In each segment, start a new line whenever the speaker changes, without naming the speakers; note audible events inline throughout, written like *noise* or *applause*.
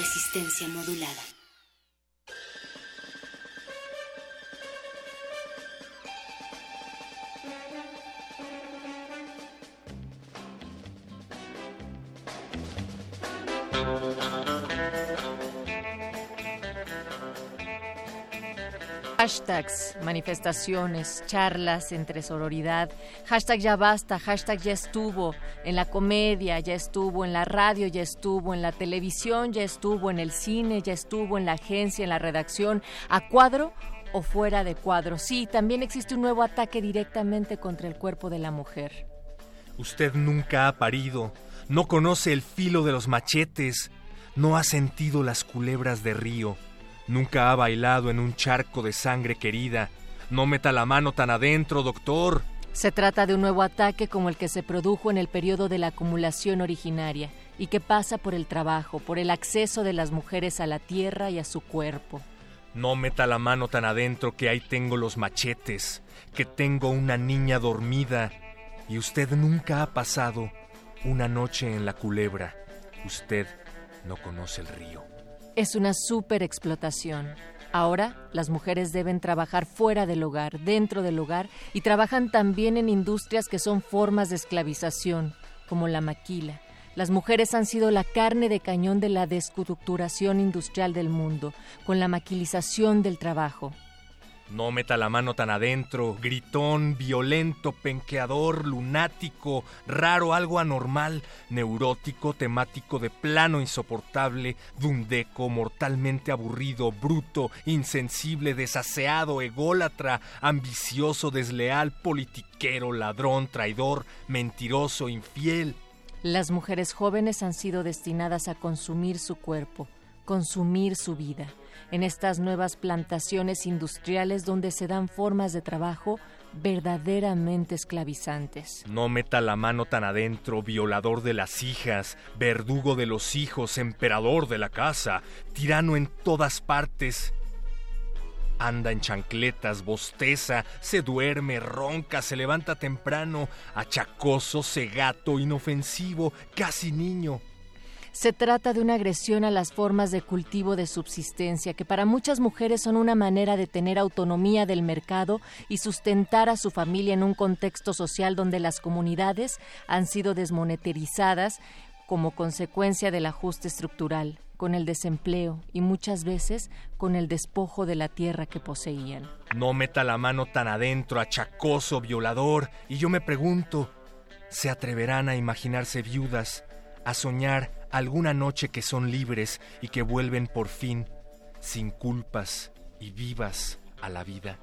Resistencia modulada.
Hashtags, manifestaciones, charlas entre sororidad, hashtag ya basta, hashtag ya estuvo, en la comedia ya estuvo, en la radio ya estuvo, en la televisión ya estuvo, en el cine ya estuvo, en la agencia, en la redacción, a cuadro o fuera de cuadro. Sí, también existe un nuevo ataque directamente contra el cuerpo de la mujer.
Usted nunca ha parido, no conoce el filo de los machetes, no ha sentido las culebras de río Nunca ha bailado en un charco de sangre querida. No meta la mano tan adentro, doctor.
Se trata de un nuevo ataque como el que se produjo en el periodo de la acumulación originaria y que pasa por el trabajo, por el acceso de las mujeres a la tierra y a su cuerpo.
No meta la mano tan adentro que ahí tengo los machetes, que tengo una niña dormida y usted nunca ha pasado una noche en la culebra. Usted no conoce el río.
Es una superexplotación. Ahora las mujeres deben trabajar fuera del hogar, dentro del hogar, y trabajan también en industrias que son formas de esclavización, como la maquila. Las mujeres han sido la carne de cañón de la desculturación industrial del mundo, con la maquilización del trabajo.
No meta la mano tan adentro, gritón, violento, penqueador, lunático, raro, algo anormal, neurótico, temático de plano insoportable, dundeco, mortalmente aburrido, bruto, insensible, desaseado, ególatra, ambicioso, desleal, politiquero, ladrón, traidor, mentiroso, infiel.
Las mujeres jóvenes han sido destinadas a consumir su cuerpo, consumir su vida en estas nuevas plantaciones industriales donde se dan formas de trabajo verdaderamente esclavizantes.
No meta la mano tan adentro, violador de las hijas, verdugo de los hijos, emperador de la casa, tirano en todas partes. Anda en chancletas, bosteza, se duerme, ronca, se levanta temprano, achacoso, cegato, inofensivo, casi niño.
Se trata de una agresión a las formas de cultivo de subsistencia que para muchas mujeres son una manera de tener autonomía del mercado y sustentar a su familia en un contexto social donde las comunidades han sido desmonetarizadas como consecuencia del ajuste estructural, con el desempleo y muchas veces con el despojo de la tierra que poseían.
No meta la mano tan adentro, achacoso, violador, y yo me pregunto, ¿se atreverán a imaginarse viudas, a soñar alguna noche que son libres y que vuelven por fin sin culpas y vivas a la vida.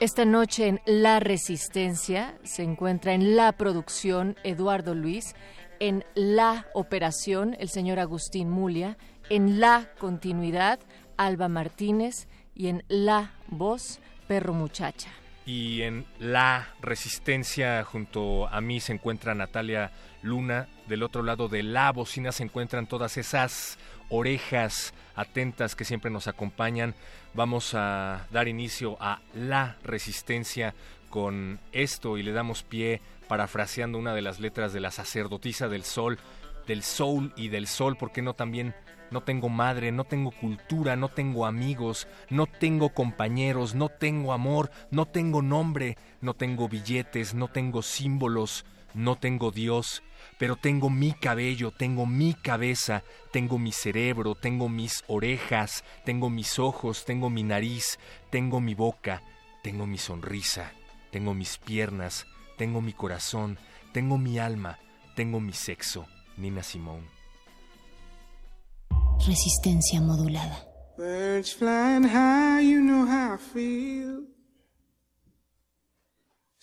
Esta noche en La Resistencia se encuentra en la producción Eduardo Luis, en la operación el señor Agustín Mulia, en la continuidad Alba Martínez y en la voz Perro Muchacha.
Y en la resistencia junto a mí se encuentra Natalia Luna. Del otro lado de la bocina se encuentran todas esas orejas atentas que siempre nos acompañan. Vamos a dar inicio a la resistencia con esto y le damos pie parafraseando una de las letras de la sacerdotisa del sol, del soul y del sol, ¿por qué no también? No tengo madre, no tengo cultura, no tengo amigos, no tengo compañeros, no tengo amor, no tengo nombre, no tengo billetes, no tengo símbolos, no tengo Dios pero tengo mi cabello, tengo mi cabeza, tengo mi cerebro, tengo mis orejas, tengo mis ojos, tengo mi nariz, tengo mi boca, tengo mi sonrisa, tengo mis piernas, tengo mi corazón, tengo mi alma, tengo mi sexo. Nina Simone.
Resistencia modulada.
Birds flying high, you know how I feel.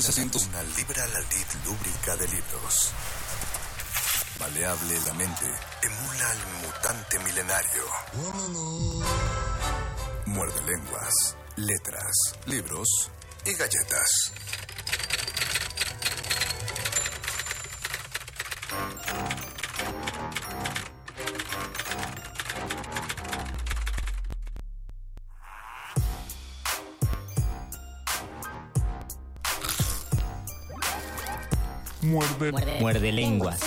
Una libra la lid lúbrica de libros. Maleable la mente. Emula al mutante milenario. Muerde lenguas, letras, libros y galletas.
Muerde.
Muerde lenguas.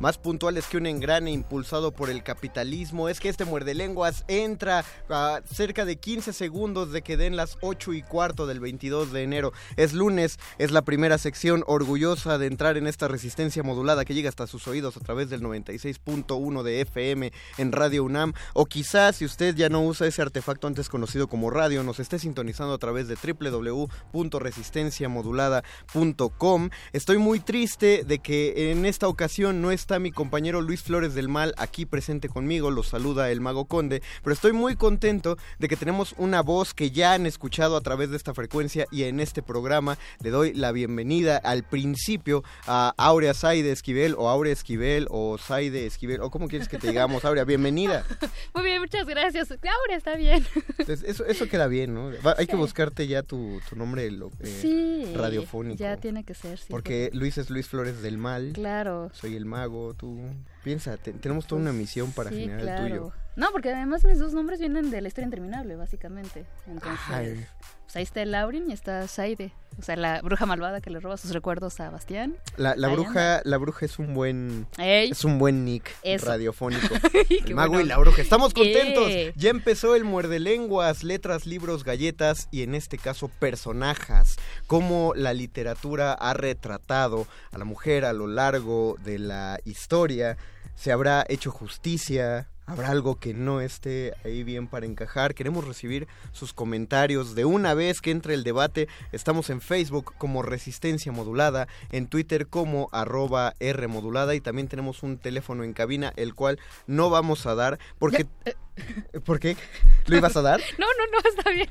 Más puntuales que un engrane impulsado por el capitalismo es que este muerde lenguas entra a cerca de 15 segundos de que den las 8 y cuarto del 22 de enero. Es lunes, es la primera sección orgullosa de entrar en esta resistencia modulada que llega hasta sus oídos a través del 96.1 de FM en Radio UNAM. O quizás si usted ya no usa ese artefacto antes conocido como radio, nos esté sintonizando a través de www.resistenciamodulada.com. Estoy muy triste de que en esta ocasión no está mi compañero Luis Flores del Mal aquí presente conmigo, los saluda el Mago Conde, pero estoy muy contento de que tenemos una voz que ya han escuchado a través de esta frecuencia y en este programa. Le doy la bienvenida al principio a Aurea Saide Esquivel o Aurea Esquivel o Saide Esquivel o como quieres que te digamos, Aurea, bienvenida. *laughs*
Muy bien, muchas gracias. Ahora está bien.
Entonces, eso, eso queda bien, ¿no? Va- hay que buscarte ya tu, tu nombre lo- eh,
sí.
radiofónico.
Ya tiene que ser, sí.
Porque Luis es Luis Flores del Mal.
Claro.
Soy el mago. Algo, tú piensa, te- tenemos toda una misión para
Sí,
generar
claro.
el tuyo.
No, porque además mis dos nombres vienen de la historia interminable, básicamente. Entonces,
Ay.
pues ahí está Laurin y está Saide. O sea, la bruja malvada que le roba sus recuerdos a Bastián.
La, bruja, la bruja es un buen
Ey.
es un buen nick
Eso.
radiofónico. *laughs* El mago y la bruja. Estamos contentos. Ya empezó el muerde lenguas, letras, libros, galletas y en este caso personajes. Cómo la literatura ha retratado a la mujer a lo largo de la historia. Se habrá hecho justicia. Habrá algo que no esté ahí bien para encajar. Queremos recibir sus comentarios de una vez que entre el debate. Estamos en Facebook como Resistencia Modulada, en Twitter como arroba R Modulada y también tenemos un teléfono en cabina, el cual no vamos a dar porque... *laughs* ¿Por qué? ¿Lo ibas a dar? *laughs*
No, no, no, está bien.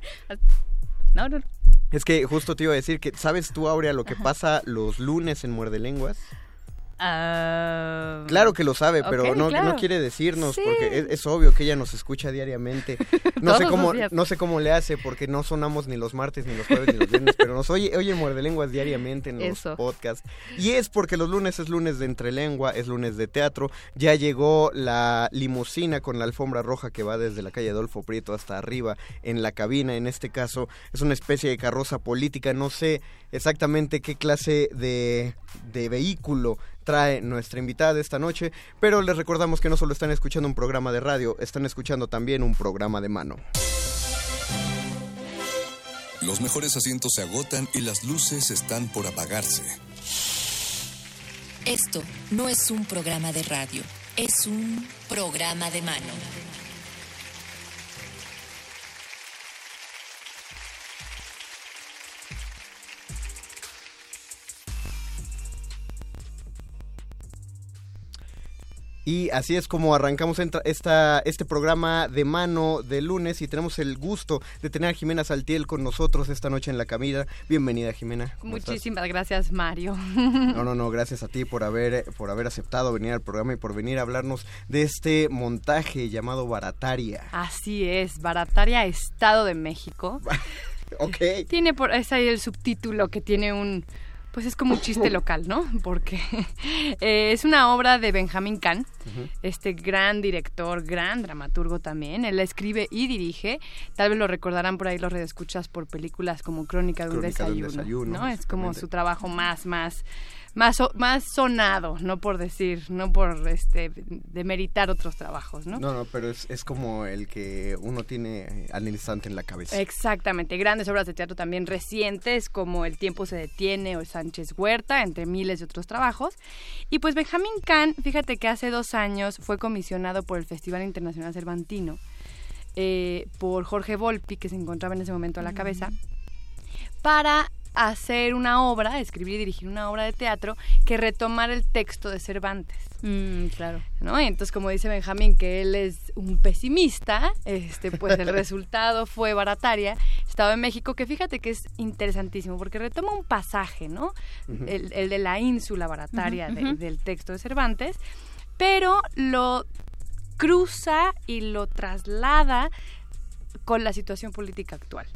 No, no, no.
Es que justo te iba a decir que, ¿sabes tú, Aurea, lo que pasa los lunes en Muerde Lenguas?
Ah,
Claro que lo sabe, pero no,
claro.
no quiere decirnos
Sí.
porque es, es obvio que ella nos escucha diariamente. *laughs* No sé cómo, no sé cómo le hace porque no sonamos ni los martes, ni los jueves, ni los viernes, pero nos oye, oye Muerde Lenguas diariamente en los
Eso.
podcasts. Y es porque los lunes es lunes de entrelengua, es lunes de teatro. Ya llegó la limusina con la alfombra roja que va desde la calle Adolfo Prieto hasta arriba en la cabina. En este caso es una especie de carroza política. No sé exactamente qué clase de, de vehículo trae nuestra invitada de esta noche, pero les recordamos que no solo están escuchando un programa de radio, están escuchando también un programa de mano.
Los mejores asientos se agotan y las luces están por apagarse.
Esto no es un programa de radio, es un programa de mano.
Y así es como arrancamos esta, este programa de mano de lunes y tenemos el gusto de tener a Jimena Saltiel con nosotros esta noche en la camina. Bienvenida Jimena.
Muchísimas gracias, Mario.
No, no, no, gracias a ti por haber, por haber aceptado venir al programa y por venir a hablarnos de este montaje llamado Barataria.
Así es, Barataria, Estado de México. *laughs*
Ok.
Tiene por es ahí el subtítulo que tiene un pues es como un chiste local, ¿no? *laughs* Porque eh, es una obra de Benjamin Kahn, este gran director, gran dramaturgo también. Él la escribe y dirige. Tal vez lo recordarán por ahí los redescuchas por películas como Crónica de un
Crónica de un
desayuno, ¿no? Es como su trabajo más, más, más, más sonado, no por decir, no por este demeritar otros trabajos, ¿no?
No, no, pero es, es como el que uno tiene eh, al instante en la cabeza.
Exactamente, grandes obras de teatro también recientes como El tiempo se detiene o Sánchez Huerta, entre miles de otros trabajos. Y pues Benjamín Kahn, fíjate que hace dos años fue comisionado por el Festival Internacional Cervantino eh, por Jorge Volpi, que se encontraba en ese momento a la cabeza, para hacer una obra, escribir y dirigir una obra de teatro que retomara el texto de Cervantes.
Mm, claro.
¿no? Y entonces, como dice Benjamín, que él es un pesimista, este, pues el *laughs* resultado fue Barataria, Estado de México, que fíjate que es interesantísimo, porque retoma un pasaje, ¿no? el, el de la ínsula Barataria del texto de Cervantes, pero lo cruza y lo traslada con la situación política actual.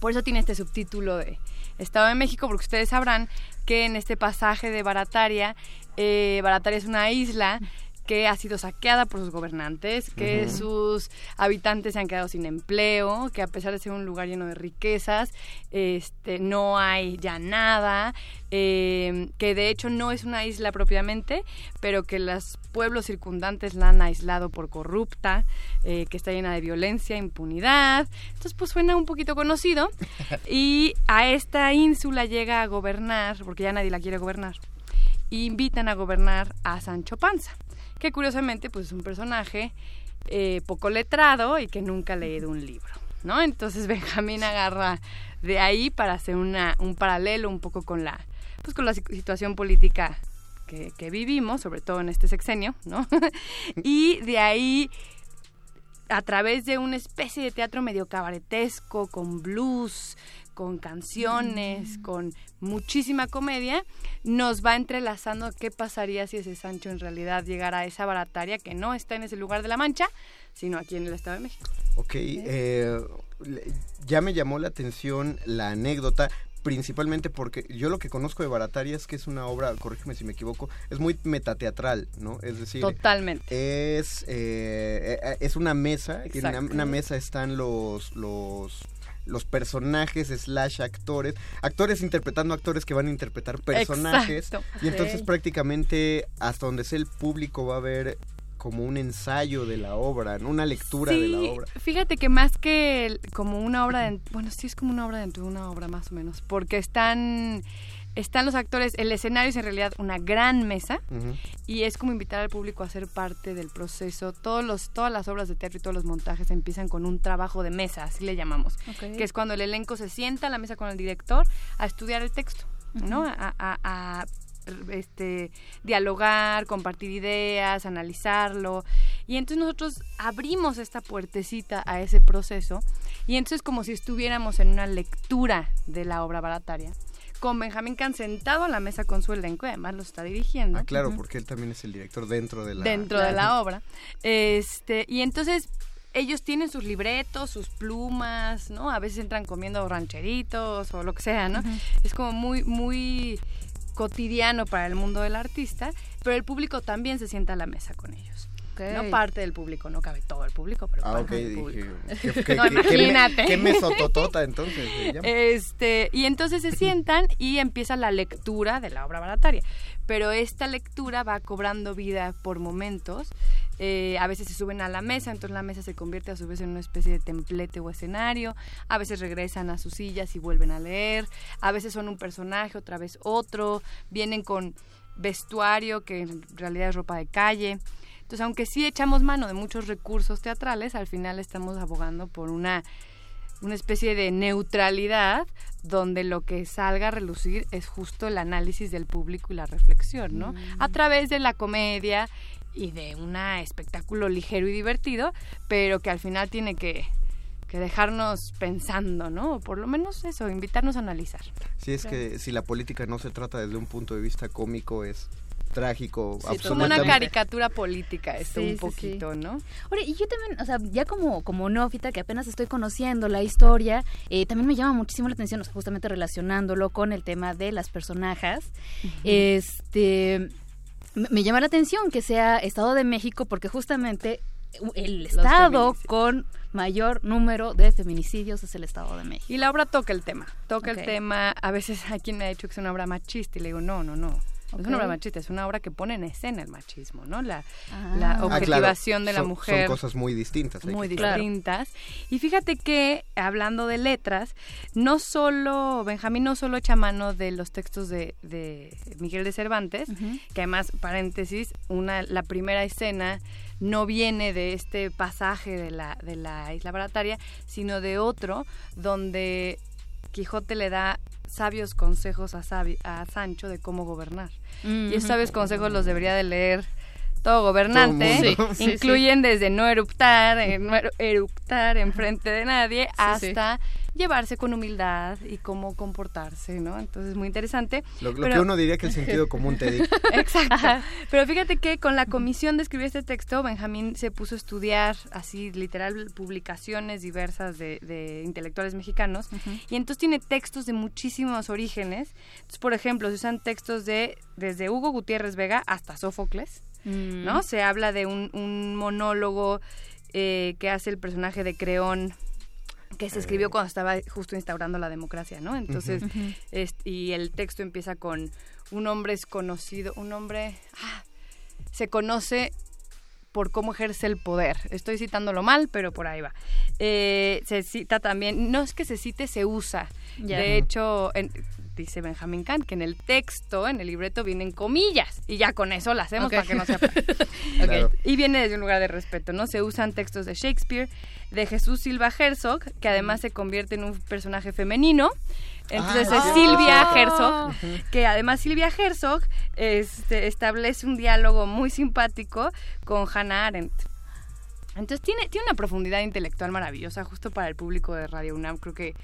Por eso tiene este subtítulo de Estado de México, porque ustedes sabrán que en este pasaje de Barataria, eh, Barataria es una isla que ha sido saqueada por sus gobernantes, que sus habitantes se han quedado sin empleo, que a pesar de ser un lugar lleno de riquezas, este, no hay ya nada, eh, que de hecho no es una isla propiamente, pero que los pueblos circundantes la han aislado por corrupta, eh, que está llena de violencia, impunidad. Entonces, pues suena un poquito conocido. *laughs* Y a esta ínsula llega a gobernar, porque ya nadie la quiere gobernar, invitan a gobernar a Sancho Panza, que curiosamente pues es un personaje eh, poco letrado y que nunca ha leído un libro. ¿no? Entonces *laughs* Benjamín agarra de ahí para hacer una, un paralelo un poco con la, pues, con la si- situación política que, que vivimos, sobre todo en este sexenio, ¿no? *laughs* y de ahí a través de una especie de teatro medio cabaretesco, con blues, con canciones, con muchísima comedia, nos va entrelazando qué pasaría si ese Sancho en realidad llegara a esa barataria que no está en ese lugar de la Mancha, sino aquí en el Estado de México.
Ok, eh, ya me llamó la atención la anécdota. principalmente porque yo lo que conozco de Barataria es que es una obra, corrígeme si me equivoco, es muy metateatral, ¿no? Es decir,
Totalmente.
es, eh, eh, es una mesa, en una, una mesa están los, los los personajes slash actores, actores interpretando actores que van a interpretar personajes
Exacto.
y entonces prácticamente hasta donde sea el público va a ver como un ensayo de la obra, ¿no? una lectura de la obra.
Fíjate que más que como una obra, de, bueno, sí es como una obra dentro de una obra más o menos, porque están están los actores, el escenario es en realidad una gran mesa y es como invitar al público a ser parte del proceso. Todos los todas las obras de teatro y todos los montajes empiezan con un trabajo de mesa, así le llamamos, que es cuando el elenco se sienta a la mesa con el director a estudiar el texto, ¿no? A- a, este dialogar, compartir ideas, analizarlo. Y entonces nosotros abrimos esta puertecita a ese proceso y entonces como si estuviéramos en una lectura de la obra barataria con Benjamín Kahn sentado a la mesa con su elenco, además lo está dirigiendo
Ah, claro, porque él también es el director dentro de la
dentro de la obra. Este, y entonces ellos tienen sus libretos, sus plumas, ¿no? A veces entran comiendo rancheritos o lo que sea, ¿no? Es como muy, muy cotidiano para el mundo del artista, pero el público también se sienta a la mesa con ellos. No parte del público, no cabe todo el público, pero
Ah,
parte del
dije.
público.
¿Qué, qué-
No, *laughs*
qué- qué me-
imagínate.
qué mesototota entonces?
Este, y entonces se sientan y empieza la lectura de la obra barataria. Pero esta lectura va cobrando vida por momentos. Eh, a veces se suben a la mesa, entonces la mesa se convierte a su vez en una especie de templete o escenario. A veces regresan a sus sillas y vuelven a leer. A veces son un personaje, otra vez otro. Vienen con vestuario que en realidad es ropa de calle. Entonces, aunque sí echamos mano de muchos recursos teatrales, al final estamos abogando por una una especie de neutralidad donde lo que salga a relucir es justo el análisis del público y la reflexión, ¿no? A través de la comedia y de un espectáculo ligero y divertido, pero que al final tiene que, que dejarnos pensando, ¿no? O por lo menos eso, invitarnos a analizar.
Sí, es que si la política no se trata desde un punto de vista cómico es trágico,
Es como una
absolutamente.
caricatura política, esto
Sí,
un
sí,
poquito, ¿no?
Ahora, y yo también, o sea, ya como, como neófita que apenas estoy conociendo la historia, eh, también me llama muchísimo la atención, o sea, justamente relacionándolo con el tema de las personajes. Este me, me llama la atención que sea Estado de México porque justamente el estado con mayor número de feminicidios es el Estado de México.
Y la obra toca el tema, toca el tema, a veces hay quien me ha dicho que es una obra machista y le digo, no, no, no. No Es una obra machista, es una obra que pone en escena el machismo, ¿no? La,
Ah.
la
Ah, claro.
objetivación de la
Son-
mujer.
Son cosas muy distintas. hay
muy distintas. Y fíjate que, hablando de letras, no solo, Benjamín no solo echa mano de los textos de, de Miguel de Cervantes, que además, paréntesis, una, la primera escena no viene de este pasaje de la, de la isla barataria, sino de otro donde Quijote le da sabios consejos a, Sabi- a Sancho de cómo gobernar. Y esos
Ujú.
sabios consejos los debería de leer todo gobernante.
Todo. Sí, sí,
Incluyen desde no eruptar, eh, no eru- eructar en frente de nadie, hasta llevarse con humildad y cómo comportarse, ¿no? Entonces, muy interesante.
Lo, lo
Pero-
que uno diría que el sentido *laughs* común te dice.
Exacto. Pero fíjate que con la comisión de escribir este texto, Benjamín se puso a estudiar, así literal, publicaciones diversas de, de intelectuales mexicanos. Y entonces tiene textos de muchísimos orígenes. Entonces, por ejemplo, se usan textos de desde Hugo Gutiérrez Vega hasta Sófocles.
Mm.
¿no? Se habla de un, un monólogo eh, que hace el personaje de Creón que se escribió cuando estaba justo instaurando la democracia, ¿no? Entonces,
Ujú. Ujú.
es- y el texto empieza con un hombre es conocido, un hombre ah, se conoce por cómo ejerce el poder. Estoy citándolo mal, pero por ahí va. Eh, se cita también, no es que se cite, se usa. De hecho, en- dice Benjamin Kant que en el texto, en el libreto, vienen comillas. Y ya con eso la hacemos para que no sea... *laughs*
Claro.
Y viene desde un lugar de respeto, ¿no? Se usan textos de Shakespeare, de Jesús Silva Herzog, que además se convierte en un personaje femenino. Entonces
Ah,
es. Silvia
Ah.
Herzog, que además Silvia Herzog este, establece un diálogo muy simpático con Hannah Arendt. Entonces tiene, tiene una profundidad intelectual maravillosa, justo para el público de Radio UNAM. Creo que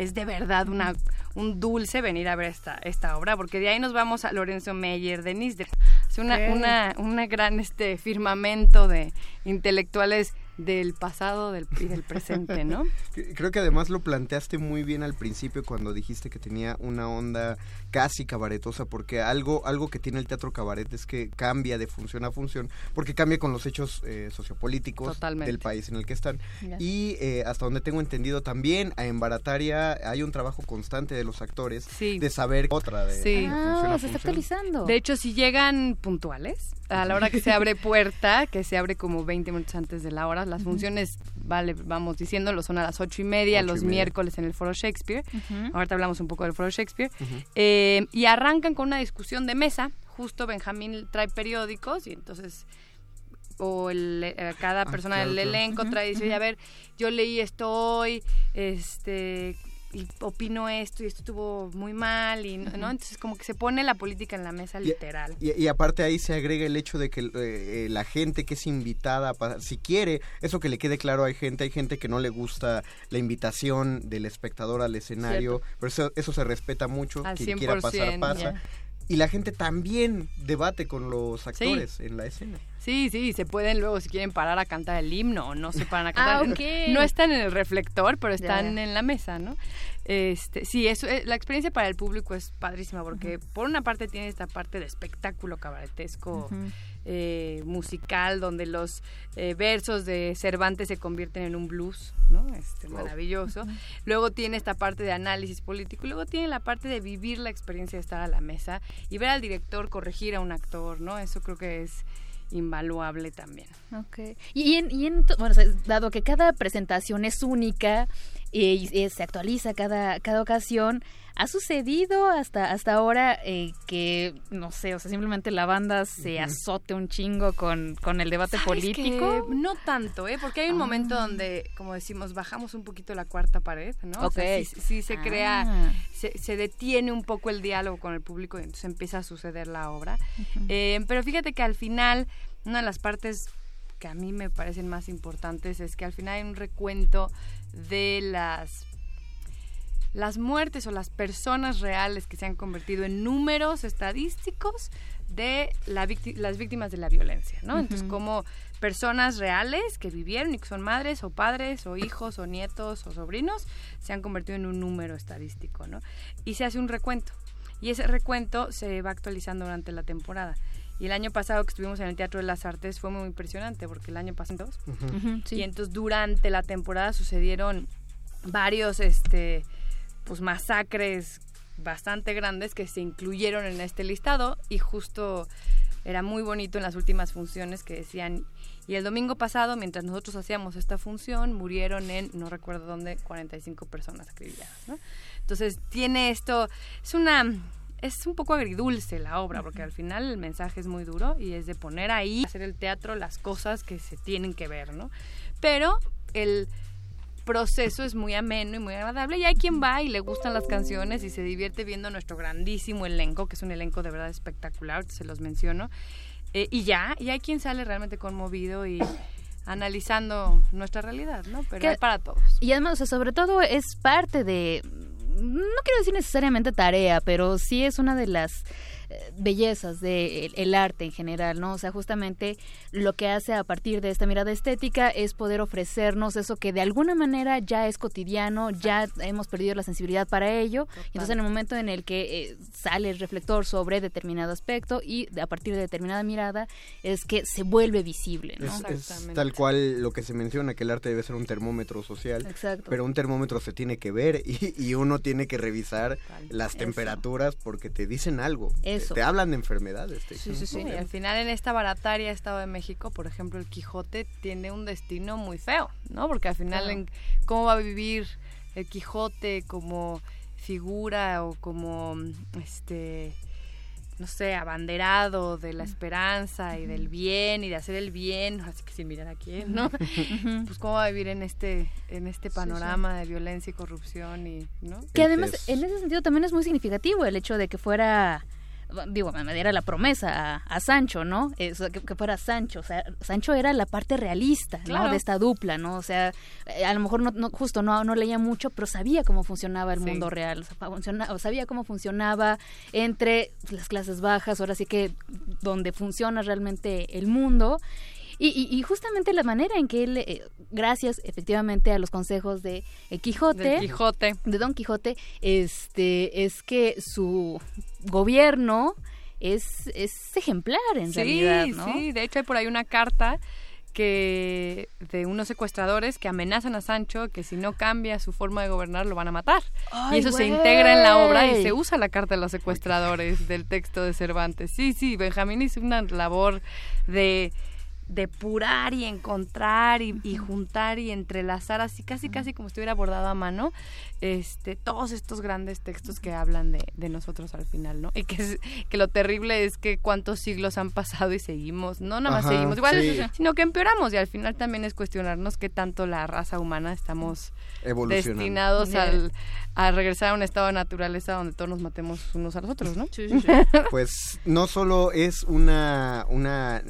es de verdad una, un dulce venir a ver esta, esta obra, porque de ahí nos vamos a Lorenzo Meyer, Denis de es una, una, una gran este firmamento de intelectuales del pasado del, y del presente, ¿no? *laughs*
Creo que además lo planteaste muy bien al principio cuando dijiste que tenía una onda casi cabaretosa, porque algo, algo que tiene el teatro cabaret es que cambia de función a función, porque cambia con los hechos eh, sociopolíticos
Totalmente.
del país en el que están. Y eh, hasta donde tengo entendido también, en Barataria hay un trabajo constante de los actores
Sí.
de saber otra de,
Sí.
de
Ah,
a
se está
función.
actualizando.
De hecho, si llegan puntuales, a la hora que se abre *laughs* puerta, que se abre como 20 minutos antes de la hora, las funciones, vale, vamos diciéndolo, son a las ocho y media
Ocho y
los
media.
miércoles en el Foro Shakespeare.
Ujú.
Ahorita hablamos un poco del Foro Shakespeare. Eh, y arrancan con una discusión de mesa. Justo Benjamín trae periódicos y entonces o el, eh, cada persona
claro,
del
claro.
elenco
Ujú,
trae dice,
ujú.
"Oye, a ver, yo leí esto hoy, este y opino esto y esto estuvo muy mal y no, ¿no? entonces como que se pone la política en la mesa literal.
Y, y aparte ahí se agrega el hecho de que eh, la gente que es invitada, si quiere, eso que le quede claro, hay gente, hay gente que no le gusta la invitación del espectador al escenario, pero eso, eso se respeta mucho,
Al
quien quiera pasar
100%,
pasa. Y la gente también debate con los actores en la escena.
Sí, sí, se pueden luego si quieren parar a cantar el himno o no se paran a cantar.
Ah, ok.
No están en el reflector, pero están
ya.
en la mesa, ¿no? Este, sí, eso, eh, la experiencia para el público es padrísima porque por una parte tiene esta parte de espectáculo cabaretesco, eh, musical, donde los eh, versos de Cervantes se convierten en un blues, ¿no? Este, maravilloso. Luego tiene esta parte de análisis político, luego tiene la parte de vivir la experiencia de estar a la mesa y ver al director corregir a un actor, ¿no? Eso creo que es invaluable también.
Ok. Y en, y en bueno, dado que cada presentación es única y, se actualiza cada, cada ocasión, ¿ha sucedido hasta, hasta ahora eh, que, no sé, o sea, simplemente la banda se azote un chingo con, con el debate
¿Sabes
político?
que No tanto, ¿eh? Porque hay un
Ah.
momento donde, como decimos, bajamos un poquito la cuarta pared, ¿no? O sea,
Ok.
sí, sí se crea,
Ah.
se, se detiene un poco el diálogo con el público y entonces empieza a suceder la obra. Eh, pero fíjate que al final, una de las partes que a mí me parecen más importantes es que al final hay un recuento de las las muertes o las personas reales que se han convertido en números estadísticos de la las víctimas de la violencia, ¿no? Entonces, como personas reales que vivieron y que son madres o padres o hijos o nietos o sobrinos se han convertido en un número estadístico, ¿no? Y se hace un recuento. Y ese recuento se va actualizando durante la temporada. Y el año pasado que estuvimos en el Teatro de las Artes fue muy impresionante porque el año pasado
sí.
y entonces durante la temporada sucedieron varios este pues masacres bastante grandes que se incluyeron en este listado y justo era muy bonito en las últimas funciones que decían y el domingo pasado mientras nosotros hacíamos esta función murieron en no recuerdo dónde 45 personas acribilladas ¿no? entonces tiene esto es una es un poco agridulce la obra porque al final el mensaje es muy duro y es de poner ahí hacer el teatro las cosas que se tienen que ver no pero el proceso es muy ameno y muy agradable y hay quien va y le gustan las canciones y se divierte viendo nuestro grandísimo elenco, que es un elenco de verdad espectacular, se los menciono, Eh, y ya, y hay quien sale realmente conmovido y analizando nuestra realidad, ¿no? Pero
Que-
hay para todos.
Y además, o sea, sobre todo es parte de, no quiero decir necesariamente tarea, pero sí es una de las bellezas del el arte en general, ¿no? O sea, justamente lo que hace a partir de esta mirada estética es poder ofrecernos eso que de alguna manera ya es cotidiano, ya hemos perdido la sensibilidad para ello, y entonces en el momento en el que eh, sale el reflector sobre determinado aspecto y de- a partir de determinada mirada es que se vuelve visible, ¿no?
Es, tal cual lo que se menciona, que el arte debe ser un termómetro social.
Exacto.
Pero un termómetro se tiene que ver y, y uno tiene que revisar
Total.
las
Eso.
temperaturas porque te dicen algo.
Eso.
Te, hablan de enfermedades. te
Sí, sí, sí.
"No,
Y al final en esta barataria Estado de México, por ejemplo, el Quijote tiene un destino muy feo, ¿no? Porque al final,
Claro.
en ¿cómo va a vivir el Quijote como figura o como, este, no sé, abanderado de la esperanza y del bien y de hacer el bien, *laughs* así que sin mirar a quién, ¿no? *laughs* Pues cómo va a vivir en este, en este panorama de violencia y corrupción y, ¿no?
Que además, en ese sentido también es muy significativo el hecho de que fuera, digo, me diera la promesa a, a Sancho, ¿no? Que, que fuera Sancho, o sea, Sancho era la parte realista, ¿no?
Claro.
De esta dupla, ¿no? O sea, eh, a lo mejor no, no- justo no, no leía mucho, pero sabía cómo funcionaba el
Sí.
mundo real, o sea, funciona- o sabía cómo funcionaba entre las clases bajas, ahora sí que donde funciona realmente el mundo. Y, y- y justamente la manera en que él, eh, gracias efectivamente a los consejos de Quijote,
Del Quijote.
de Don Quijote, este, es que su gobierno es, es ejemplar en
sí,
realidad, ¿no?
Sí, de hecho hay por ahí una carta que de unos secuestradores que amenazan a Sancho que si no cambia su forma de gobernar lo van a matar. Y eso se integra en la obra y se usa la carta de los secuestradores del texto de Cervantes. Sí, sí, Benjamín hizo una labor de depurar y encontrar y, y juntar y entrelazar así casi casi como si estuviera bordado a mano este todos estos grandes textos que hablan de, de nosotros al final no y que, es- que lo terrible es que cuántos siglos han pasado y seguimos no nada más
Ajá,
seguimos igual
sí.
sino que empeoramos y al final también es cuestionarnos qué tanto la raza humana estamos destinados al, a regresar a un estado de naturaleza donde todos nos matemos unos a los otros no *laughs*
Pues no solo es una, una,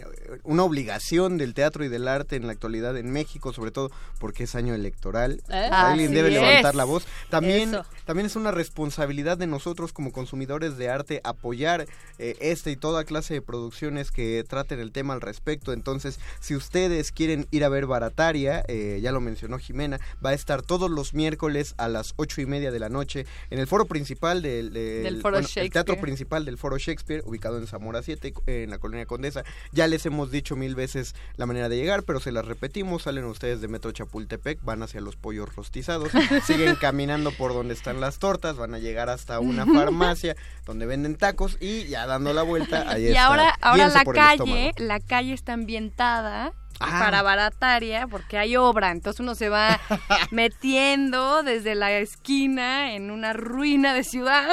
una obligación del teatro y del arte en la actualidad en México, sobre todo porque es año electoral.
¿Eh?
Alguien debe
es.
levantar la voz. También,
Eso.
también es una responsabilidad de nosotros como consumidores de arte apoyar eh, este y toda clase de producciones que traten el tema al respecto. Entonces, si ustedes quieren ir a ver Barataria, eh, ya lo mencionó Jimena, va a estar todos los miércoles a las ocho y media de la noche en el foro principal del, del-
Del Foro
bueno, el teatro principal del Foro Shakespeare, ubicado en Zamora 7, en la colonia Condesa. Ya les hemos dicho mil veces la manera de llegar, pero se las repetimos. Salen ustedes de Metro Chapultepec, van hacia los pollos rostizados, *laughs* siguen caminando por donde están las tortas, van a llegar hasta una farmacia donde venden tacos y ya dando la vuelta, *laughs* ahí
y
está.
ahora ahora la calle la calle está ambientada
Ah.
para barataria porque hay obra entonces uno se va *laughs* metiendo desde la esquina en una ruina de ciudad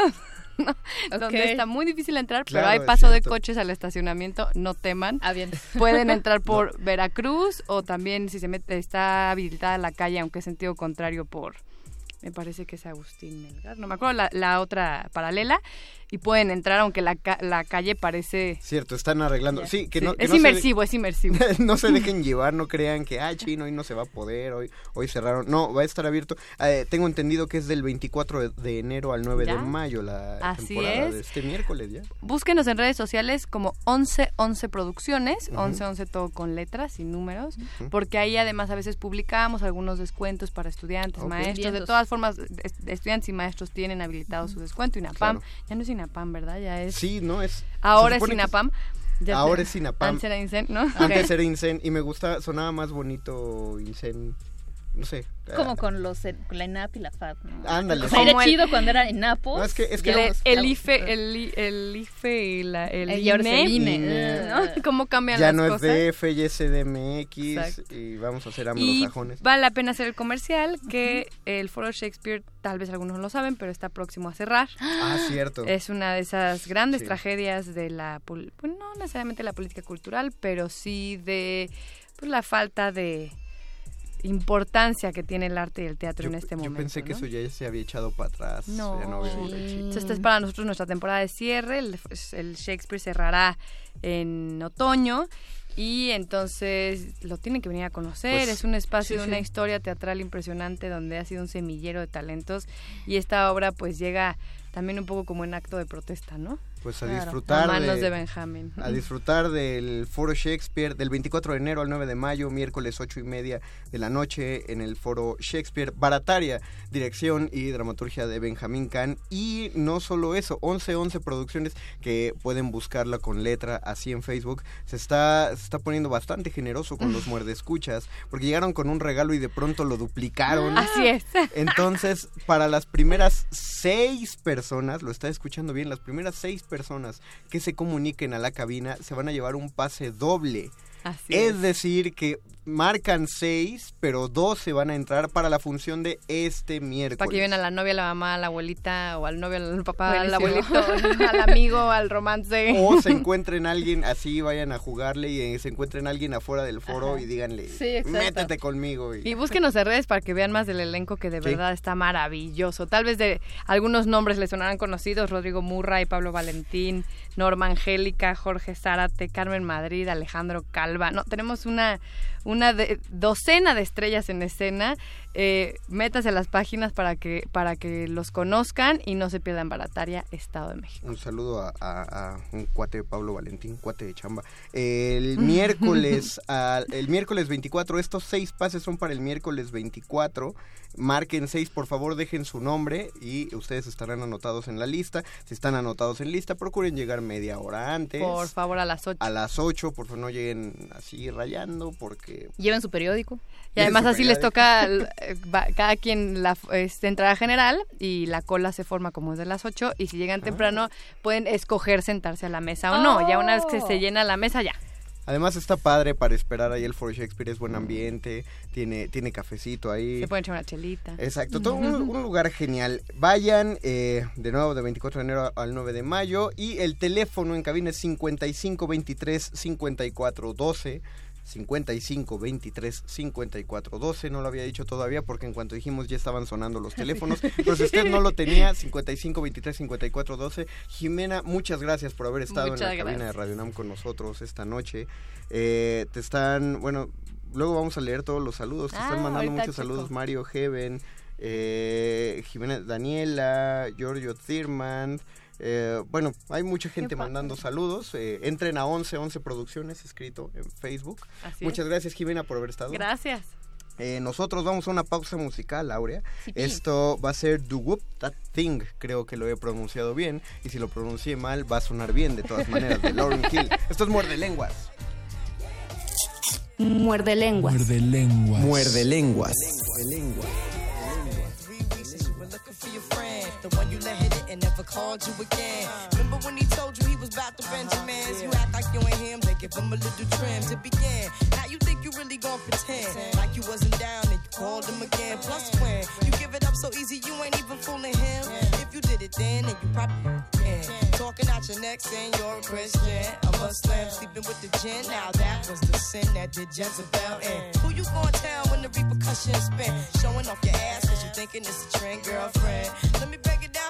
*laughs* donde está muy difícil entrar pero hay paso de coches al estacionamiento no teman.
Ah, bien. *laughs*
pueden entrar *laughs* por Veracruz o también si se mete está habilitada la calle aunque es sentido contrario por me parece que es Agustín Melgar, no me acuerdo la, la otra paralela y pueden entrar aunque la, ca- la calle parece
Cierto, están arreglando. Sí, que
Sí,
no, que
es
no se-
inmersivo, es inmersivo. *laughs*
no se dejen *laughs* llevar, no crean que, ah, chino, hoy no se va a poder, hoy, hoy cerraron. No, va a estar abierto. Eh, tengo entendido que es del 24 de- de enero al 9 de
¿Ya?
mayo la
Así
temporada
es.
de este miércoles ya.
Búsquenos en redes sociales como 1111 Producciones, 1111 todo con letras y números, porque ahí además a veces publicamos algunos descuentos para estudiantes,
Ok.
maestros. De todas formas, es- estudiantes y maestros tienen habilitado su descuento. INAPAM,
Claro.
ya no es INAPAM, ¿verdad? Ya es.
Sí, no es.
Ahora es
supone que
INAPAM. Ya
Ahora
sé.
es INAPAM.
Antes era INSEN, ¿no?
Antes
Ok. *laughs*
era Incen y me gusta, sonaba más bonito Incen, no sé.
Como
ah,
con los con la ENAP y la FAB, ¿no?
Ándale.
O sea, era
Como el-
chido cuando era ENAPO.
No, es que- es que-
El, el
la-
IFE, el, I- el IFE y la, el
Eh, y es el
INE,
INE.
¿no? *laughs* ¿Cómo cambian
Ya
las
no es
cosas?
DF, y es CDMX
Exacto.
y vamos a hacer
Y
anglosajones.
vale la pena hacer el comercial que el Foro Shakespeare, tal vez algunos no lo saben, pero está próximo a cerrar.
Ah, cierto.
Es una de esas grandes
Sí.
tragedias de la, pues no necesariamente la política cultural, pero sí de pues, la falta de importancia que tiene el arte y el teatro
Yo,
en este
yo
momento.
pensé que eso ya se había echado para atrás.
No.
ya no había chiste.
Entonces, esta es para nosotros nuestra temporada de cierre. El, el Shakespeare cerrará en otoño. Y entonces lo tienen que venir a conocer.
Pues,
es un espacio
sí,
de una
sí.
historia teatral impresionante donde ha sido un semillero de talentos. Y esta obra pues llega también un poco como en acto de protesta, ¿no?
Pues a
Claro.
disfrutar
a manos
de,
de, Benjamín.
a disfrutar del Foro Shakespeare del 24 de enero al 9 de mayo, miércoles 8 y media de la noche en el Foro Shakespeare. Barataria, dirección y dramaturgia de Benjamín Kahn. Y no solo eso, 11-11 producciones que pueden buscarla con letra así en Facebook. Se está, se está poniendo bastante generoso con los *laughs* muerdescuchas porque llegaron con un regalo y de pronto lo duplicaron.
Así es. *laughs*
Entonces, para las primeras seis personas, lo está escuchando bien, las primeras seis personas que se comuniquen a la cabina se van a llevar un pase doble.
Así
Es
es.
decir, que marcan seis, pero dos se van a entrar para la función de este miércoles.
Para que lleven a la novia, a la mamá, a la abuelita, o al novio, al papá, al abuelito, *laughs* al amigo, al romance.
O se encuentren alguien así, vayan a jugarle y eh, se encuentren alguien afuera del foro
Ajá.
y díganle,
Sí, exacto.
métete conmigo. Y,
Y búsquenos en redes para que vean más del elenco que de
Sí.
verdad está maravilloso. Tal vez de algunos nombres les sonarán conocidos, Rodrigo Murray, Pablo Valentín, Norma Angélica, Jorge Zárate, Carmen Madrid, Alejandro vuelva. No, tenemos una, una de- docena de estrellas en escena. Eh, métase a las páginas para que, para que los conozcan y no se pierdan Barataria, Estado de México.
Un saludo a, a- a un cuate de Pablo Valentín, cuate de chamba. El *laughs* miércoles, al- el miércoles 24, estos seis pases son para el miércoles 24. Marquen seis, por favor, dejen su nombre y ustedes estarán anotados en la lista. Si están anotados en lista, procuren llegar media hora antes.
Por favor, a las 8.
A las 8, por favor, no lleguen así rayando porque...
Lleven su periódico.
Y además así les toca *laughs* eh, cada quien la este, entrada general y la cola se forma como es de las 8 y si llegan temprano pueden escoger sentarse a la mesa o no. Ya una vez que se llena la mesa ya.
Además está padre para esperar ahí el Foro Shakespeare, es buen ambiente, tiene, tiene cafecito ahí.
Se pueden echar una chelita.
Exacto, todo un, un lugar genial. Vayan eh, de nuevo de 24 de enero al 9 de mayo y el teléfono en cabina es 55 23 54 12. 55 23 54 12 no lo había dicho todavía porque en cuanto dijimos ya estaban sonando los teléfonos. Pero si usted no lo tenía. 55 23 54 12 Jimena muchas gracias por haber estado
Muchas
en la cabina de. Radio Nam con nosotros esta noche. Eh, te están bueno luego vamos a leer todos los saludos. Te
Ah,
están mandando
ahorita
muchos saludos. Mario Heaven eh, Jimena Daniela, Giorgio Thirman. Eh, bueno, hay mucha gente mandando saludos. eh, entren a 11 11 Producciones, escrito en Facebook.
Así
Muchas
es.
gracias, Jimena, por haber estado.
Gracias.
Eh, nosotros vamos a una pausa musical, Aurea.
Sí.
Esto va a ser Do Whoop That Thing. Creo que lo he pronunciado bien. Y si lo pronuncié mal, va a sonar bien de todas maneras, de Lauren Hill. Esto es Muerde Lenguas.
Muerde lenguas.
Muerde lenguas.
Muerde Lenguas.
Three weeks and you were looking for your friend. The one you let hit it and never called you again. Remember when he told you he was about to uh-huh. Benjamins? You act like you ain't him, they give him a little trim to begin. Now you think you really gonna pretend like you wasn't down and you called him again. Plus when you give it up so easy, you ain't even fooling him. If you did it then, then you probably can. Talking out your neck saying you're a Christian. A Muslim sleeping with the gin. Now that was the sin that did Jezebel in. Who you gonna tell when the repercussions spin? Showing off your ass cause you thinking it's a trend, girlfriend. Let me break it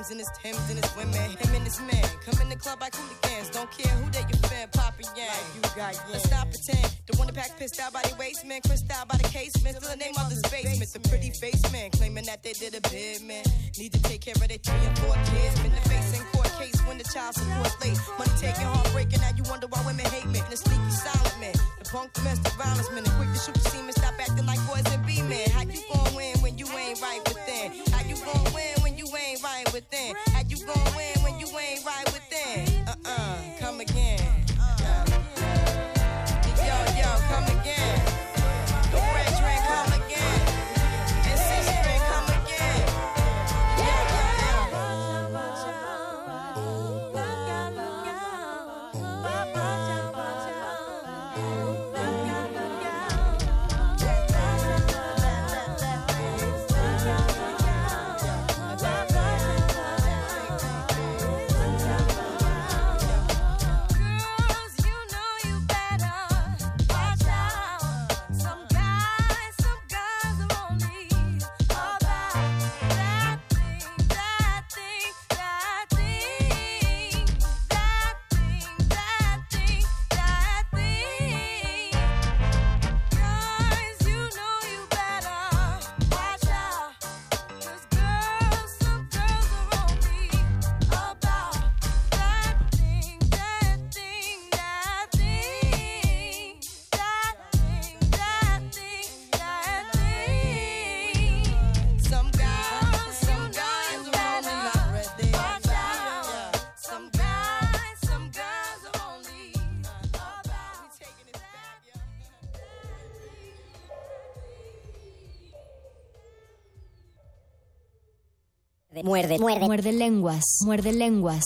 Concerned with his rims and his Timbs and his women. Him and his man come in the club like hooligans. Don't care who they your fan, Papa Yang. you got Let's not pretend. The one that pack pissed out by the waist man, crissed out by the casement. Still the name of this basement. The pretty face man claiming that they did a bid man. Need to take care of their three and four kids. Been the face in court case when the child support late. Money taking, heartbreaking. Now you wonder why women hate men. The sneaky silent man. The punk domestic violence man. The quick to shoot the semen. Stop acting like boys and be men. How you gon' win when you ain't right good thing.
Muerde, muerde, muerde lenguas, muerde lenguas.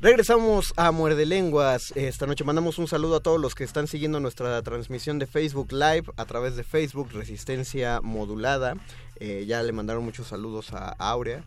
Regresamos a Muerde Lenguas. Esta noche mandamos un saludo a todos los que están siguiendo nuestra transmisión de Facebook Live a través de Facebook Resistencia Modulada. Eh, ya le mandaron muchos saludos a Aurea.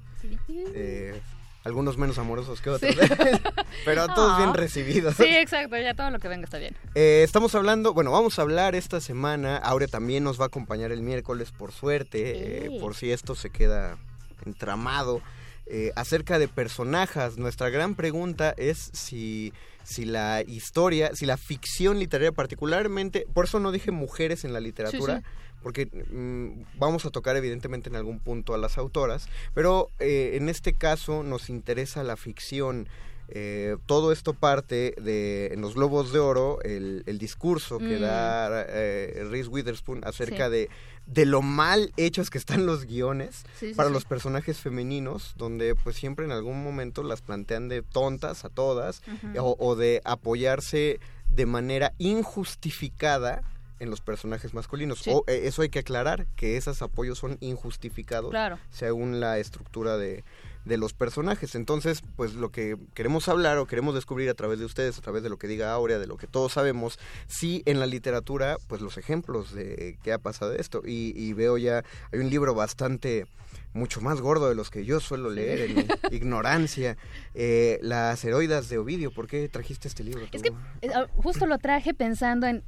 Eh, algunos menos amorosos que otros, *laughs* pero todos bien recibidos.
Sí, exacto, ya todo lo que venga está bien.
Eh, estamos hablando, bueno, vamos a hablar esta semana. Aurea también nos va a acompañar el miércoles, por suerte, eh,
Sí.
por si esto se queda entramado. Eh, acerca de personajes, nuestra gran pregunta es si, si la historia, si la ficción literaria, particularmente, por eso no dije mujeres en la literatura,
Sí,
porque mm, vamos a tocar evidentemente en algún punto a las autoras, pero eh, en este caso nos interesa la ficción. Eh, todo esto parte de en los Globos de Oro, el, el discurso que
Mm.
da eh, Reese Witherspoon acerca
Sí.
de, de lo mal hechos que están los guiones
Sí, sí,
para
sí.
los personajes femeninos, donde pues siempre en algún momento las plantean de tontas a todas o, o de apoyarse de manera injustificada en los personajes masculinos. O, eh, eso hay que aclarar, que esos apoyos son injustificados
Claro.
según la estructura de, de los personajes. Entonces, pues lo que queremos hablar o queremos descubrir a través de ustedes, a través de lo que diga Aurea, de lo que todos sabemos, sí en la literatura, pues los ejemplos de qué ha pasado esto. Y, y veo ya, hay un libro bastante mucho más gordo de los que yo suelo leer en mi *laughs* ignorancia. Eh, las heroidas de Ovidio, ¿por qué trajiste este libro?
Es
tú?
que eh, ah, justo lo traje pensando en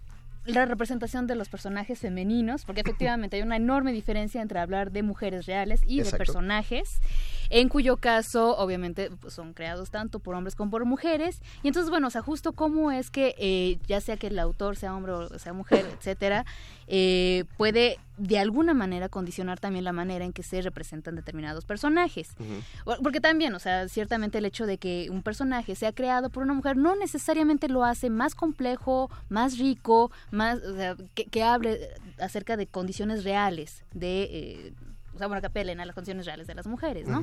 la representación de los personajes femeninos, porque efectivamente hay una enorme diferencia entre hablar de mujeres reales y de personajes, en cuyo caso obviamente pues, son creados tanto por hombres como por mujeres. Y entonces, bueno, o sea, justo cómo es que, eh, ya sea que el autor sea hombre o sea mujer, etcétera, eh, puede de alguna manera condicionar también la manera en que se representan determinados personajes. Porque también, o sea, ciertamente el hecho de que un personaje sea creado por una mujer no necesariamente lo hace más complejo, más rico, más, o sea, que, que hable acerca de condiciones reales de... eh, sea, bueno, que apelen a las condiciones reales de las mujeres, ¿no?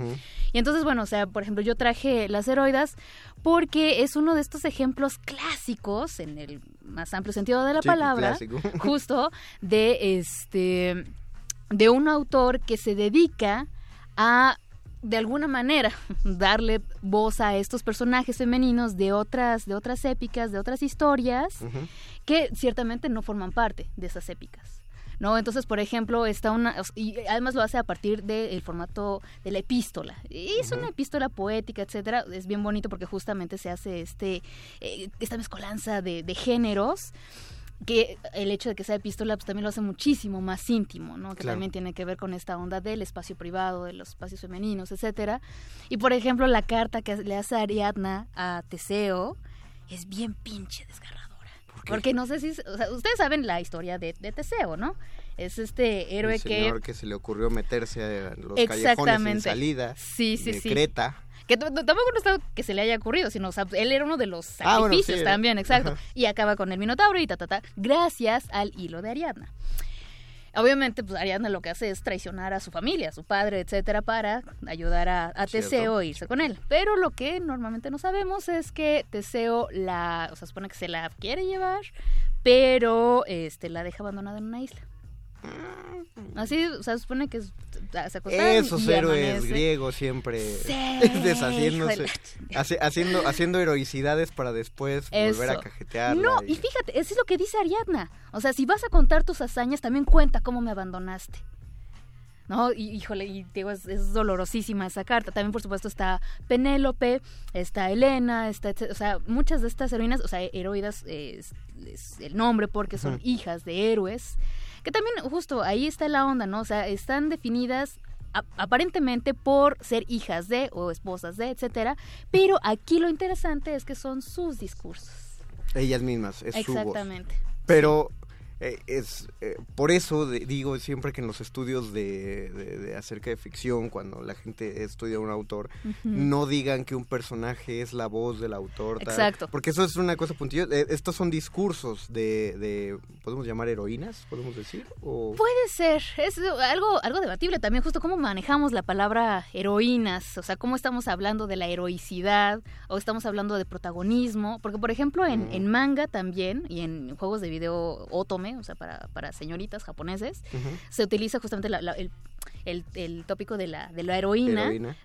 Y entonces, bueno, o sea, por ejemplo, yo traje las heroidas porque es uno de estos ejemplos clásicos, en el más amplio sentido de la
Sí,
palabra,
clásico. *laughs*
justo de este de un autor que se dedica a de alguna manera *laughs* darle voz a estos personajes femeninos de otras de otras épicas, de otras historias que ciertamente no forman parte de esas épicas. ¿No? Entonces, por ejemplo, está una. Y además lo hace a partir del formato de la epístola. Y es una epístola poética, etcétera. Es bien bonito porque justamente se hace este eh, esta mezcolanza de, de géneros que el hecho de que sea epístola pues también lo hace muchísimo más íntimo, ¿no? Que
Claro.
también tiene que ver con esta onda del espacio privado, de los espacios femeninos, etcétera. Y por ejemplo, la carta que le hace Ariadna a Teseo es bien pinche Porque no sé si, o sea, ustedes saben la historia de, de Teseo, ¿no? Es este héroe
El
que
señor que se le ocurrió meterse a los callejones sin salida
Sí, sí,
de
sí.
Creta.
que tampoco no está que se le haya ocurrido, sino o sea, él era uno de los
Ah, bueno,
sacrificios
sí,
también, exacto.
ajá.
Y acaba con el Minotauro y ta, ta, ta, gracias al hilo de Ariadna. Obviamente, pues Ariadna lo que hace es traicionar a su familia, a su padre, etcétera, para ayudar a, a. Teseo e irse con él. Pero lo que normalmente no sabemos es que Teseo la, o sea, supone que se la quiere llevar, pero este la deja abandonada en una isla. Así, o sea, supone que es- se acostaron
Esos
y
héroes
amanece.
griegos siempre
Sí, *laughs*
deshaciéndose, hace- haciendo, haciendo heroicidades para después volver a
Eso.
cajetearla.
No,
y-
y fíjate, eso es lo que dice Ariadna. O sea, si vas a contar tus hazañas, también cuenta cómo me abandonaste. ¿No? Y, híjole, y digo, es, es dolorosísima esa carta. También, por supuesto, está Penélope, está Elena, está, o sea, muchas de estas heroínas, o sea, heroidas es, es el nombre porque son hijas de héroes, que también justo ahí está la onda, ¿no? O sea, están definidas aparentemente por ser hijas de o esposas de, etcétera, pero aquí lo interesante es que son sus discursos.
ellas mismas, es su voz.
Exactamente.
Pero eh, es eh, por eso de- digo siempre que en los estudios de, de- de acerca de ficción, cuando la gente estudia a un autor, no digan que un personaje es la voz del autor. tal,
Exacto.
Porque eso es una cosa puntilla. eh, estos son discursos de, de, podemos llamar heroínas, podemos decir. O...
Puede ser, es algo, algo debatible también, justo cómo manejamos la palabra heroínas, o sea, cómo estamos hablando de la heroicidad o estamos hablando de protagonismo, porque por ejemplo en, en manga también y en juegos de video otome, o sea, para, para señoritas japoneses, se utiliza justamente la- la- el, el- el tópico de la, de la heroína,
Heroína.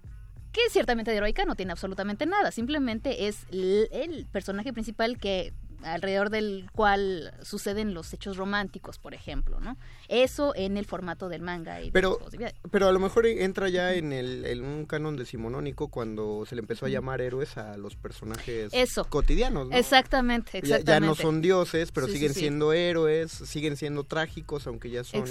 que ciertamente de heroica no tiene absolutamente nada, simplemente es el, el personaje principal que alrededor del cual suceden los hechos románticos, por ejemplo, ¿no? Eso en el formato del manga y
Pero,
de
pero a lo mejor entra ya en, el, en un canon decimonónico cuando se le empezó a llamar héroes a los personajes
Eso.
cotidianos, ¿no?
Exactamente, exactamente.
Ya, no son dioses, pero
Sí,
siguen
sí.
siendo héroes, siguen siendo trágicos, aunque ya son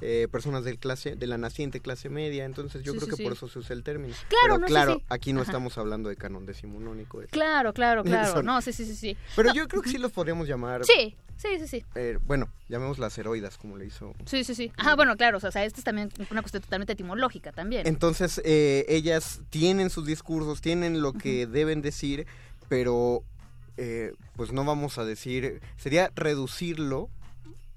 eh, personas de clase de la naciente clase media. Entonces yo creo que por eso se usa el término.
Claro,
pero
no,
claro, aquí no
Ajá.
estamos hablando de canon decimonónico. es-
Claro, claro, *laughs* claro.
Son-
No, sí, sí, sí, sí.
Pero
No,
yo creo que sí los podríamos llamar.
Sí, sí, sí, sí.
eh, bueno, llamemos las heroidas, como le hizo.
Sí, sí, sí. Ajá, bueno, claro, o sea, esta es también una cuestión totalmente etimológica también.
Entonces, eh, ellas tienen sus discursos, tienen lo que deben decir, pero eh, pues no vamos a decir, sería reducirlo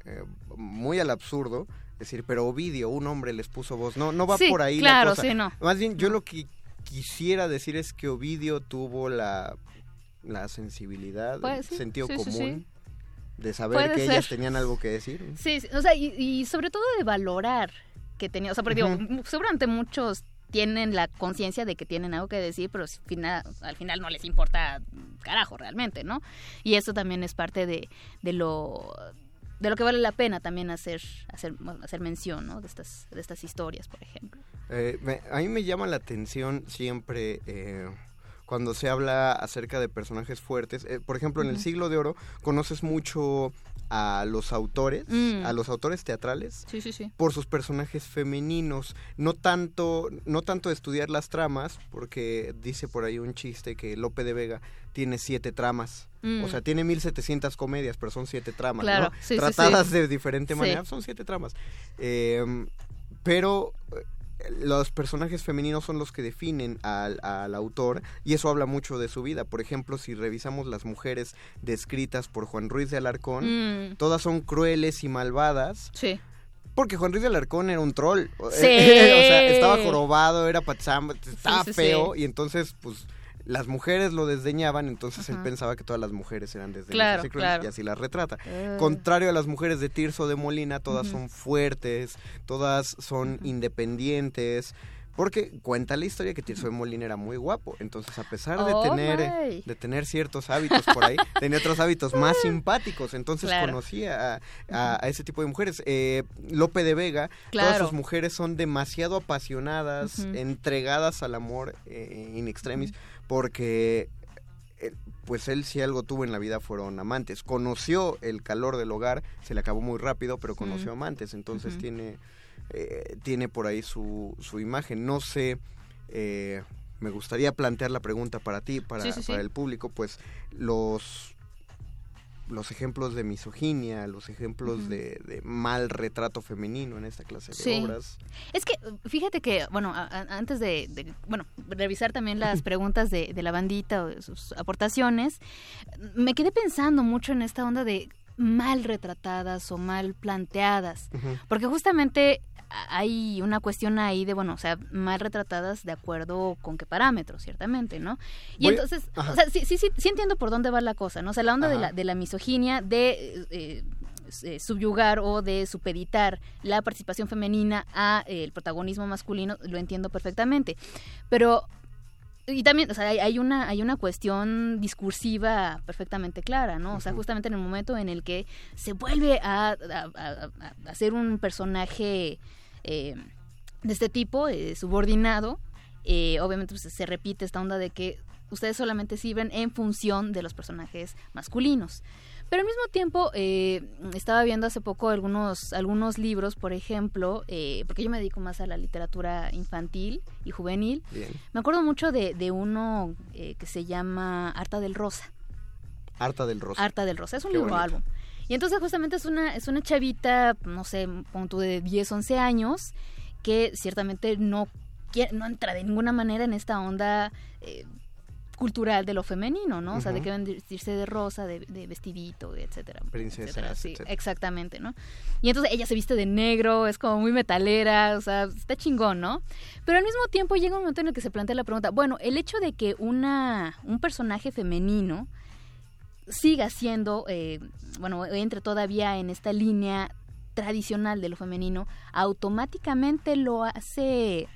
eh, muy al absurdo, decir, pero Ovidio, un hombre les puso voz. No, no va
Sí,
por ahí
claro,
la cosa.
sí, no.
Más bien, yo lo que quisiera decir es que Ovidio tuvo la, la sensibilidad,
Pues
el
sí,
sentido
sí,
común.
sí.
De saber
Puede
que ellas tenían algo que decir.
Sí, sí, o sea, y, y sobre todo de valorar que tenía, o sea, porque digo,
Ujú.
m- seguramente muchos tienen la conciencia de que tienen algo que decir, pero al final, al final no les importa carajo realmente, ¿no? Y eso también es parte de, de lo de lo que vale la pena también hacer hacer hacer mención, ¿no? De estas de estas historias, por ejemplo.
Eh, me- a mí me llama la atención siempre eh, cuando se habla acerca de personajes fuertes. Eh, por ejemplo, en el siglo de oro conoces mucho a los autores,
Mm.
a los autores teatrales.
Sí, sí, sí.
Por sus personajes femeninos, no tanto, no tanto estudiar las tramas, porque dice por ahí un chiste que Lope de Vega tiene siete tramas.
Mm.
O sea, tiene 1700 comedias, pero son siete tramas,
Claro,
Tratadas de diferente manera, son siete tramas. Eh, pero eh, los personajes femeninos son los que definen al, al autor y eso habla mucho de su vida. Por ejemplo, si revisamos las mujeres descritas por Juan Ruiz de Alarcón,
Mm.
todas son crueles y malvadas.
Sí.
Porque Juan Ruiz de Alarcón era un troll. *laughs* o
Sí.
sea, estaba jorobado, era patzamba, estaba
sí, sí.
feo y entonces, pues, las mujeres lo desdeñaban, entonces él pensaba que todas las mujeres eran desdeñosas
Claro,
y crueles,
claro.
y así las retrata.
Ah.
Contrario a las mujeres de Tirso de Molina, todas son fuertes, todas son independientes. Porque cuenta la historia que Tirso de Molina era muy guapo. Entonces, a pesar de
Oh,
tener eh, de tener ciertos hábitos por ahí, *laughs* tenía otros hábitos más simpáticos. Entonces
Claro.
conocía a, a- a ese tipo de mujeres. Eh, Lope de Vega, todas sus mujeres son demasiado apasionadas, entregadas al amor eh, in extremis, porque eh, pues él si algo tuvo en la vida fueron amantes. Conoció el calor del hogar, se le acabó muy rápido, pero conoció amantes, entonces tiene, eh, tiene por ahí su, su imagen. No sé, eh, me gustaría plantear la pregunta para ti, para,
Sí, sí, sí.
para el público, pues los los ejemplos de misoginia, los ejemplos de, de mal retrato femenino en esta clase de
Sí.
obras.
Es que, fíjate que, bueno, a- a- antes de, de, bueno, revisar también las *laughs* preguntas de, de la bandita o de sus aportaciones, me quedé pensando mucho en esta onda de mal retratadas o mal planteadas. Porque justamente hay una cuestión ahí de, bueno, o sea, mal retratadas de acuerdo con qué parámetros, ciertamente, ¿no? Y
Voy-
entonces,
Ajá.
o sea, sí, sí, sí, sí entiendo por dónde va la cosa, ¿no? O sea, la onda de la, de la misoginia, de... eh, eh, subyugar o de supeditar la participación femenina a eh, el protagonismo masculino lo entiendo perfectamente pero y también o sea hay, hay una hay una cuestión discursiva perfectamente clara no o sea justamente en el momento en el que se vuelve a, a- a- ser un personaje eh, de este tipo eh, subordinado eh, obviamente pues, se repite esta onda de que ustedes solamente sirven en función de los personajes masculinos pero al mismo tiempo, eh, estaba viendo hace poco algunos, algunos libros, por ejemplo, eh, porque yo me dedico más a la literatura infantil y juvenil.
Bien.
Me acuerdo mucho de, de uno eh, que se llama Harta del Rosa.
Harta del Rosa.
Harta del Rosa, es un
Qué
libro
bonito.
álbum. Y entonces justamente es una, es una chavita, no sé, pon tú de 10, 11 años, que ciertamente no, quiere- no entra de ninguna manera en esta onda eh, cultural de lo femenino, ¿no? O sea, de que vestirse de rosa, de, de vestidito, etcétera.
Princesas,
etcétera. Sí,
etcétera.
exactamente, ¿no? Y entonces ella se viste de negro, es como muy metalera, o sea, está chingón, ¿no? Pero al mismo tiempo llega un momento en el que se plantea la pregunta, bueno, el hecho de que una, un personaje femenino siga siendo, eh, bueno, entre todavía en esta línea tradicional de lo femenino, automáticamente lo hace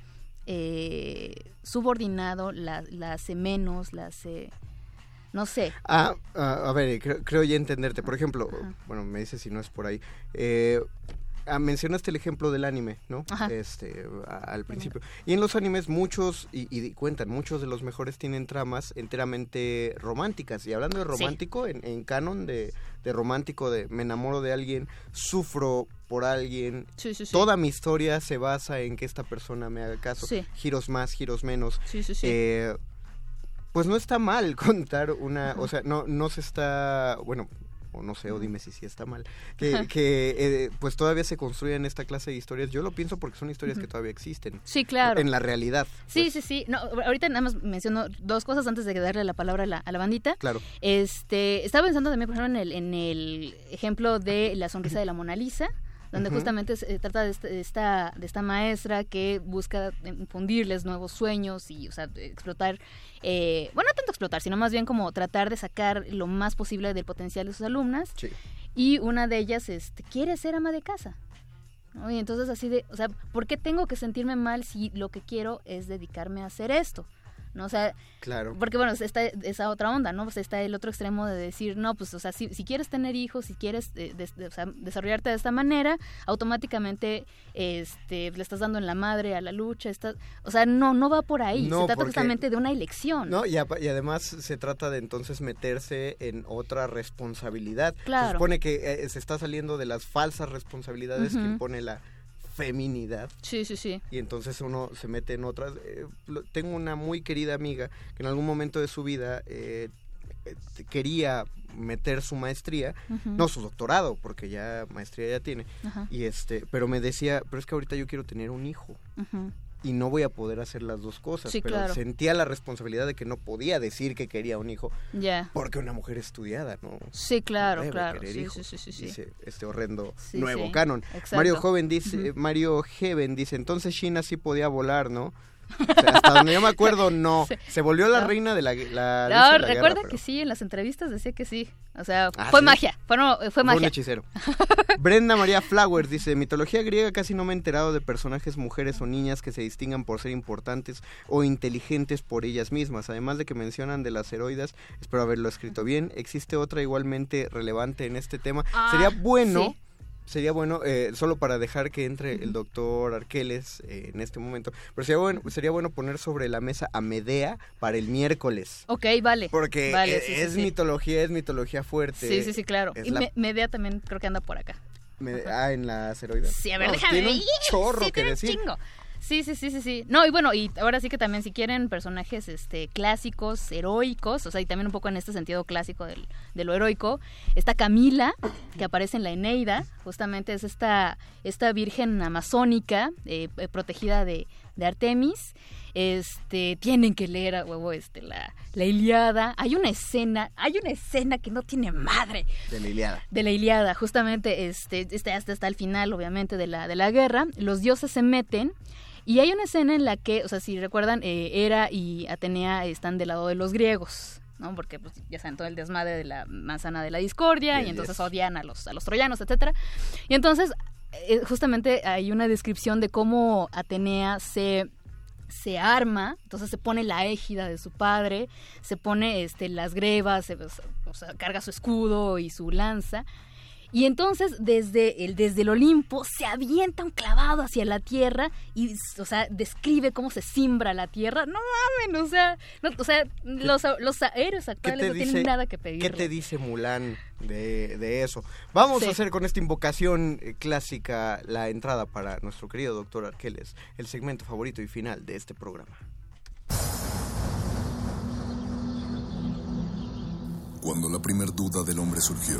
eh, subordinado, la, la hace menos, la hace... No sé.
Ah, ah, a ver, creo, creo ya entenderte. Por ejemplo, bueno, me dices si no es por ahí. Eh, ah, mencionaste el ejemplo del anime, ¿no?
Ajá.
Este, a- al principio. Y en los animes muchos, y, y cuentan, muchos de los mejores tienen tramas enteramente románticas. Y hablando de
Sí.
romántico, en, en canon de, de romántico, de me enamoro de alguien, sufro por alguien.
Sí, sí, sí.
Toda mi historia se basa en que esta persona me haga caso. Giros más, giros menos.
Sí, sí, sí.
Eh, pues no está mal *laughs* contar una, o sea, no, no se está, bueno, o no sé, o dime si sí está mal, que, que eh, pues todavía se construyan esta clase de historias. Yo lo pienso porque son historias que todavía existen.
Sí, claro.
En la realidad.
Sí, sí, sí. No, ahorita nada más menciono dos cosas antes de darle la palabra a la, a la bandita.
Claro.
Este, estaba pensando también, por ejemplo, en el, en el ejemplo de la sonrisa de la Mona Lisa, donde justamente se trata de esta, de esta, de esta maestra que busca infundirles nuevos sueños y, o sea, explotar, eh, bueno, no tanto explotar, sino más bien como tratar de sacar lo más posible del potencial de sus alumnas.
Sí.
Y una de ellas este, quiere ser ama de casa. ¿no? Y entonces así de, o sea, ¿por qué tengo que sentirme mal si lo que quiero es dedicarme a hacer esto? ¿No? O sea,
Claro.
porque bueno, está esa otra onda, ¿no? Pues está el otro extremo de decir, no, pues, o sea, si, si quieres tener hijos, si quieres eh, des- de- o sea, desarrollarte de esta manera, automáticamente este, le estás dando en la madre a la lucha, estás, o sea, no, no va por ahí,
No,
se trata
porque-
justamente de una elección.
No, y, y además se trata de entonces meterse en otra responsabilidad.
Claro.
Se supone que eh, se está saliendo de las falsas responsabilidades que impone la feminidad.
Sí, sí, sí.
y entonces uno se mete en otras. eh, tengo una muy querida amiga que en algún momento de su vida eh, eh, quería meter su maestría, no su doctorado, porque ya maestría ya tiene, y este, pero me decía, pero es que ahorita yo quiero tener un hijo. Y no voy a poder hacer las dos cosas,
Sí,
pero
claro.
sentía la responsabilidad de que no podía decir que quería un hijo,
Ya.
porque una mujer estudiada, ¿no?
Sí, claro,
no debe
claro.
querer
Sí,
hijos,
sí, sí, sí, sí.
Dice este horrendo
Sí,
nuevo canon.
exacto.
Mario Joven dice, eh, Mario Heaven dice, entonces China sí podía volar, ¿no? O sea, hasta donde yo me acuerdo, no. *laughs*
Sí.
Se volvió la
No.
reina de la, la,
No,
la
recuerda
guerra, pero
que sí, en las entrevistas decía que sí. O sea,
¿Ah,
fue
sí?
magia, fue, no, fue
Fue un hechicero. *laughs* Brenda María Flowers dice, mitología griega casi no me he enterado de personajes mujeres o niñas que se distingan por ser importantes o inteligentes por ellas mismas. Además de que mencionan de las heroidas, espero haberlo escrito bien, existe otra igualmente relevante en este tema.
Ah,
Sería bueno...
sí.
Sería bueno, eh, solo para dejar que entre el doctor Arqueles eh, en este momento, pero sería bueno, sería bueno poner sobre la mesa a Medea para el miércoles.
Ok, vale.
Porque
Vale,
eh,
sí, sí,
es
sí.
mitología, es mitología fuerte.
Sí, sí, sí, claro.
Es
Y
la-
Medea también creo que anda por acá.
Ah, en la asteroide.
Sí, a ver,
No,
déjame
Tiene un *laughs* chorro que
tiene un
decir.
chingo. Sí, sí, sí, sí, sí. No, y bueno, y ahora sí que también si quieren personajes este clásicos, heroicos, o sea, y también un poco en este sentido clásico del, de lo heroico, está Camila, que aparece en la Eneida, justamente es esta, esta virgen amazónica eh, eh, protegida de, de Artemis. Este, tienen que leer a huevo este la, la Iliada. Hay una escena, hay una escena que no tiene madre
De la Iliada.
de la Iliada, justamente este, este hasta, hasta el final, obviamente, de la, de la guerra, los dioses se meten y hay una escena en la que, o sea, si recuerdan, eh, Hera y Atenea están del lado de los griegos. ¿no? Porque pues, ya saben todo el desmadre de la manzana de la discordia
Yes,
y entonces
yes.
odian a los, a los troyanos, etcétera. Y entonces, eh, justamente hay una descripción de cómo Atenea se se arma, entonces se pone la égida de su padre, se pone este, las grebas, se- o sea, carga su escudo y su lanza. Y entonces desde el, desde el Olimpo se avienta un clavado hacia la tierra y, o sea, describe cómo se simbra la tierra. No mames, o sea, no- o sea los, los héroes
¿Qué
actuales no
dice,
tienen nada que pedir.
¿Qué te dice Mulan de, de eso? Vamos
Sí.
a hacer con esta invocación eh, clásica la entrada para nuestro querido doctor Arqueles, el segmento favorito y final de este programa.
Cuando la primer duda del hombre surgió,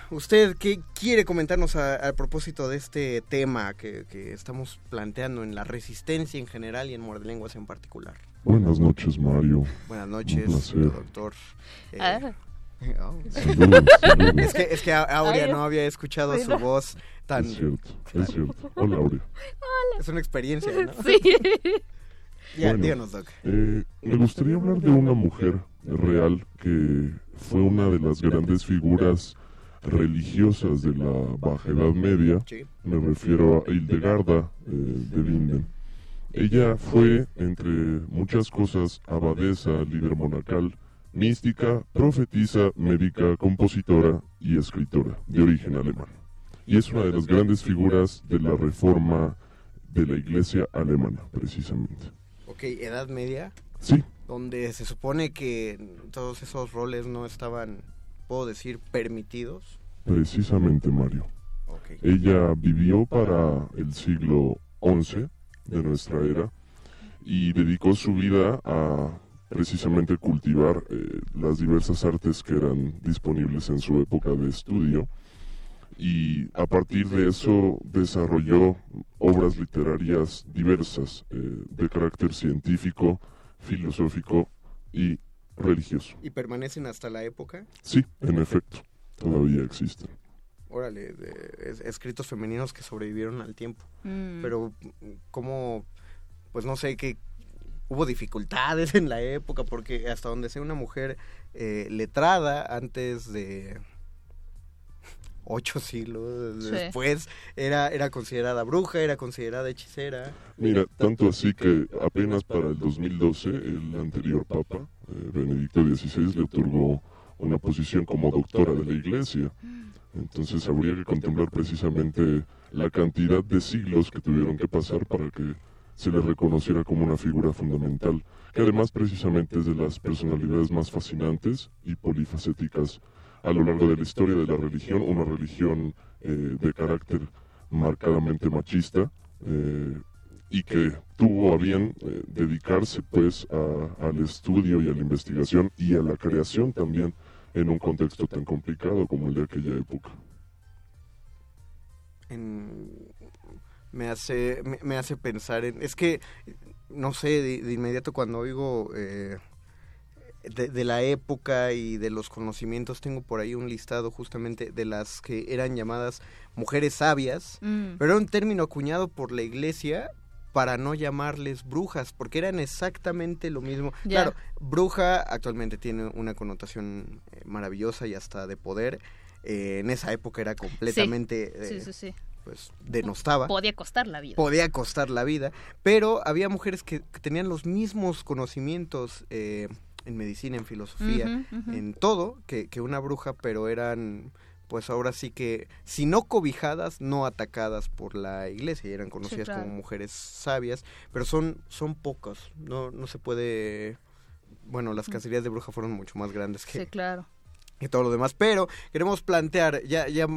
¿usted qué quiere comentarnos a, a propósito de este tema que, que estamos planteando en la resistencia en general y en Muerde Lenguas en particular?
Buenas noches, Mario.
Buenas
Un
noches,
placer.
doctor. Eh,
Ah.
oh. *laughs*
Saludos, saludos.
Es que, es que a- Aurea
Ay,
no había escuchado
sí,
su voz tan...
Es cierto, es cierto. Hola, Aurea.
Es una experiencia, ¿no? *laughs*
Sí. *laughs*
Ya,
Bueno,
díganos, Doc.
eh, me gustaría hablar de una mujer real que fue una de las grandes figuras religiosas de la Baja Edad Media. Me refiero a Hildegarda eh, de Bingen. Ella fue, entre muchas cosas, abadesa, líder monacal, mística, profetisa, médica, compositora y escritora de origen alemán. Y es una de las grandes figuras de la reforma de la iglesia alemana, precisamente.
Ok, Edad Media,
Sí,
donde se supone que todos esos roles no estaban, puedo decir, permitidos.
precisamente Mario. Ella vivió para el siglo XI de nuestra era y dedicó su vida a precisamente cultivar eh, las diversas artes que eran disponibles en su época de estudio y a partir de eso desarrolló obras literarias diversas eh, de carácter científico, filosófico y religioso.
¿Y permanecen hasta la época?
Sí, en efecto, todavía existen.
Órale, de- es- escritos femeninos que sobrevivieron al tiempo.
Mm.
Pero, como, pues no sé, que hubo dificultades *laughs* en la época, porque hasta donde sea una mujer eh, letrada antes de ocho siglos
Sí.
después, era, era considerada bruja, era considerada hechicera.
Mira, tanto así que apenas para el 2012 el anterior Papa, eh, Benedicto XVI, le otorgó una posición como doctora de la Iglesia. Entonces habría que contemplar precisamente la cantidad de siglos que tuvieron que pasar para que se le reconociera como una figura fundamental, que además precisamente es de las personalidades más fascinantes y polifacéticas a lo largo de la historia de la religión, una religión eh, de carácter marcadamente machista, eh, y que tuvo a bien eh, dedicarse pues a- al estudio y a la investigación y a la creación también en un contexto tan complicado como el de aquella época.
me hace me, me hace pensar en es que no sé de, de inmediato cuando oigo eh, de, de la época y de los conocimientos tengo por ahí un listado justamente de las que eran llamadas mujeres sabias
Mm.
pero era un término acuñado por la iglesia para no llamarles brujas, porque eran exactamente lo mismo. Claro, bruja actualmente tiene una connotación eh, maravillosa y hasta de poder. Eh, en esa época era completamente,
Sí,
eh,
sí, sí.
pues, denostaba.
Podía costar la vida.
Podía costar la vida, pero había mujeres que, que tenían los mismos conocimientos eh, en medicina, en filosofía, en todo, que, que una bruja, pero eran, pues ahora sí que, si no cobijadas, no atacadas por la iglesia, y eran conocidas
claro.
como mujeres sabias, pero son, son pocas, no, no se puede... Bueno, las cacerías de bruja fueron mucho más grandes que,
Sí, claro.
Y todo lo demás. Pero queremos plantear, ya, ya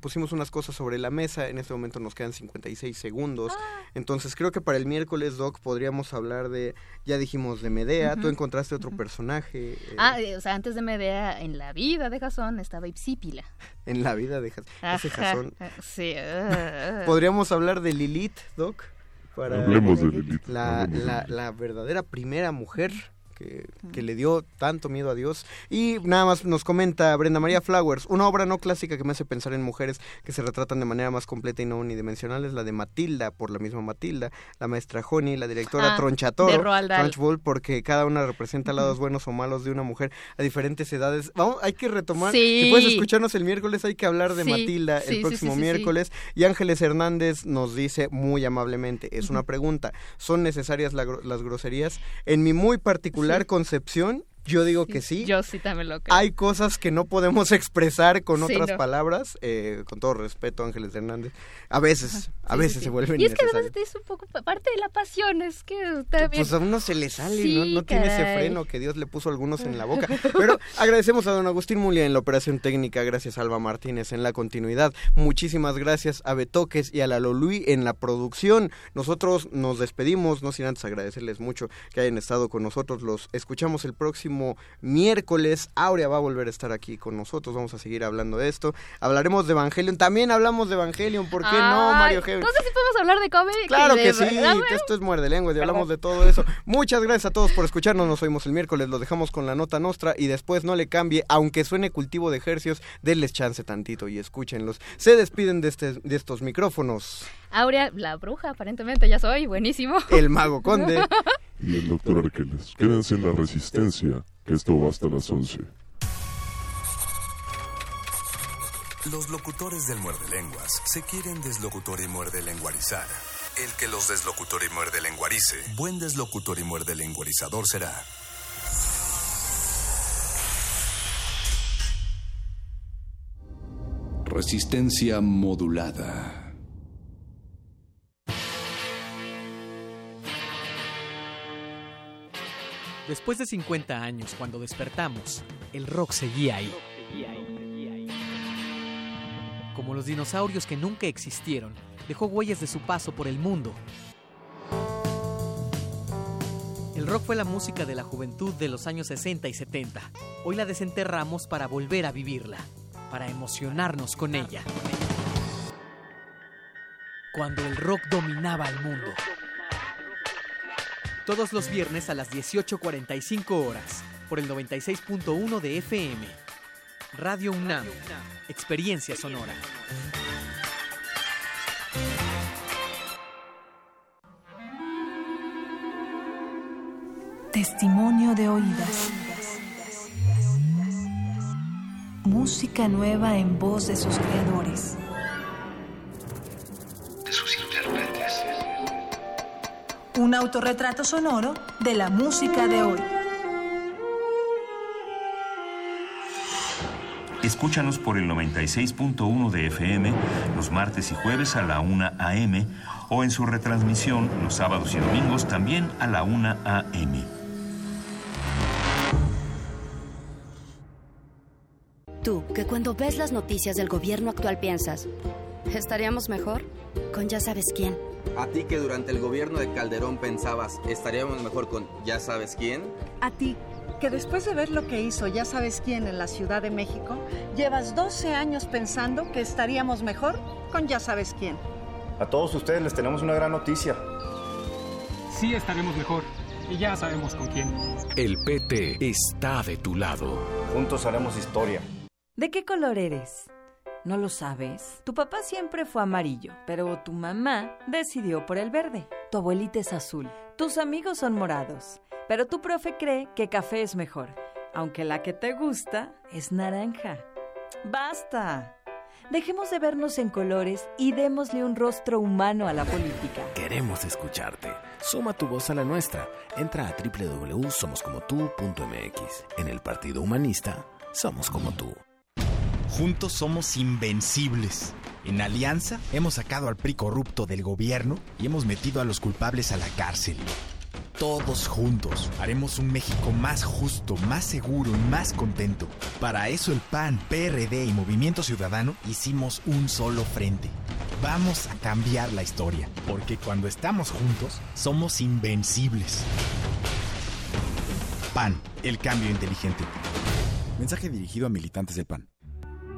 pusimos unas cosas sobre la mesa, en este momento nos quedan 56 segundos.
Ah.
Entonces creo que para el miércoles, Doc, podríamos hablar de, ya dijimos de Medea, tú
Ujú,
encontraste otro personaje eh,
Ah, eh, o sea, antes de Medea, en la vida de Jasón estaba Ipsípila. *laughs*
en la vida de Jas- ese Jasón.
Sí. ah.
Podríamos hablar de Lilith, Doc. Para
Hablemos de Lilith,
La, la verdadera primera mujer que, que le dio tanto miedo a Dios. Y nada más nos comenta Brenda María Flowers, una obra no clásica que me hace pensar en mujeres que se retratan de manera más completa y no unidimensional es la de Matilda, por la misma Matilda, la maestra Honey, la directora
Ah,
Tronchatoro. Trunchbull, porque cada una representa lados buenos o malos de una mujer a diferentes edades. Vamos, hay que retomar.
Sí.
Si puedes escucharnos el miércoles, hay que hablar de
Sí,
Matilda
sí,
el próximo miércoles. Y Ángeles Hernández nos dice muy amablemente, es una pregunta, ¿son necesarias la las groserías? En mi muy particular concepción, yo digo que sí.
Yo sí también lo creo.
Hay cosas que no podemos *laughs* expresar con
Sí,
otras
no.
palabras, eh, con todo respeto, Ángeles Hernández. A veces, a
Sí,
veces
sí,
se vuelven
Y es que además es un poco pa- parte de la pasión, es que también...
Pues a uno se le sale,
Sí,
¿no? No tiene ese freno que Dios le puso a algunos en la boca. *laughs* Pero agradecemos a don Agustín Mulia en la operación técnica, gracias a Alba Martínez en la continuidad. Muchísimas gracias a Betoques y a la Lolui en la producción. Nosotros nos despedimos, no sin antes agradecerles mucho que hayan estado con nosotros. Los escuchamos el próximo miércoles Aurea va a volver a estar aquí con nosotros. Vamos a seguir hablando de esto. Hablaremos de Evangelion. También hablamos de Evangelion. ¿Por qué no, Mario G?
Entonces sí podemos hablar de cómic.
Claro
de-
que sí,
Ah, bueno.
esto es muerde lenguas y hablamos de todo eso. *laughs* Muchas gracias a todos por escucharnos, nos oímos el miércoles, lo dejamos con la nota nostra y después no le cambie, aunque suene cultivo de ejercios, denles chance tantito y escúchenlos. Se despiden de, este, de estos micrófonos,
Aurea, la bruja, aparentemente ya soy, buenísimo.
el mago conde. *laughs*
Y el doctor Arqueles. Quédense en la resistencia, que esto va hasta las 11.
Los locutores del muerde lenguas se quieren deslocutor y muerde lenguarizar. El que los deslocutor y muerde lenguarice, buen deslocutor y muerde lenguarizador será.
Resistencia modulada.
Después de 50 años, cuando despertamos, el rock seguía ahí. Como los dinosaurios que nunca existieron, dejó huellas de su paso por el mundo. El rock fue la música de la juventud de los años 60 y 70. Hoy la desenterramos para volver a vivirla, para emocionarnos con ella. Cuando el rock dominaba el mundo. Todos los viernes a las 18.45 horas, por el 96.1 de FM. Radio UNAM, Experiencia Sonora.
Testimonio de oídas. Música nueva en voz de sus creadores.
de sus intérpretes.
Un autorretrato sonoro de la música de hoy.
Escúchanos por el 96.1 de FM los martes y jueves a la 1 a.m. o en su retransmisión los sábados y domingos también a la 1 a.m.
Tú, que cuando ves las noticias del gobierno actual piensas, ¿estaríamos mejor? Con ya sabes quién.
A ti que durante el gobierno de Calderón pensabas, estaríamos mejor con ya sabes quién.
A ti, que después de ver lo que hizo ya sabes quién en la Ciudad de México, llevas 12 años pensando que estaríamos mejor con ya sabes quién.
A todos ustedes les tenemos una gran noticia.
Sí estaremos mejor. Y ya sabemos con quién.
El PT está de tu lado.
Juntos haremos historia.
¿De qué color eres? ¿No lo sabes? Tu papá siempre fue amarillo, pero tu mamá decidió por el verde. Tu abuelita es azul. Tus amigos son morados, pero tu profe cree que café es mejor, aunque la que te gusta es naranja. ¡Basta! Dejemos de vernos en colores y démosle un rostro humano a la política.
Queremos escucharte. Suma tu voz a la nuestra. Entra a www.somoscomotú.mx. En el Partido Humanista, somos como tú.
Juntos somos invencibles. En Alianza hemos sacado al PRI corrupto del gobierno y hemos metido a los culpables a la cárcel. Todos juntos haremos un México más justo, más seguro y más contento. Para eso el PAN, PRD y Movimiento Ciudadano hicimos un solo frente. Vamos a cambiar la historia, porque cuando estamos juntos somos invencibles. PAN, el cambio inteligente.
Mensaje dirigido a militantes del PAN.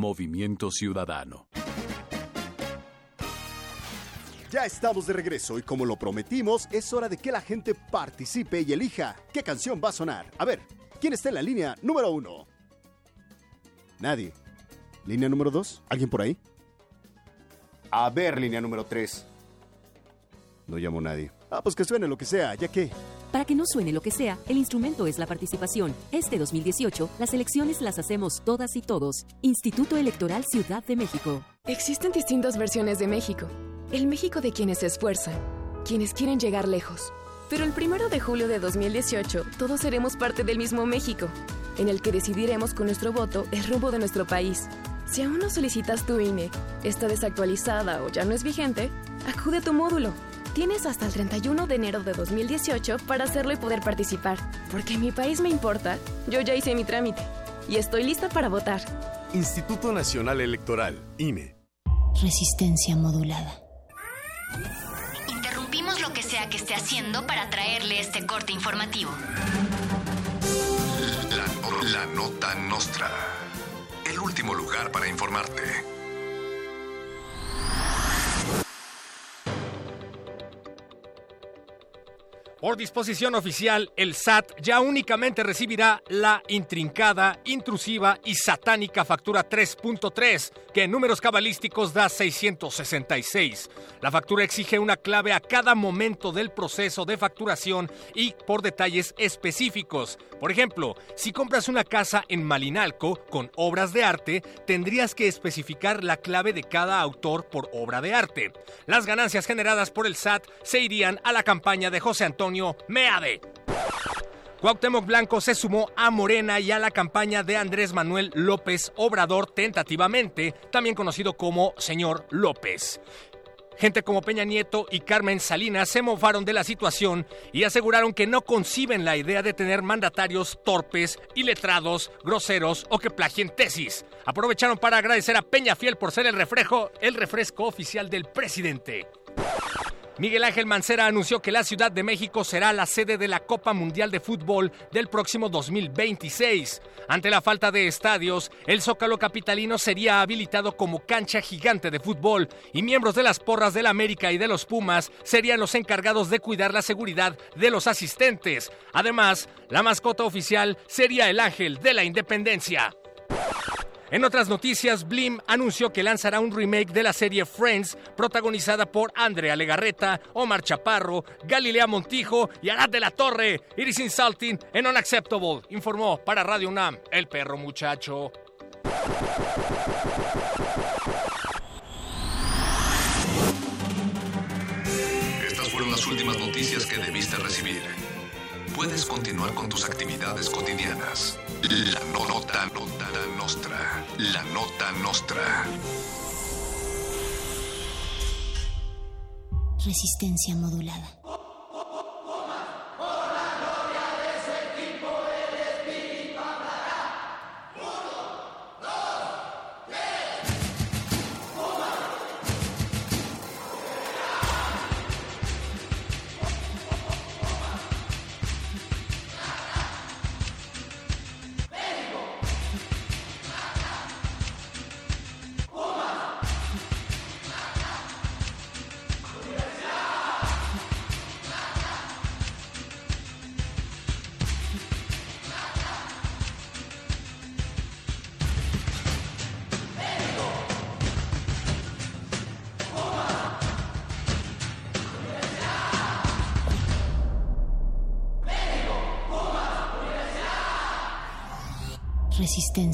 Movimiento Ciudadano.
Ya estamos de regreso y como lo prometimos, es hora de que la gente participe y elija qué canción va a sonar. A ver, ¿quién está en la línea número uno? Nadie. ¿Línea número dos? ¿Alguien por ahí? A ver, línea número tres. No llamo a nadie. Ah, pues que suene lo que sea, ya que.
Para que no suene lo que sea, el instrumento es la participación. Este 2018, las elecciones las hacemos todas y todos. Instituto Electoral Ciudad de México.
Existen distintas versiones de México. El México de quienes se esfuerzan, quienes quieren llegar lejos. Pero el primero de julio de 2018, todos seremos parte del mismo México, en el que decidiremos con nuestro voto el rumbo de nuestro país. Si aún no solicitas tu INE, está desactualizada o ya no es vigente, acude a tu módulo. Tienes hasta el 31 de enero de 2018 para hacerlo y poder participar. Porque mi país me importa, yo ya hice mi trámite y estoy lista para votar.
Instituto Nacional Electoral, INE.
Resistencia modulada.
Interrumpimos lo que sea que esté haciendo para traerle este corte informativo.
La, la nota nostra. El último lugar para informarte.
Por disposición oficial, el SAT ya únicamente recibirá la intrincada, intrusiva y satánica factura 3.3, que en números cabalísticos da 666. La factura exige una clave a cada momento del proceso de facturación y por detalles específicos. Por ejemplo, si compras una casa en Malinalco con obras de arte, tendrías que especificar la clave de cada autor por obra de arte. Las ganancias generadas por el SAT se irían a la campaña de José Antonio Meade. Cuauhtémoc Blanco se sumó a Morena y a la campaña de Andrés Manuel López Obrador tentativamente, también conocido como señor López. Gente como Peña Nieto y Carmen Salinas se mofaron de la situación y aseguraron que no conciben la idea de tener mandatarios torpes, iletrados, groseros o que plagien tesis. Aprovecharon para agradecer a Peña Fiel por ser el reflejo, el refresco oficial del presidente. Miguel Ángel Mancera anunció que la Ciudad de México será la sede de la Copa Mundial de Fútbol del próximo 2026. Ante la falta de estadios, el Zócalo Capitalino sería habilitado como cancha gigante de fútbol y miembros de las porras del América y de los Pumas serían los encargados de cuidar la seguridad de los asistentes. Además, la mascota oficial sería el Ángel de la Independencia. En otras noticias, Blim anunció que lanzará un remake de la serie Friends, protagonizada por Andrea Legarreta, Omar Chaparro, Galilea Montijo y Arad de la Torre. Iris Insulting en Unacceptable, informó para Radio UNAM, el perro muchacho.
Estas fueron las últimas noticias que debiste recibir. Puedes continuar con tus actividades cotidianas. La no- nota, nota nostra. La nota nostra.
Resistencia modulada.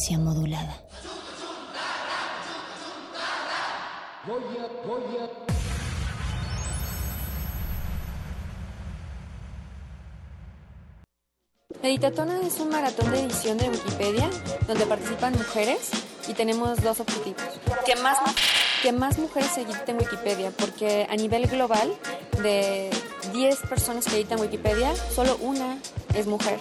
Resistencia modulada.
Editatona es un maratón de edición de Wikipedia donde participan mujeres y tenemos dos objetivos. Que más, que más mujeres editen Wikipedia, porque a nivel global, de 10 personas que editan Wikipedia, solo una es mujer.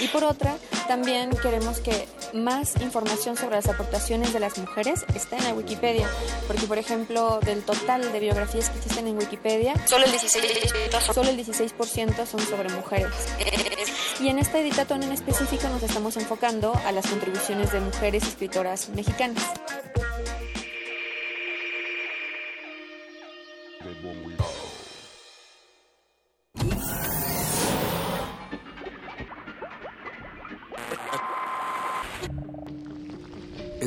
Y por otra, también queremos que más información sobre las aportaciones de las mujeres esté en la Wikipedia, porque por ejemplo, del total de biografías que existen en Wikipedia, solo el 16%, solo el 16 son sobre mujeres. Y en esta editatón en específico nos estamos enfocando a las contribuciones de mujeres escritoras mexicanas.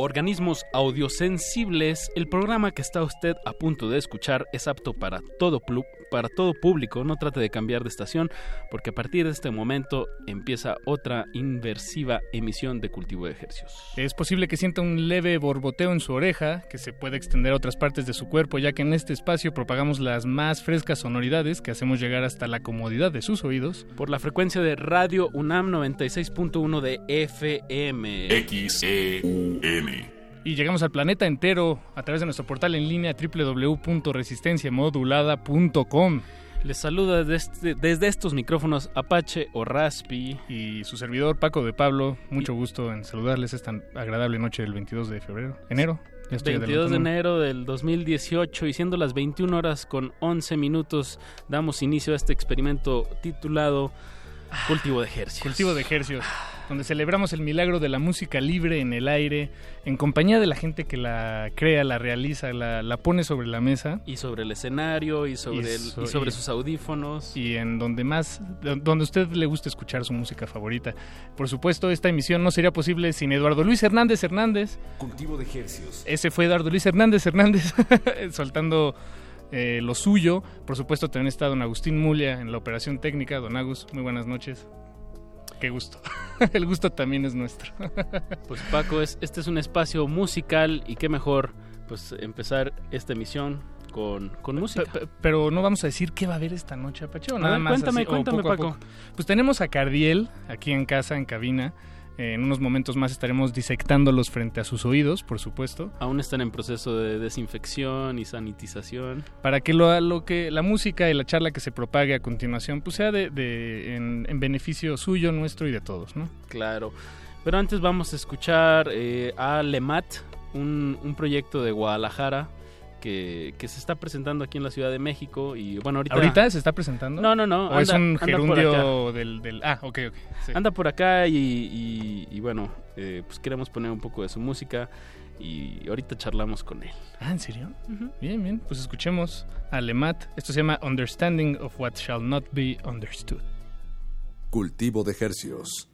Organismos audiosensibles, el programa que está usted a punto de escuchar es apto para todo, para todo público. No trate de cambiar de estación porque a partir de este momento empieza otra inversiva emisión de cultivo de ejercicios.
Es posible que sienta un leve borboteo en su oreja, que se puede extender a otras partes de su cuerpo, ya que en este espacio propagamos las más frescas sonoridades que hacemos llegar hasta la comodidad de sus oídos.
Por la frecuencia de Radio UNAM 96.1 de FM.
Y llegamos al planeta entero a través de nuestro portal en línea www.resistenciamodulada.com.
Les saluda desde, desde estos micrófonos Apache o Raspi.
Y su servidor Paco de Pablo, mucho gusto en saludarles esta agradable noche del 22 de febrero, enero. Ya estoy
22 de enero del 2018 y siendo las 21 horas con 11 minutos damos inicio a este experimento titulado Cultivo de Ejercicios.
Cultivo de Ejercios, donde celebramos el milagro de la música libre en el aire, en compañía de la gente que la crea, la realiza, la, la pone sobre la mesa.
Y sobre el escenario y sobre,
so-
y sobre
y-
sus audífonos.
Y en donde más, donde a usted le gusta escuchar su música favorita. Por supuesto, esta emisión no sería posible sin Eduardo Luis Hernández Hernández.
Cultivo de ejercicios.
Ese fue Eduardo Luis Hernández Hernández *laughs* soltando eh, lo suyo. Por supuesto, también está don Agustín Mulia en la operación técnica. Don Agus, muy buenas noches. Qué gusto. *laughs* El gusto también es nuestro. *laughs*
Pues Paco, es, este es un espacio musical y qué mejor pues empezar esta emisión con, con música.
Pe- pe- Pero no vamos a decir qué va a haber esta noche, Apache. o nada
ver,
más
cuéntame,
así,
cuéntame, Paco.
poco. Pues tenemos a Cardiel aquí en casa, en cabina. Eh, en unos momentos más estaremos disectándolos frente a sus oídos, por supuesto.
Aún están en proceso de desinfección y sanitización.
para que lo, lo que la música y la charla que se propague a continuación pues sea de, de- en, en beneficio suyo, nuestro y de todos, ¿no?
Claro. Pero antes vamos a escuchar eh, a Lemat, un, un proyecto de Guadalajara que, que se está presentando aquí en la Ciudad de México. Y bueno, ahorita.
¿Ahorita se está presentando?
No, no, no.
¿O es un gerundio del, del- Ah, ok, ok. sí.
Anda por acá y, y- y bueno, eh, pues queremos poner un poco de su música y ahorita charlamos con él.
Ah, ¿en serio? Bien, bien. Pues escuchemos a Lemat. Esto se llama Understanding of What Shall Not Be Understood.
Cultivo de hercios.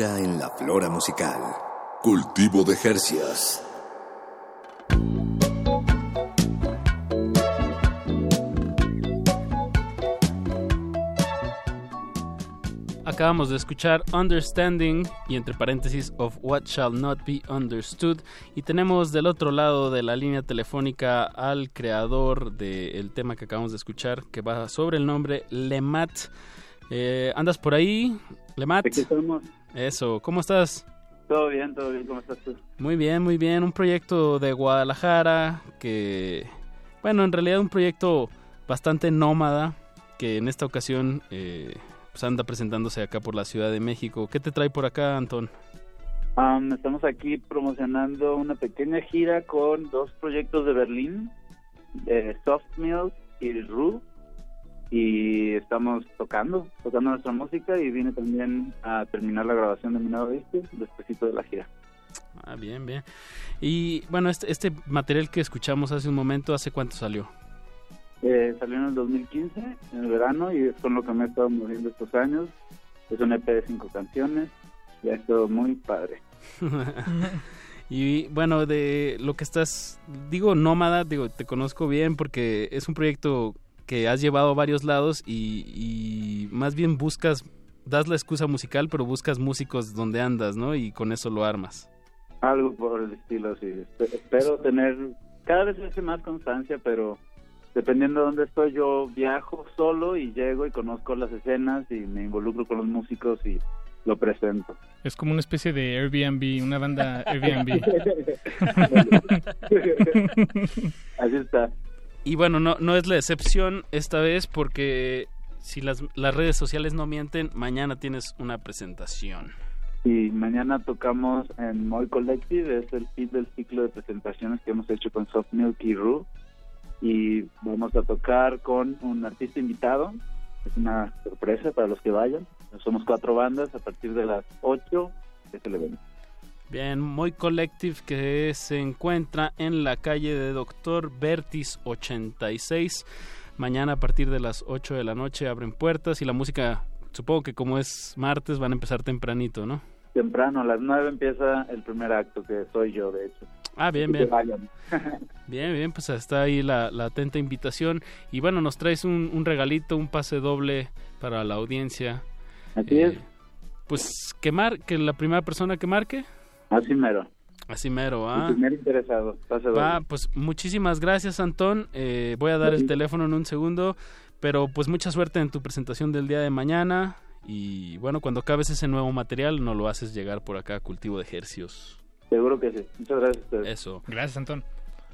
En la flora musical. Cultivo de Jercias.
Acabamos de escuchar Understanding y entre paréntesis of What Shall Not Be Understood y tenemos del otro lado de la línea telefónica al creador del tema que acabamos de escuchar que va sobre el nombre Lemat. Eh, ¿Andas por ahí, Lemat?
Aquí estamos.
Eso, ¿cómo estás?
Todo bien, todo bien, ¿cómo estás tú?
Muy bien, muy bien. Un proyecto de Guadalajara que, bueno, en realidad un proyecto bastante nómada que en esta ocasión eh, pues anda presentándose acá por la Ciudad de México. ¿Qué te trae por acá, Antón?
Um, estamos aquí promocionando una pequeña gira con dos proyectos de Berlín, de Soft Milk y Ru, y estamos tocando, tocando nuestra música y vine también a terminar la grabación de mi nuevo disco después de la gira.
Ah, bien, bien. Y bueno, este, este material que escuchamos hace un momento, ¿hace cuánto salió?
Eh, salió en el 2015, en el verano, y es con lo que me he estado moviendo estos años. Es un EP de cinco canciones y ha estado muy padre. *laughs*
y bueno, de lo que estás, digo nómada, digo, te conozco bien porque es un proyecto que has llevado a varios lados y, y más bien buscas, das la excusa musical, pero buscas músicos donde andas, ¿no? Y con eso lo armas.
Algo por el estilo, sí. Espe- Espero tener cada vez hace más constancia, pero dependiendo de dónde estoy, yo viajo solo y llego y conozco las escenas y me involucro con los músicos y lo presento.
Es como una especie de Airbnb, una banda Airbnb. *laughs*
Así está.
Y bueno, no, no es la excepción esta vez porque si las, las redes sociales no mienten, mañana tienes una presentación.
Y mañana tocamos en Moy Collective, es el fin del ciclo de presentaciones que hemos hecho con Soft Milk y Ru. Y vamos a tocar con un artista invitado. Es una sorpresa para los que vayan. Somos cuatro bandas a partir de las 8 es el evento.
Bien, Moy Collective que se encuentra en la calle de Doctor Vertis 86. Mañana a partir de las 8 de la noche abren puertas y la música, supongo que como es martes, van a empezar tempranito, ¿no?
Temprano, a las 9 empieza el primer acto, que soy yo, de hecho.
Ah, bien, bien. *laughs* Bien, bien, pues está ahí la, la atenta invitación. Y bueno, nos traes un, un regalito, un pase doble para la audiencia.
Así es.
Pues que, mar que la primera persona que marque.
Así mero.
Así mero, ¿ah?
El primer interesado.
Va, pues muchísimas gracias, Antón. Eh, voy a dar el teléfono en un segundo, pero pues mucha suerte en tu presentación del día de mañana. Y bueno, cuando acabes ese nuevo material, no lo haces llegar por acá a Cultivo de Ejercios.
Seguro que sí. Muchas gracias a ustedes.
Eso.
Gracias, Antón.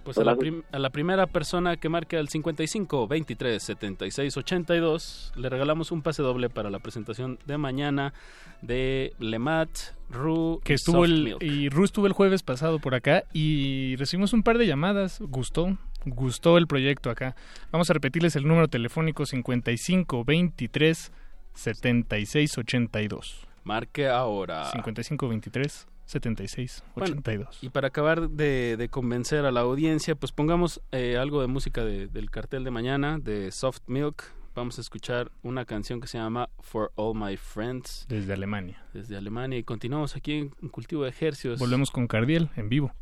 Pues a la, prim- a la primera persona que marque al 55 23 76 82 le regalamos un pase doble para la presentación de mañana de Lemat, Ru
que
y
estuvo
Soft
el
Milk.
y Ru estuvo el jueves pasado por acá y recibimos un par de llamadas, gustó, gustó el proyecto acá. Vamos a repetirles el número telefónico 55 23 76 82.
Marque ahora.
55 23 76
Bueno,
82.
y para acabar de, de convencer a la audiencia, pues pongamos eh, algo de música de- del cartel de mañana, de Soft Milk. Vamos a escuchar una canción que se llama For All My Friends.
Desde Alemania.
Desde Alemania. Y continuamos aquí en, Cultivo de Ejercios.
Volvemos con Cardiel en vivo.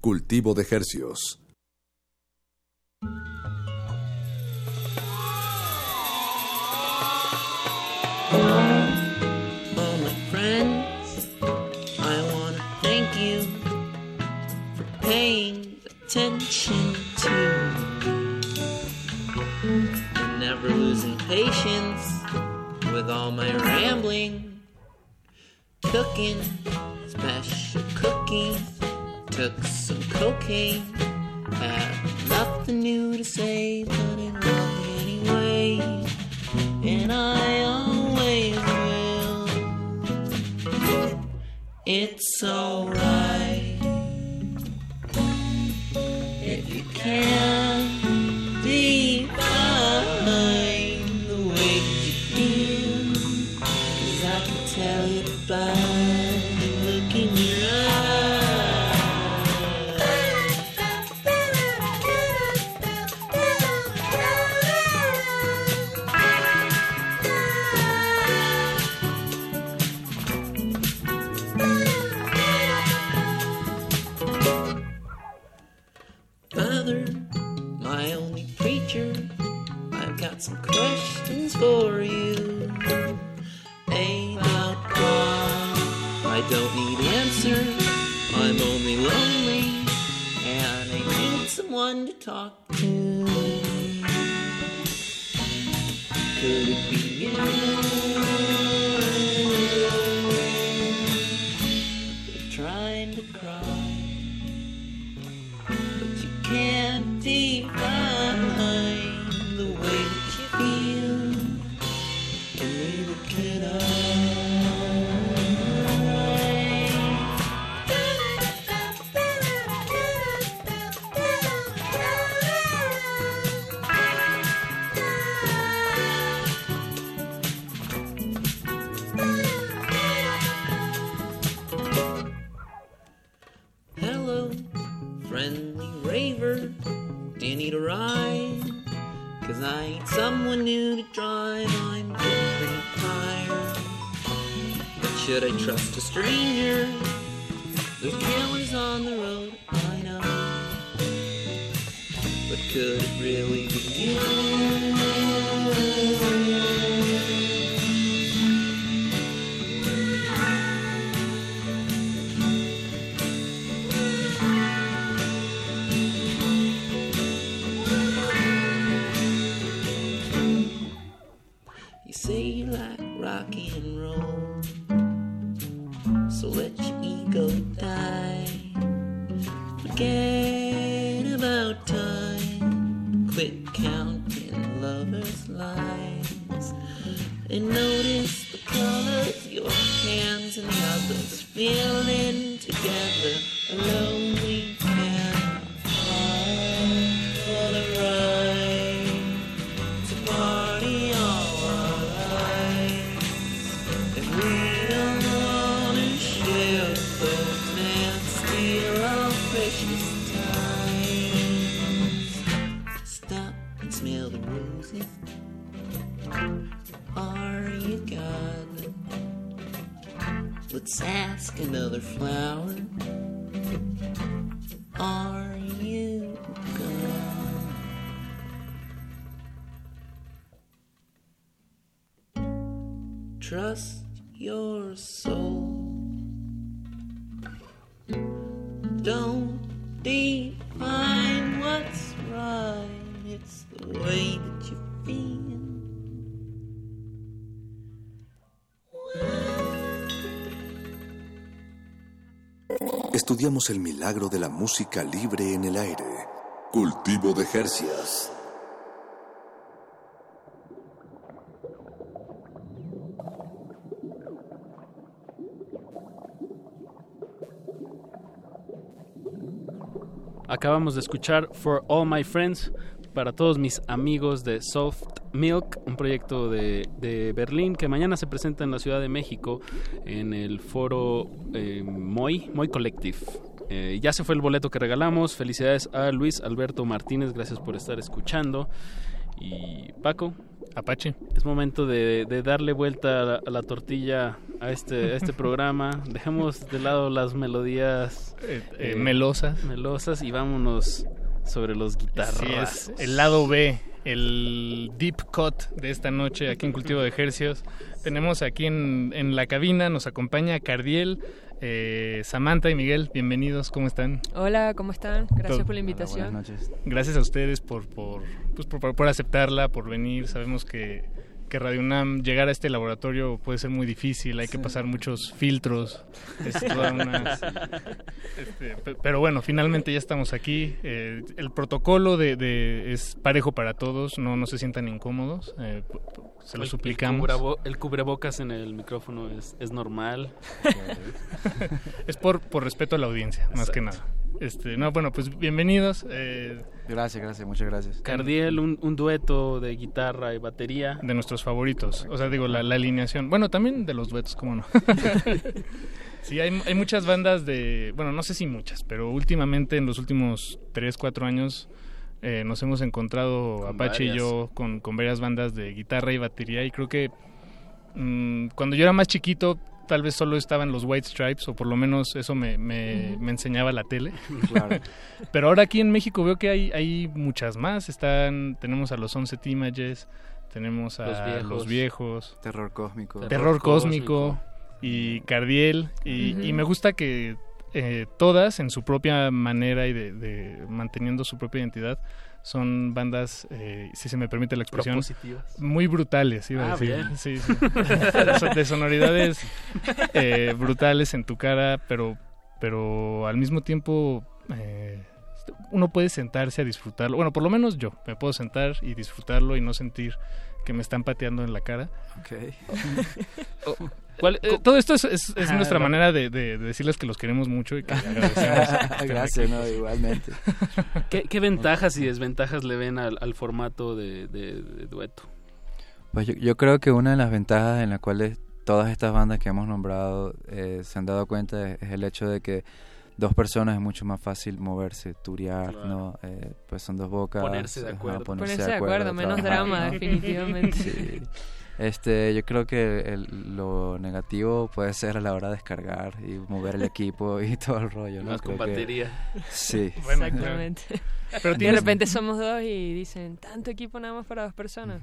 Cultivo de Hercios.
Paying attention to. And never losing patience with all my rambling, cooking special cookies, took some cocaine, had nothing new to say, but it love anyway, and I always will. It's alright can. fun to talk and the others feeling together. A plan.
Estudiamos el milagro de la música libre en el aire. Cultivo de Jercias.
Acabamos de escuchar For All My Friends para todos mis amigos de Soft Milk, un proyecto de, de Berlín que mañana se presenta en la Ciudad de México en el foro eh, Moy, Moy Collective. Eh, ya se fue el boleto que regalamos. Felicidades a Luis Alberto Martínez, gracias por estar escuchando. Y Paco,
Apache.
es momento de, de darle vuelta a la, a la tortilla a este, a este *laughs* programa. Dejemos de lado las melodías
Eh, eh, melosas.
melosas y vámonos sobre los guitarras.
Así es, el lado B, el deep cut de esta noche aquí en Cultivo de Ejercios. Tenemos aquí en, en la cabina, nos acompaña Cardiel, eh, Samantha y Miguel, bienvenidos, ¿cómo están?
Hola, ¿cómo están? Gracias
Todo-
por la invitación.
Gracias a ustedes por, por, pues, por, por aceptarla, por venir. Sabemos que, que Radio UNAM, llegar a este laboratorio puede ser muy difícil, hay que pasar muchos filtros. Es toda una- este, pe- pero bueno, finalmente ya estamos aquí. Eh, el protocolo de, de- es parejo para todos, no, no se sientan incómodos. eh, se lo
El-
suplicamos.
El, cubrabo- el cubrebocas en el micrófono es, es normal. *laughs*
es por, por respeto a la audiencia, más que nada. Este, no, bueno, pues bienvenidos. eh,
Gracias, gracias, muchas gracias.
Cardiel, un, un dueto de guitarra y batería.
de nuestros favoritos. O sea, digo, la, la alineación. Bueno, también de los duetos, cómo no. *laughs* sí, hay, hay muchas bandas de. Bueno, no sé si muchas, pero últimamente, en los últimos 3, 4 años, eh, nos hemos encontrado,
Con
Apache y yo, con, con varias bandas de guitarra y batería. Y creo que mm, cuando yo era más chiquito, tal vez solo estaban los White Stripes, o por lo menos eso me, me, enseñaba la tele. *laughs*
Claro. *laughs*
Pero ahora aquí en México veo que hay, hay muchas más. Están, tenemos a los Once Images, tenemos a
Los Viejos.
los viejos,
Terror Cósmico.
Terror, Cósmico, y Cardiel. Y, me gusta que eh, todas, en su propia manera y de, de manteniendo su propia identidad, son bandas, eh, si se me permite la expresión, muy brutales, iba a
Ah,
decir.
bien.
Sí, sí. De sonoridades eh, brutales en tu cara, pero, pero al mismo tiempo eh, uno puede sentarse a disfrutarlo. Bueno, por lo menos yo me puedo sentar y disfrutarlo y no sentir que me están pateando en la cara.
Ok.
¿Cuál- eh, todo esto es, es- es
Ah,
nuestra manera de, de- de decirles que los queremos mucho y que *laughs* agradecemos.
Gracias, no, igualmente. *laughs*
¿Qué, qué ventajas y desventajas le ven al, al formato de, de- de dueto?
Pues yo, yo creo que una de las ventajas en las cuales todas estas bandas que hemos nombrado eh, se han dado cuenta es, es el hecho de que dos personas es mucho más fácil moverse, turear,
Claro.
¿no? Eh, pues son dos bocas.
Ponerse de
ajá,
acuerdo.
Ponerse de acuerdo, menos
trabajar,
drama, *laughs*
¿no?
definitivamente.
Sí. Este, yo creo que el- lo negativo puede ser a la hora de descargar y mover el equipo y *laughs* todo el rollo, ¿no?
Más con
Creo que-
batería.
Sí. *laughs*
Bueno,
Exactamente.
Pero
de repente somos dos y dicen, tanto equipo nada más para dos personas.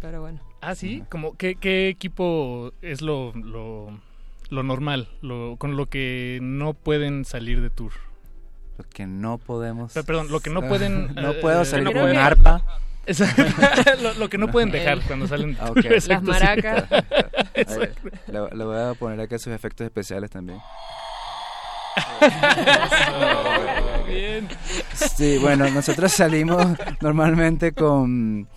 Pero bueno.
Ah, sí. Como, ¿qué, qué equipo es lo, lo, lo normal, lo, con lo que no pueden salir de tour?
Lo que no podemos.
Pe- Perdón, lo que no pueden. *laughs*
no puedo
eh,
salir
no
con
pueden-
un arpa. *laughs*
Lo, lo que no pueden dejar
El-
cuando salen.
Ah, ok. *laughs*
Exacto, sí.
Exacto. Le, le voy a poner aquí sus efectos especiales también.
Bien.
Sí, bueno, nosotros salimos normalmente con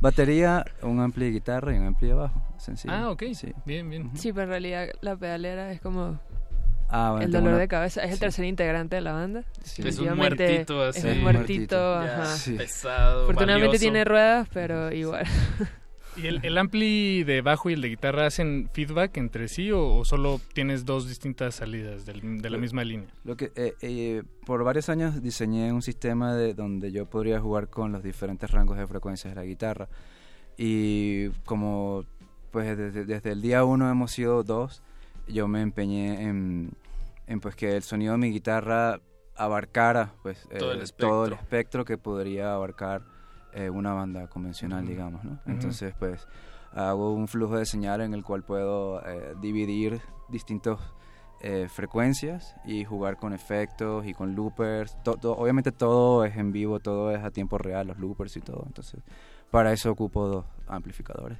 batería, un ampli de guitarra y un ampli de bajo. Sencillo.
Ah, ok.
Sí.
Bien, bien.
Sí, pero en realidad la pedalera es como
Ah, bueno,
el dolor
una-
de cabeza. Es el
sí.
tercer integrante de la banda.
Sí.
Es un muertito así.
Es un muertito,
Ya,
ajá.
Sí.
Pesado,
Afortunadamente
valioso.
tiene ruedas, pero igual.
¿Y el, el ampli de bajo y el de guitarra hacen feedback entre sí o, o solo tienes dos distintas salidas del- de la
Lo-
misma línea?
Lo que eh, eh, por varios años diseñé un sistema de donde yo podría jugar con los diferentes rangos de frecuencias de la guitarra y como pues desde, desde el día uno hemos sido dos, yo me empeñé en, en, pues que el sonido de mi guitarra abarcara pues
Todo el
eh,
espectro.
todo el espectro que podría abarcar eh, una banda convencional, digamos, ¿no? Entonces pues hago un flujo de señal en el cual puedo eh, dividir distintos eh, frecuencias y jugar con efectos y con loopers. To- to- obviamente todo es en vivo, todo es a tiempo real, los loopers y todo. Entonces, para eso ocupo dos amplificadores.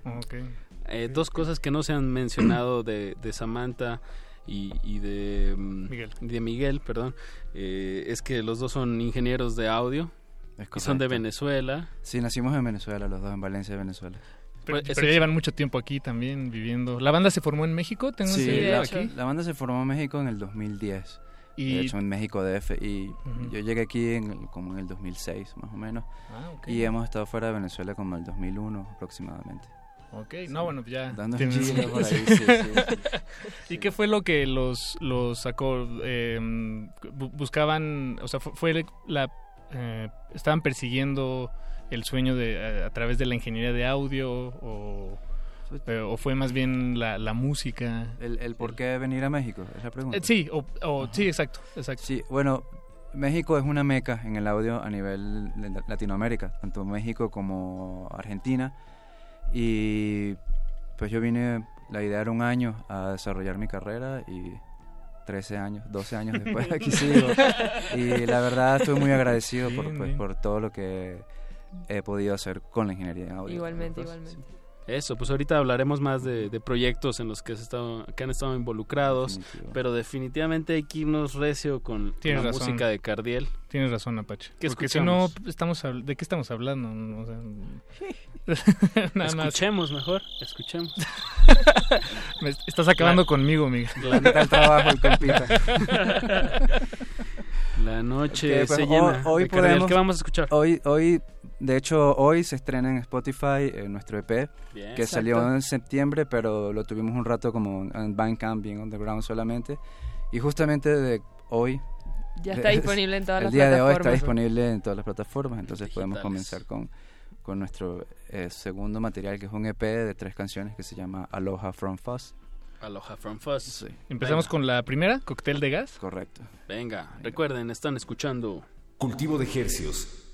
Eh, dos cosas que no se han mencionado de, de Samantha y, y de, mm,
Miguel.
de Miguel, perdón, eh, es que los dos son ingenieros de audio
Es
y son de. Venezuela.
Sí, nacimos en Venezuela, los dos en Valencia, Venezuela.
Pero, pero ya llevan mucho tiempo aquí también viviendo. ¿La banda se formó en México? Tengo
Sí, la,
aquí.
la banda se formó en México en el 2010.
Y-
De hecho, en México DF. Y
Ujú.
yo llegué aquí en el- como en el 2006, más o menos.
Ah, ok.
Y hemos estado fuera de Venezuela como el 2001 aproximadamente.
Ok, no, bueno, pues ya.
Dando giro por *laughs* ahí, sí, sí.
¿Y qué fue lo que los, los sacó? Eh, bu- buscaban, o sea, fu- fue la... eh, estaban persiguiendo el sueño de a través de la ingeniería de audio o, eh, o fue más bien la, la música.
¿El, el por qué venir a México? Es la pregunta.
Eh, sí, o, o- sí, exacto, exacto.
Sí, bueno, México es una meca en el audio a nivel de Latinoamérica, tanto México como Argentina. Y pues yo vine, la idea era un año a desarrollar mi carrera y 13 años, 12 años después *laughs* aquí sigo. Y la verdad estoy muy agradecido por, pues, por todo lo que he podido hacer con la ingeniería en audio.
Igualmente,
Pues,
igualmente.
Eso, pues ahorita hablaremos más de, de proyectos en los que, has estado, que han estado involucrados,
Definitivo.
pero definitivamente hay que irnos recio con
Tienes
la
razón.
música de Cardiel.
Tienes razón, Apache.
¿Qué
Porque si no,
escuchamos?
estamos ¿de qué estamos hablando? O sea, *laughs*
Escuchemos mejor, escuchemos. *laughs*
Me est- estás acabando conmigo, Miguel.
La,
mitad del trabajo, el compita. *laughs*
La noche
Ok, pues,
se llena.
hoy podemos-
¿Qué vamos a escuchar?
Hoy, hoy, de hecho, hoy se estrena en Spotify eh, nuestro EP,
Bien.
que
Exacto.
salió en septiembre, pero lo tuvimos un rato como en Bandcamp, bien underground solamente. Y justamente de hoy...
Ya está disponible en todas
el
las
día de hoy está
plataformas.
disponible en todas las plataformas, entonces podemos
Digitales.
comenzar con, con nuestro eh, segundo material, que es un EP de tres canciones que se llama Aloha From Fuzz.
Aloha from Fuzz.
Empezamos
Venga.
con la primera, cóctel de gas.
Correcto.
Venga, recuerden, están escuchando
Cultivo de Hercios.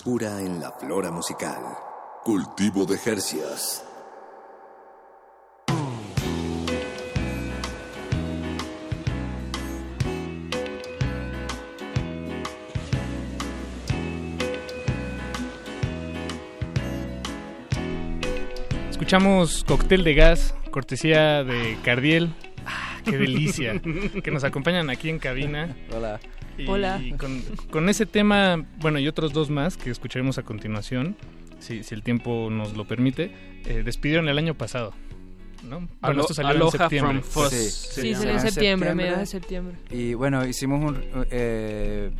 Frescura en la flora musical. Cultivo de Hercias.
Escuchamos Cóctel de Gas, cortesía de Cardiel. Ah, ¡Qué delicia! *laughs* que nos acompañan aquí en cabina.
Hola.
Y
Hola.
Con, con ese tema, bueno, y otros dos más que escucharemos a continuación, si, si el tiempo nos lo permite, eh, despidieron el año pasado. ¿no? Bueno, esto salió en
Aloha
septiembre.
from Fuzz.
Sí,
Sí, salió en septiembre, mediados de septiembre.
Y bueno, hicimos un... eh,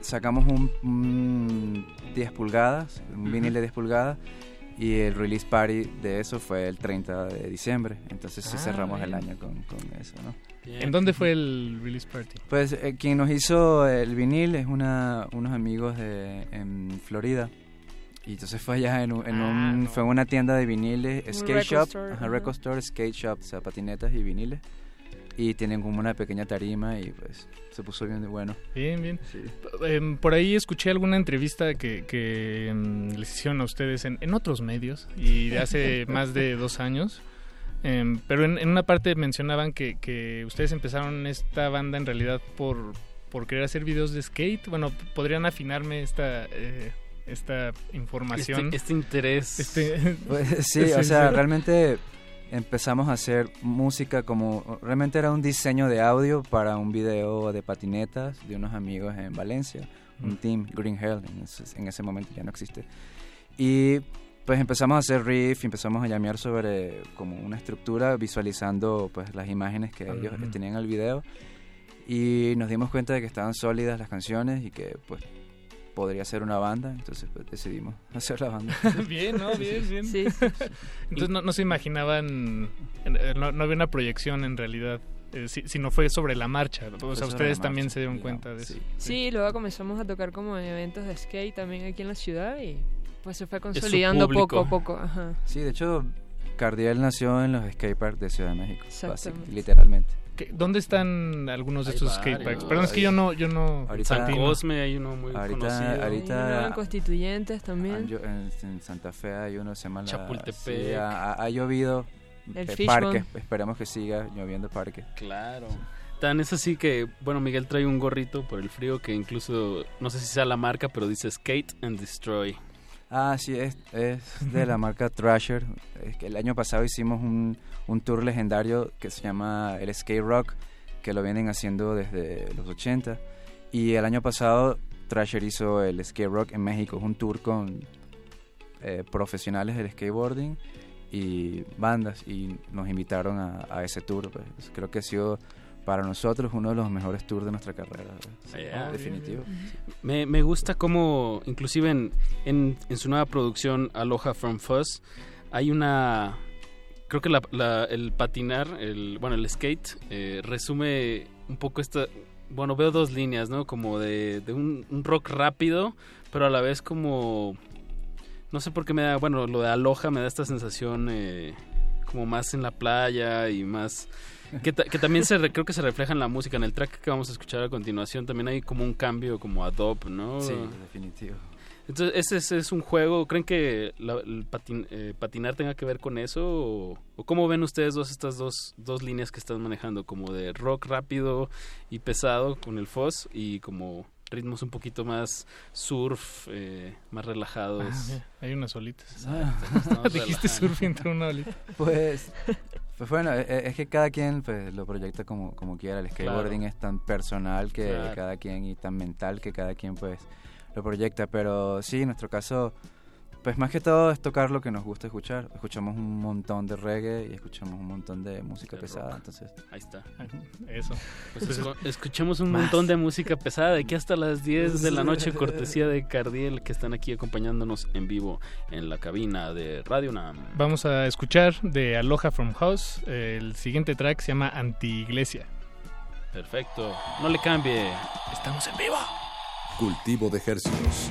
sacamos un, un 10 pulgadas, un vinil de 10 pulgadas, y el release party de eso fue el 30 de diciembre. Entonces sí
Ah,
cerramos el
bien.
año con, con eso, ¿no?
¿En dónde fue el release party?
Pues eh, quien nos hizo el vinil es una, unos amigos de en Florida. Y entonces fue allá en, un, en
Ah,
un- fue una tienda de viniles,
Un
skate
record
shop,
store,
ajá. record store, skate shop, o sea, patinetas y viniles. Y tienen como una pequeña tarima y pues se puso bien de bueno.
Bien, bien. Em, por ahí escuché alguna entrevista que, que em, les hicieron a ustedes en, en otros medios y de hace *laughs* más de dos años. Em, pero en, en una parte mencionaban que, que ustedes empezaron esta banda en realidad por, por querer hacer videos de skate. Bueno, podrían afinarme esta, eh, esta información.
Este, este interés.
Este- *laughs*
Pues, sí, o sea, realmente empezamos a hacer música como realmente era un diseño de audio para un video de patinetas de unos amigos en Valencia, un team Green Hell, en ese, en ese momento ya no existe. Y pues empezamos a hacer riff, empezamos a llamear sobre como una estructura visualizando pues las imágenes que ellos tenían en el video. Y nos dimos cuenta de que estaban sólidas las canciones y que pues podría ser una banda, entonces pues, decidimos *laughs* hacer la banda. *laughs*
bien, ¿no? Bien, bien.
Sí.
Entonces no, no se imaginaban, eh, no, no había una proyección en realidad, eh, si, sino fue sobre la marcha. O sea, ustedes también
marcha,
se dieron
digamos,
cuenta de eso.
sí.
Sí, luego comenzamos a tocar como en eventos de skate también aquí en la ciudad y pues se fue consolidando poco a poco. Ajá.
Sí, de hecho, Cardiel nació en los skateparks de Ciudad de México, básicamente, literalmente.
¿Qué- ¿Dónde están algunos de
Hay
estos skateparks? Perdón, es que yo no, yo no.
Ahorita-.
San Cosme hay uno muy
Ahorita-
conocido.
ahorita-
Hay uno en Constituyentes también.
Ah, yo- en, en Santa Fe hay uno que se llama la-
Chapultepec.
sí, ha, ha- llovido
El
eh, parque, esperemos que siga lloviendo parque.
Claro. Tan es así que, bueno, Miguel trae un gorrito por el frío que incluso, no sé si sea la marca, pero dice Skate and Destroy.
Ah, sí, es, es de la *laughs* marca Thrasher. Es que el año pasado hicimos un, un tour legendario que se llama el Skate Rock, que lo vienen haciendo desde los 80. Y el año pasado Thrasher hizo el Skate Rock en México. Es un tour con eh, profesionales del skateboarding y bandas. Y nos invitaron a, a ese tour. pues. Creo que ha sido para nosotros uno de los mejores tours de nuestra carrera. Sí,
Ah,
definitivo.
Me, me gusta cómo, inclusive en, en, en su nueva producción Aloha from Fuzz, hay una... Creo que la, la- el patinar, el, bueno, el skate, eh, resume un poco esta... Bueno, veo dos líneas, ¿no? Como de, de un, un rock rápido, pero a la vez como... No sé por qué me da... Bueno, lo de Aloha me da esta sensación eh, como más en la playa y más... Que, ta- que también se re- creo que se refleja en la música, en el track que vamos a escuchar a continuación, también hay como un cambio como a dub, ¿no?
Sí, definitivo.
Entonces, ¿ese, es- es un juego? ¿Creen que la- el patin- eh, patinar tenga que ver con eso? ¿O, o cómo ven ustedes dos estas dos, dos líneas que están manejando? Como de rock rápido y pesado con el fuzz y como ritmos un poquito más surf, eh, más relajados.
Ah, mira, hay unas olitas.
Ah. *laughs* *laughs*
Dijiste surf y entró una olita.
Pues, pues bueno, e- e- es que cada quien pues, lo proyecta como, como quiera. El skateboarding es tan personal que
Claro.
cada quien y tan mental que cada quien pues lo proyecta. Pero sí, en nuestro caso, pues más que todo es tocar lo que nos gusta escuchar. Escuchamos un montón de reggae y escuchamos un montón de música
De
pesada.
rock.
Entonces,
Ahí está.
Eso.
Pues escu- escuchamos un
Más.
montón de música pesada de aquí hasta las 10 de la noche, *laughs* cortesía de Cardiel, que están aquí acompañándonos en vivo en la cabina de Radio Nam.
Vamos a escuchar de Aloha from House. El siguiente track se llama Anti-Iglesia.
Perfecto. No le cambie. Estamos en vivo.
Cultivo de ejercicios.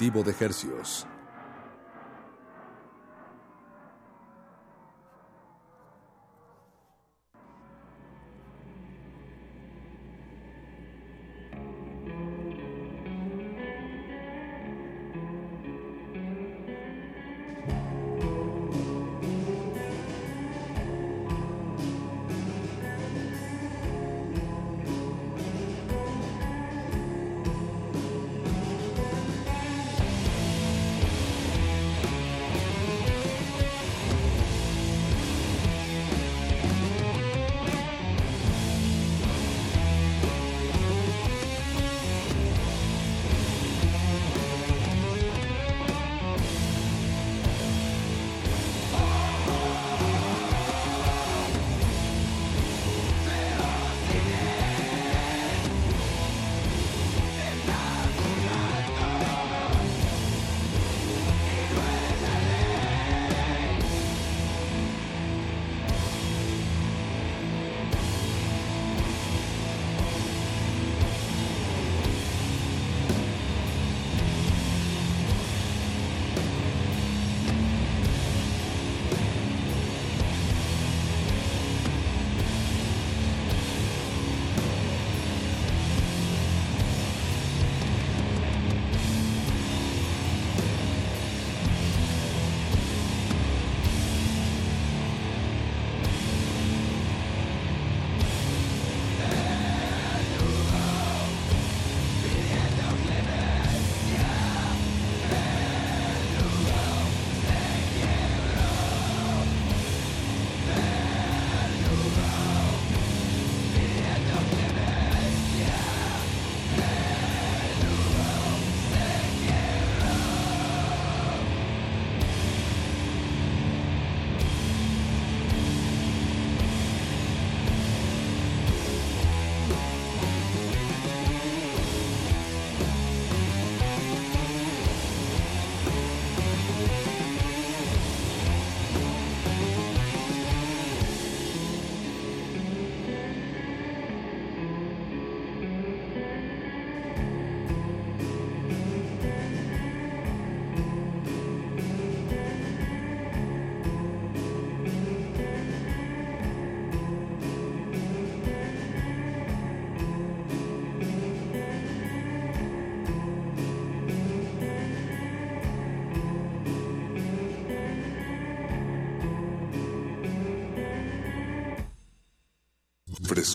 De Hercios.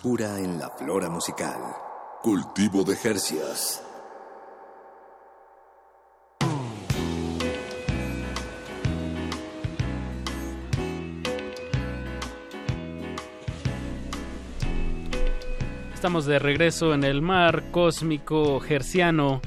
Frescura en la flora musical. Cultivo de Hercios.
Estamos de regreso en el mar cósmico herciano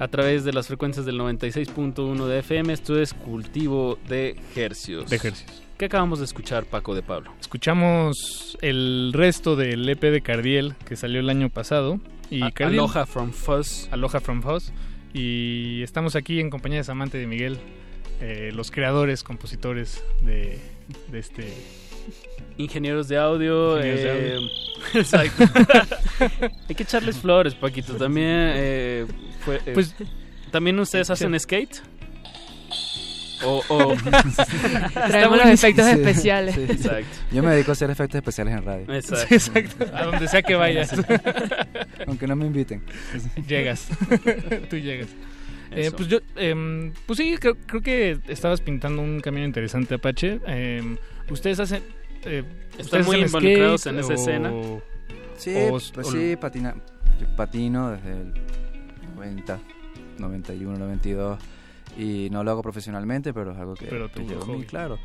a través de las frecuencias del 96.1 de FM. Esto es Cultivo de Hercios.
De Hercios.
¿Qué acabamos de escuchar, Paco de Pablo?
Escuchamos el resto del EP de Cardiel que salió el año pasado. Y
A-
Cardiel-
Aloha from Fuzz.
Aloha from Fuzz. Y estamos aquí en compañía de Samantha y de Miguel, eh, los creadores, compositores de, de este...
Ingenieros de audio.
Ingenieros de
eh,
audio. *laughs* *laughs*
exacto. Hay que echarles flores, Paquito. También, eh, fue, eh,
Pues-
¿También ustedes hacen skate? O, o... *laughs*
Traemos los efectos especiales.
Sí.
Exacto.
Yo me dedico a hacer efectos especiales en radio.
Exacto.
Sí, exacto. A donde sea que vayas.
Aunque no me inviten.
Llegas. *laughs* Tú llegas. Eh, pues yo, em, pues sí, creo, creo que estabas pintando un camino interesante, Apache. Em, ustedes hacen... eh,
Están
¿ustedes
muy
hacen
involucrados
skate
en esa
o-
escena.
Sí,
o-
pues
o-
sí, patina, yo patino desde el 90, 91, 92 y no lo hago profesionalmente, pero es algo que,
Pero
que llevo
hobby.
claro.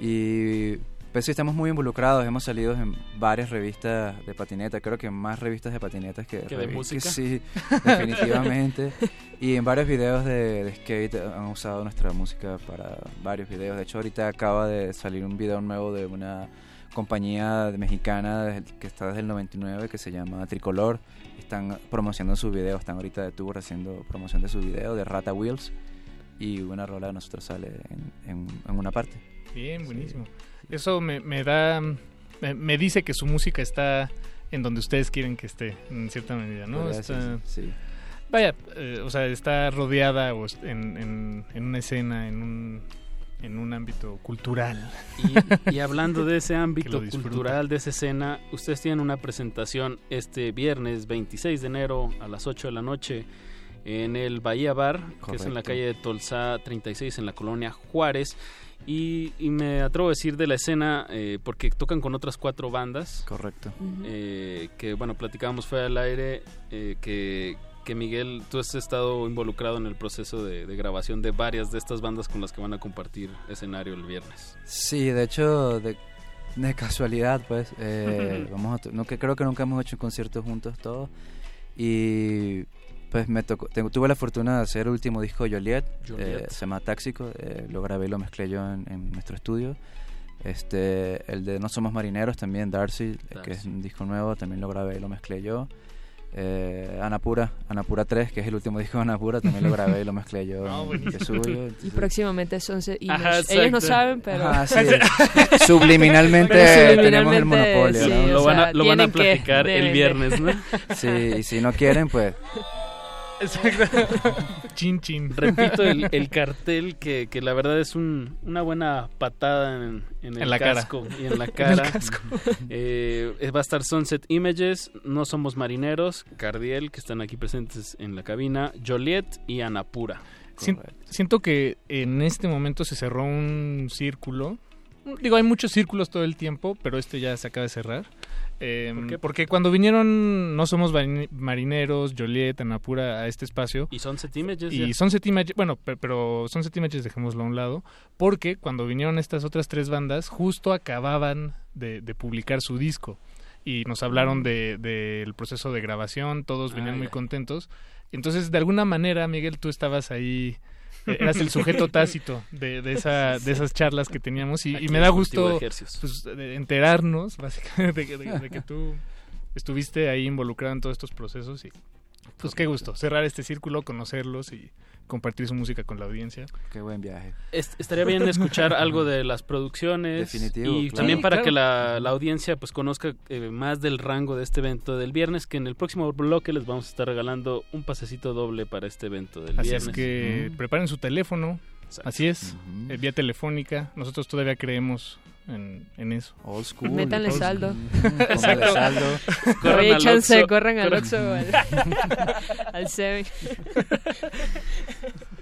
Y pues sí, estamos muy involucrados, hemos salido en varias revistas de patineta, creo que más revistas de patinetas que,
¿Que de música?
sí, *laughs* definitivamente. y en varios videos de, de skate han usado nuestra música para varios videos. De hecho, ahorita acaba de salir un video nuevo de una compañía mexicana que está desde el 99 que se llama Tricolor. Están promocionando su video, están ahorita de tour haciendo promoción de su video de Rata Wheels y una rola de nosotros sale en, en- en una parte.
Bien, buenísimo. Eso me, me da... Me, me dice que su música está en donde ustedes quieren que esté, en cierta medida, ¿no? Está-
sí.
vaya, eh, o sea, está rodeada o en, en- en una escena, en un, en un ámbito cultural.
Y, y *laughs* hablando de ese ámbito cultural, de esa escena, ustedes tienen una presentación este viernes 26 de enero a las 8 de la noche en el Bahía Bar, que es en la
Correcto.
calle de Tolsá 36 en la colonia Juárez. Y, y me atrevo a decir de la escena eh, porque tocan con otras cuatro bandas.
Correcto.
eh, que bueno, platicábamos fuera del aire eh, que, que Miguel, tú has estado involucrado en el proceso de, de grabación de varias de estas bandas con las que van a compartir escenario el viernes.
Sí, de hecho, de, de casualidad, pues, eh, *laughs* vamos a no, que creo que nunca hemos hecho un concierto juntos todos. Y pues me tocó, tengo- tuve la fortuna de hacer el último disco de Joliet,
Joliet.
eh, se llama Táxico, eh, lo grabé y lo mezclé yo en, en nuestro estudio. Este, el de No Somos Marineros también, Darcy, eh, que es
Darcy.
un disco nuevo, también lo grabé y lo mezclé yo. Eh, Anapura, Anapura 3, que es el último disco de Anapura, también lo grabé y lo mezclé yo. *laughs*
Ah,
en- que es
buenísimo.
suyo.
Y
entonces-
próximamente son
Ajá,
nos- ellos no saben, pero
Ajá, *laughs* sí. Subliminalmente
Pero
tenemos el
subliminalmente,
monopolio.
sí,
¿no?
lo van a, lo van a platicar el viernes, ¿no?
Sí, y si no quieren, pues *laughs*
chin chin.
Repito el, el cartel que, que la verdad es un, una buena patada en, en el
En la cara.
casco y en la *laughs*
En el
cara.
casco.
Eh, va a estar Sunset Images, No Somos Marineros, Cardiel, que están aquí presentes en la cabina, Joliet y Anapura.
Sien- siento que en este momento se cerró un círculo. Digo, hay muchos círculos todo el tiempo, pero este ya se acaba de cerrar. Eh,
¿Por qué?
Porque cuando vinieron No Somos Mari- Marineros, Joliet, Anapura a este espacio,
Y Sunset Images.
y. Sunset Images, bueno, pe- pero Sunset Images dejémoslo a un lado, porque cuando vinieron estas otras tres bandas, justo acababan de, de publicar su disco y nos hablaron de- del proceso de grabación, todos venían
Ah,
muy contentos. Entonces, de alguna manera, Miguel, tú estabas ahí, eras el sujeto tácito de, de, esa, de esas charlas que teníamos y, me da gusto pues, enterarnos, básicamente, de, de- de que tú estuviste ahí involucrado en todos estos procesos y pues qué gusto cerrar este círculo, conocerlos y compartir su música con la audiencia.
qué buen viaje.
Est- estaría bien escuchar algo de las producciones
Definitivo,
y
claro.
también
Sí,
para
claro.
que la, la audiencia pues conozca eh, más del rango de este evento del viernes que en el próximo bloque les vamos a estar regalando un pasecito doble para este evento del
Así
viernes.
es que preparen su teléfono,
Exacto.
así es,
Ujú.
eh, vía telefónica. Nosotros todavía creemos en, en eso.
Old school.
Métanle
old
saldo.
school. *laughs*
Exacto.
saldo. *laughs*
Corran
Oye,
al
chance, corran al Oxxo *laughs* al, Seven.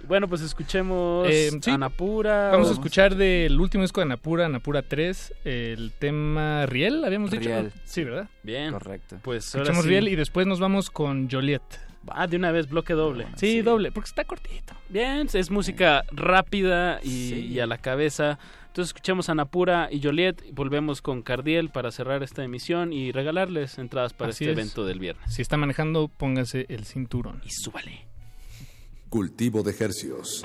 Bueno, pues escuchemos
Eh, sí.
Anapura.
Vamos a escuchar del último disco de Anapura, Anapura 3, el tema Riel, habíamos dicho.
Riel.
Sí, ¿verdad?
Bien.
Correcto.
Pues
Escuchamos
sí.
Riel y después nos vamos con Joliet.
Ah, de una vez bloque doble.
Sí, doble, porque está cortito.
Bien, es música rápida y,
Sí.
y a la cabeza. Entonces escuchemos a Napura y Joliet y volvemos con Cardiel para cerrar esta emisión y regalarles entradas para
Así
este
es.
evento del viernes.
Si está manejando, póngase el cinturón.
Y súbale.
Cultivo de hercios.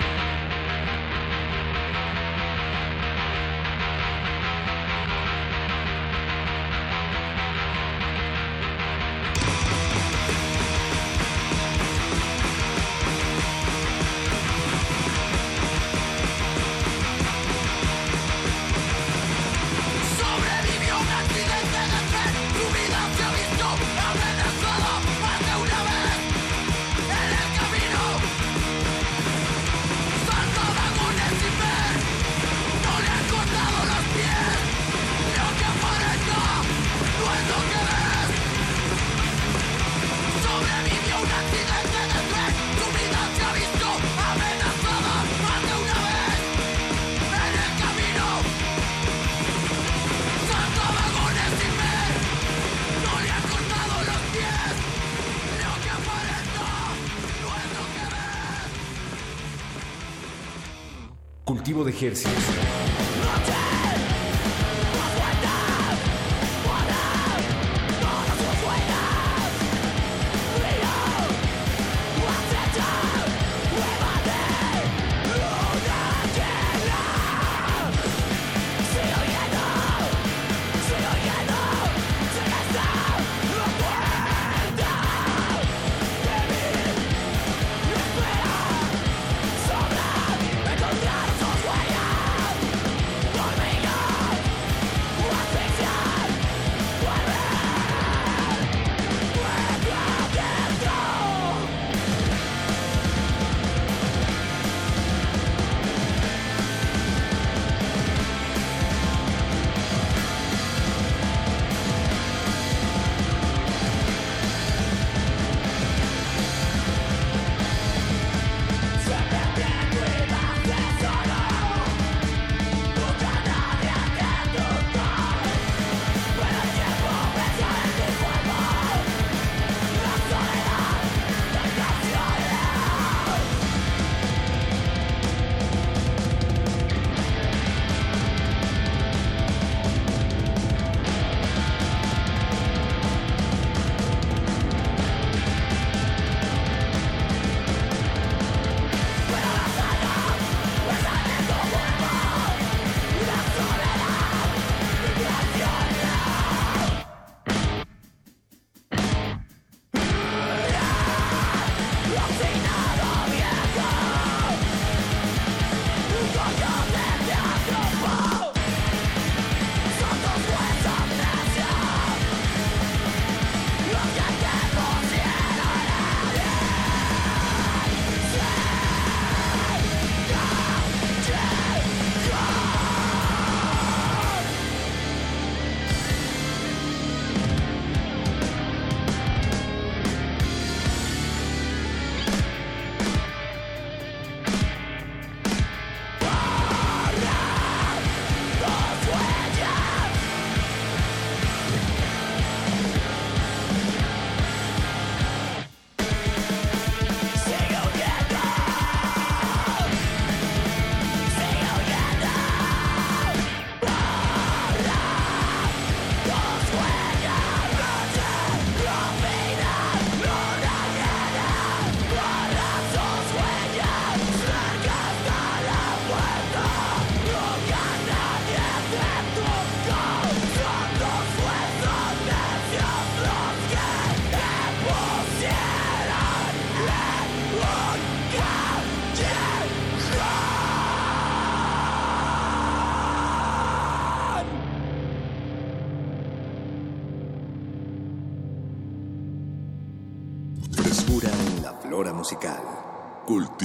De
hercios.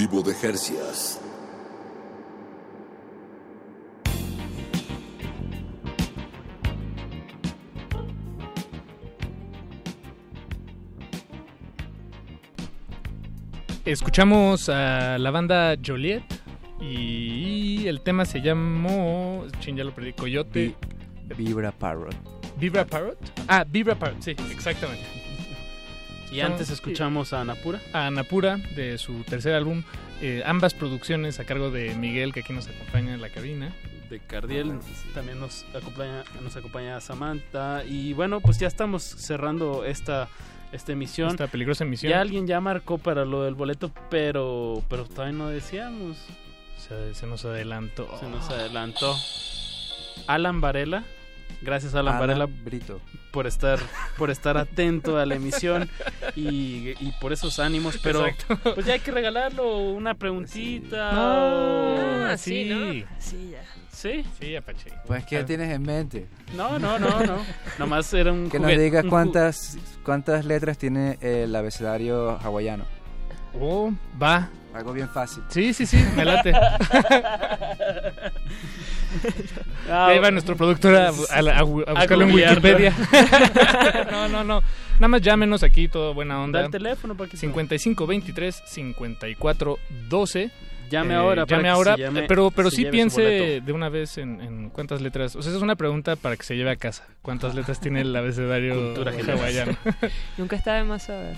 Cultivo de Jercias.
Escuchamos a la banda Joliet y el tema se llamó. Chin, ya lo perdí. Coyote.
Vibra Parrot.
¿Vibra Parrot? Ah, Vibra Parrot, sí, exactamente.
Y antes escuchamos a Anapura.
A Anapura, de su tercer álbum. eh, ambas producciones a cargo de Miguel, que aquí nos acompaña en la cabina.
de Cardiel. También nos acompaña, nos acompaña Samantha. Y bueno, pues ya estamos cerrando esta, esta emisión.
Esta peligrosa emisión.
Ya alguien ya marcó para lo del boleto, pero, pero todavía no decíamos.
Se, se nos adelantó.
Se nos adelantó. Alan Varela. Gracias Alan,
Alan
Varela
Brito.
por estar por estar atento a la emisión y, y por esos ánimos, pero
Exacto.
pues ya hay que regalarlo una preguntita.
Ah,
o-
sí, ¿no?
Sí, ya.
¿Sí?
Sí, Apache.
Pues, ¿qué tienes en mente?
No, no, no, no. Nomás era un
Que nos digas cuántas, cuántas letras tiene el abecedario hawaiano.
Oh, va.
Algo bien fácil.
Sí, sí, sí, me late. *laughs*
Ah,
Ahí va nuestro productor a, a- a- a buscarlo en. Wikipedia. *laughs* no, no, no. Nada más llámenos aquí, todo buena onda.
Da el teléfono para que
5523 5412
Llame ahora para
Llame
que
ahora,
llame-
eh, pero, pero sí piense de una vez en, en cuántas letras. O sea, esa es una pregunta para que se lleve a casa. ¿Cuántas letras tiene el *laughs* abecedario hawaiano?
Nunca está de más saber.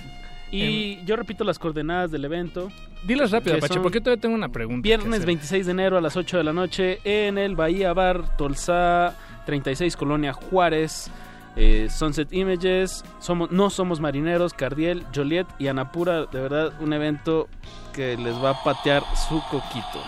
Y yo repito las coordenadas del evento.
Dilas rápido, Apache, porque todavía tengo una pregunta.
Viernes
hacer.
26 de enero a las 8 de la noche en el Bahía Bar, Tolsá 36, Colonia Juárez. eh, Sunset Images, somos, no somos marineros, Cardiel, Joliet y Anapura, de verdad un evento que les va a patear su coquito.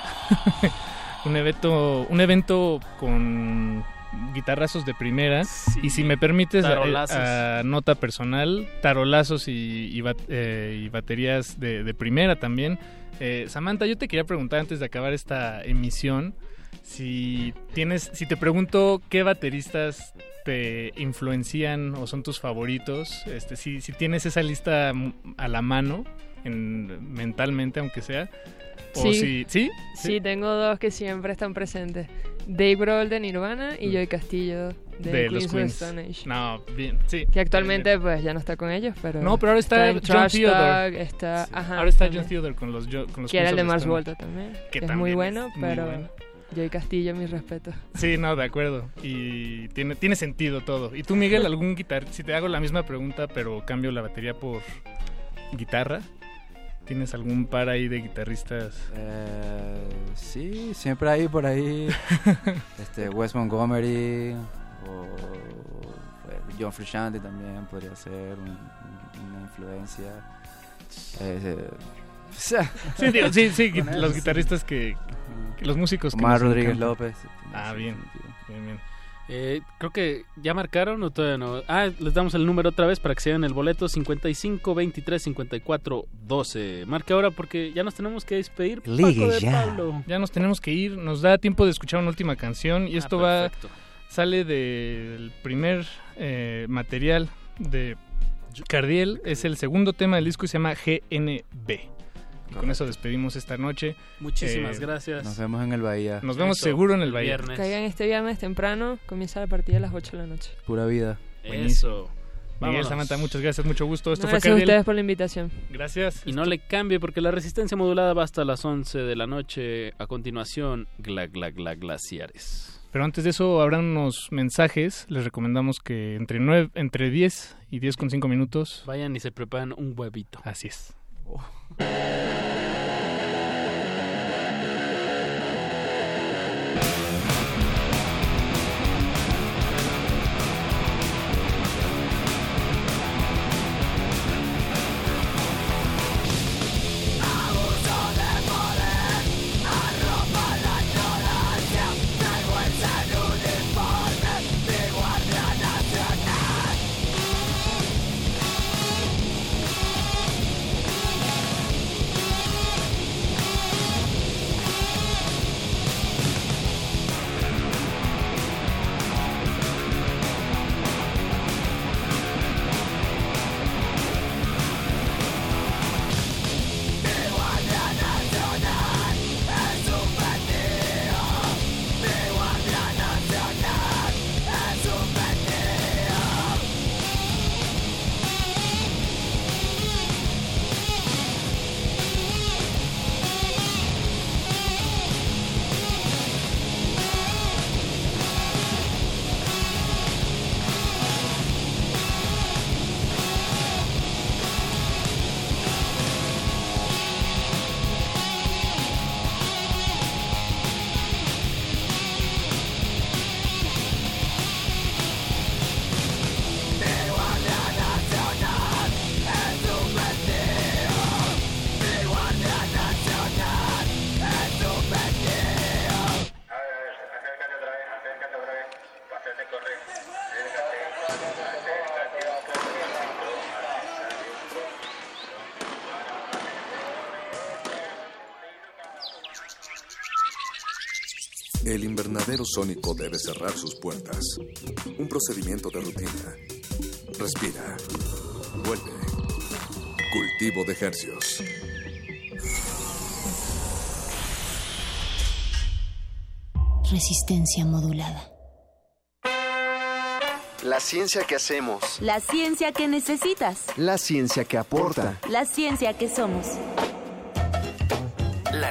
*laughs*
un evento un evento con guitarrazos de primera. Y si me permites a,
Tarolazos.
a nota personal tarolazos y, y bat- eh, y baterías de, de primera también. Eh, Samantha yo te quería preguntar antes de acabar esta emisión si tienes si te pregunto qué bateristas te influencian o son tus favoritos este si, si tienes esa lista a la mano en, mentalmente aunque sea o
Sí.
si sí
Sí, tengo dos que siempre están presentes. Dave Grohl de Nirvana y Joey Castillo de,
de
Queens
los Queens.
Stone Age.
No, bien, sí.
Que actualmente pues ya no está con ellos, pero...
No, pero ahora está
en
John Theodore.
Está... Ajá,
ahora está
también.
John Theodore con los, con los
Que era el de Mars. Volta también.
Que
es
también
muy
es
bueno,
muy
pero...
bueno.
Joey Castillo, mis respetos.
Sí, no, de acuerdo. Y tiene, tiene sentido todo. ¿Y tú, Miguel, algún guitar Si te hago la misma pregunta, pero cambio la batería por guitarra, ¿tienes algún par ahí de guitarristas?
Eh, sí, siempre hay por ahí *laughs* este, Wes Montgomery o eh, John Frusciante también podría ser un- un- una influencia. Eh, eh, *laughs*
Sí, sí, sí, los guitarristas que, que los músicos que
Omar Rodríguez
encantan.
López.
Ah, bien. Bien, bien.
Eh, creo que ya marcaron o todavía no. Ah, les damos el número otra vez para que se den el boleto 55 23 54 12. Marque ahora porque ya nos tenemos que despedir. Paco de Pablo.
Ya nos tenemos que ir. Nos da tiempo de escuchar una última canción y
Ah,
esto va sale del primer eh, material de Cardiel. Es el segundo tema del disco y se llama GNB. Y con eso despedimos esta noche.
Muchísimas
Eh,
gracias.
Nos vemos en el Bahía.
Nos vemos
Eso,
seguro en el Bahía.
viernes.
Caigan este viernes temprano, comienza la partida a las 8 de la noche.
Pura vida.
Eso.
Miguel
Vámonos.
Samantha, muchas gracias, mucho gusto. Esto
No,
fue
gracias a
Cardiel.
ustedes por la invitación.
Gracias.
Y no le cambie porque la resistencia modulada va hasta las 11 de la noche. A continuación, gla, gla, gla, glaciares.
Pero antes de eso habrá unos mensajes. Les recomendamos que entre, nueve, entre 10 y 10 con 5 minutos.
Vayan y se preparan un huevito.
Así es.
ねえ。Sónico debe cerrar sus puertas. Un procedimiento de rutina. Respira. Vuelve. Cultivo de hercios.
Resistencia modulada.
La ciencia que hacemos.
La ciencia que necesitas.
La ciencia que aporta.
La ciencia que somos.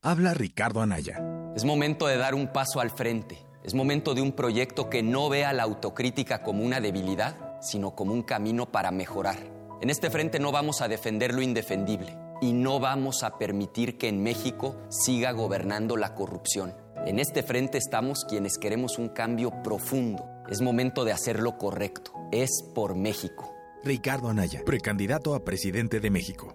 Habla Ricardo Anaya.
Es momento de dar un paso al frente. Es momento de un proyecto que no vea la autocrítica como una debilidad, sino como un camino para mejorar. En este frente no vamos a defender lo indefendible y no vamos a permitir que en México siga gobernando la corrupción. En este frente estamos quienes queremos un cambio profundo. Es momento de hacer lo correcto. Es por México.
Ricardo Anaya, precandidato a presidente de México.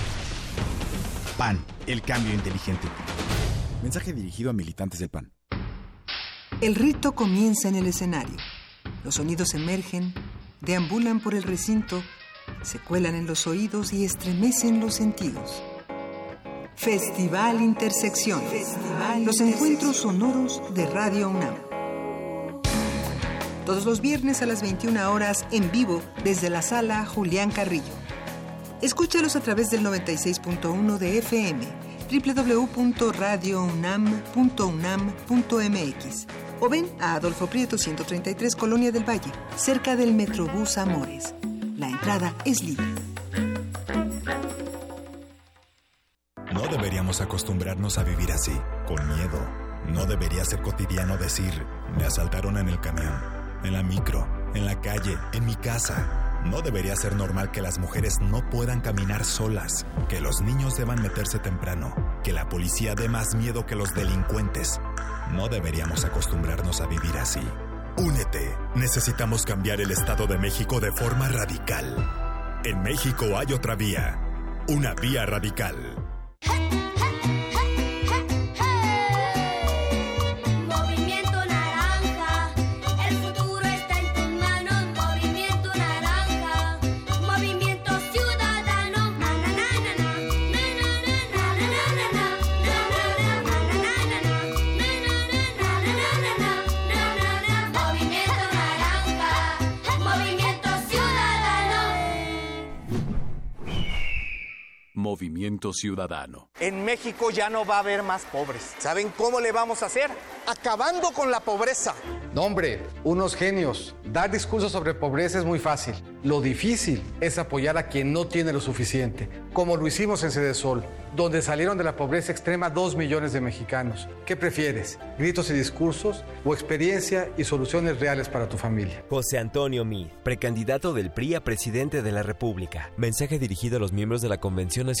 PAN, el cambio inteligente.
Mensaje dirigido a militantes del PAN.
El rito comienza en el escenario. Los sonidos emergen, deambulan por el recinto, se cuelan en los oídos y estremecen los sentidos. Festival Intersección. los encuentros sonoros de Radio UNAM. Todos los viernes a las 21 horas en vivo desde la sala Julián Carrillo. Escúchalos a través del 96.1 de FM, www.radiounam.unam.mx o ven a Adolfo Prieto 133 Colonia del Valle, cerca del Metrobús Amores. La entrada es libre.
No deberíamos acostumbrarnos a vivir así, con miedo. No debería ser cotidiano decir, me asaltaron en el camión, en la micro, en la calle, en mi casa. No debería ser normal que las mujeres no puedan caminar solas, que los niños deban meterse temprano, que la policía dé más miedo que los delincuentes. No deberíamos acostumbrarnos a vivir así. Únete. Necesitamos cambiar el Estado de México de forma radical. En México hay otra vía. Una vía radical.
Movimiento Ciudadano.
En México ya no va a haber más pobres. ¿Saben cómo le vamos a hacer? Acabando con la pobreza.
No, hombre, unos genios. Dar discursos sobre pobreza es muy fácil. Lo difícil es apoyar a quien no tiene lo suficiente, como lo hicimos en Cedesol, donde salieron de la pobreza extrema dos millones de mexicanos. ¿Qué prefieres? ¿Gritos y discursos o experiencia y soluciones reales para tu familia?
José Antonio Mid, precandidato del PRI a presidente de la República. Mensaje dirigido a los miembros de la Convención Nacional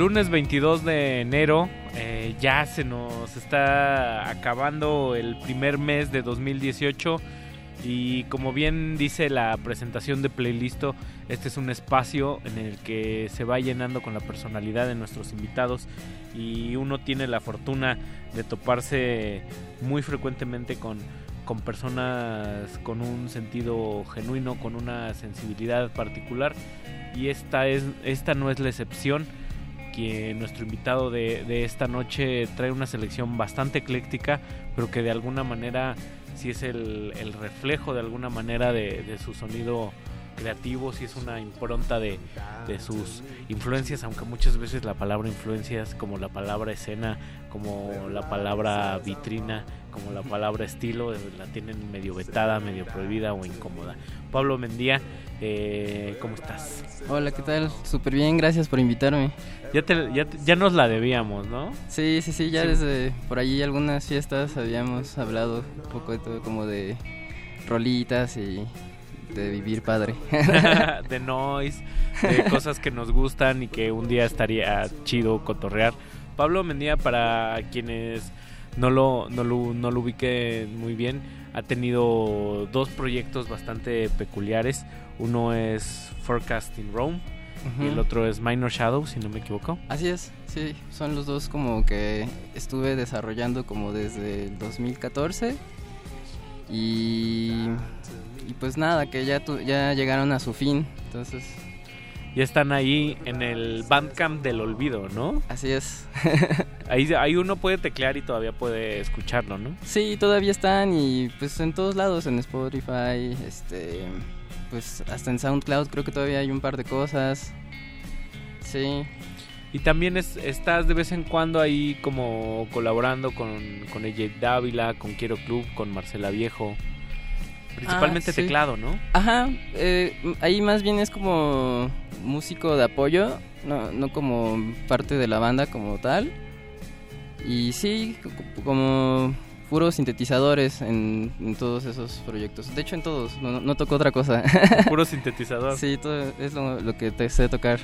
Lunes 22 de enero, eh, ya se nos está acabando el primer mes de 2018 y como bien dice la presentación de Playlisto, este es un espacio en el que se va llenando con la personalidad de nuestros invitados y uno tiene la fortuna de toparse muy frecuentemente con, con personas con un sentido genuino, con una sensibilidad particular y esta, es, esta no es la excepción que nuestro invitado de, de, esta noche trae una selección bastante ecléctica, pero que de alguna manera sí es el, el reflejo de alguna manera de, de, su sonido creativo, sí es una impronta de, de, sus influencias, aunque muchas veces la palabra influencias, como la palabra escena, como la palabra vitrina, como la palabra estilo, la tienen medio vetada, medio prohibida o incómoda. Pablo Mendía, eh, ¿cómo estás?
Hola, ¿qué tal? Súper bien, gracias por invitarme.
Ya, te, ya, ya, nos la debíamos, ¿no?
Sí, sí, sí, ya sí. desde por allí algunas fiestas habíamos hablado un poco de todo, como de rolitas y de vivir padre. *laughs*
de noise, de cosas que nos gustan y que un día estaría chido cotorrear. Pablo Mendía, para quienes no lo, no lo, no lo ubiquen muy bien, ha tenido dos proyectos bastante peculiares. Uno es Forecasting Rome uh -huh. y el otro es Minor Shadow, si no me equivoco.
Así es, sí, son los dos como que estuve desarrollando como desde el 2014 y, y pues nada, que ya, tu, ya llegaron a su fin, entonces
ya están ahí en el Bandcamp del olvido, ¿no?
Así es. *laughs*
ahí, ahí uno puede teclear y todavía puede escucharlo, ¿no?
Sí, todavía están y pues en todos lados, en Spotify, este, pues hasta en SoundCloud creo que todavía hay un par de cosas. Sí.
Y también es, estás de vez en cuando ahí como colaborando con, con AJ Dávila, con Quiero Club, con Marcela Viejo. Principalmente ah, sí. teclado, ¿no?
Ajá, eh, ahí más bien es como músico de apoyo, no, no como parte de la banda como tal. Y sí, como puros sintetizadores en, en, todos esos proyectos. De hecho, en todos, no, no toco otra cosa. *laughs*
Puro *laughs* sintetizador.
sí, todo es lo, lo, que te sé tocar.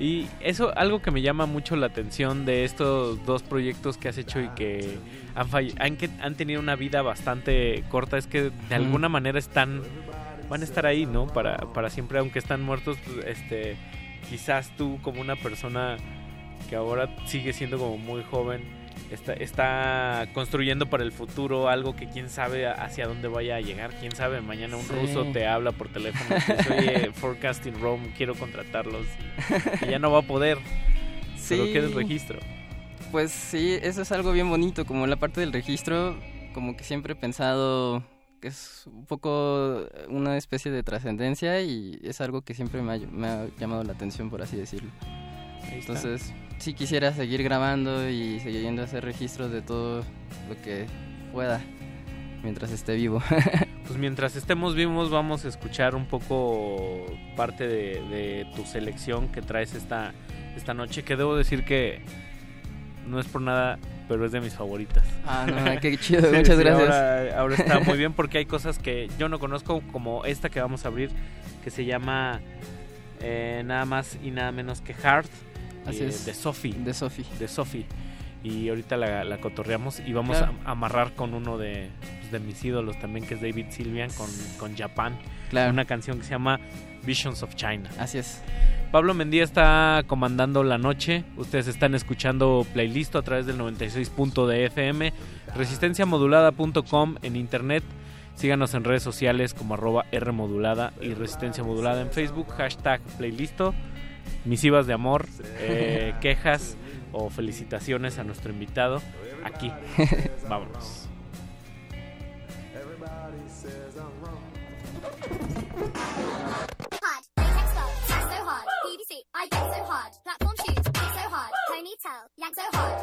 Y eso, algo que me llama mucho la atención de estos dos proyectos que has hecho y que han, han, han tenido una vida bastante corta, es que de alguna manera están, van a estar ahí, ¿no? Para, para siempre, aunque están muertos, pues, este, quizás tú como una persona que ahora sigue siendo como muy joven, está, está construyendo para el futuro algo que quién sabe hacia dónde vaya a llegar. Quién sabe, mañana un sí. ruso te habla por teléfono y oye, *laughs* Forecasting Rome, quiero contratarlos. Y ya no va a poder. Sí. Pero ¿qué es el registro?
Pues sí, eso es algo bien bonito. Como la parte del registro, como que siempre he pensado que es un poco una especie de trascendencia y es algo que siempre me ha, me ha, llamado la atención, por así decirlo. Entonces, sí quisiera seguir grabando y siguiendo a hacer registros de todo lo que pueda mientras esté vivo. *laughs*
pues mientras estemos vivos vamos a escuchar un poco parte de, de, tu selección que traes esta, esta noche, que debo decir que no es por nada, pero es de mis favoritas.
Ah, no, qué chido, sí, muchas
sí,
gracias.
Ahora, ahora, está *laughs* muy bien porque hay cosas que yo no conozco, como esta que vamos a abrir, que se llama eh, nada más y nada menos que Heart.
Así
eh,
es.
De Sophie.
De Sophie.
De Sophie. Y ahorita la, la cotorreamos y vamos claro. a amarrar con uno de, pues, de, mis ídolos también, que es David Sylvian, con, con Japan.
Claro.
Una canción que se llama Visions of China.
Así es.
Pablo Mendía está comandando la noche. Ustedes están escuchando playlist a través del 96. de FM, resistenciamodulada.com en internet. Síganos en redes sociales como arroba Rmodulada y Resistencia Modulada en Facebook, hashtag playlisto, misivas de amor, eh, *laughs* quejas o felicitaciones a nuestro invitado aquí. *laughs* Vámonos.
Hard, latex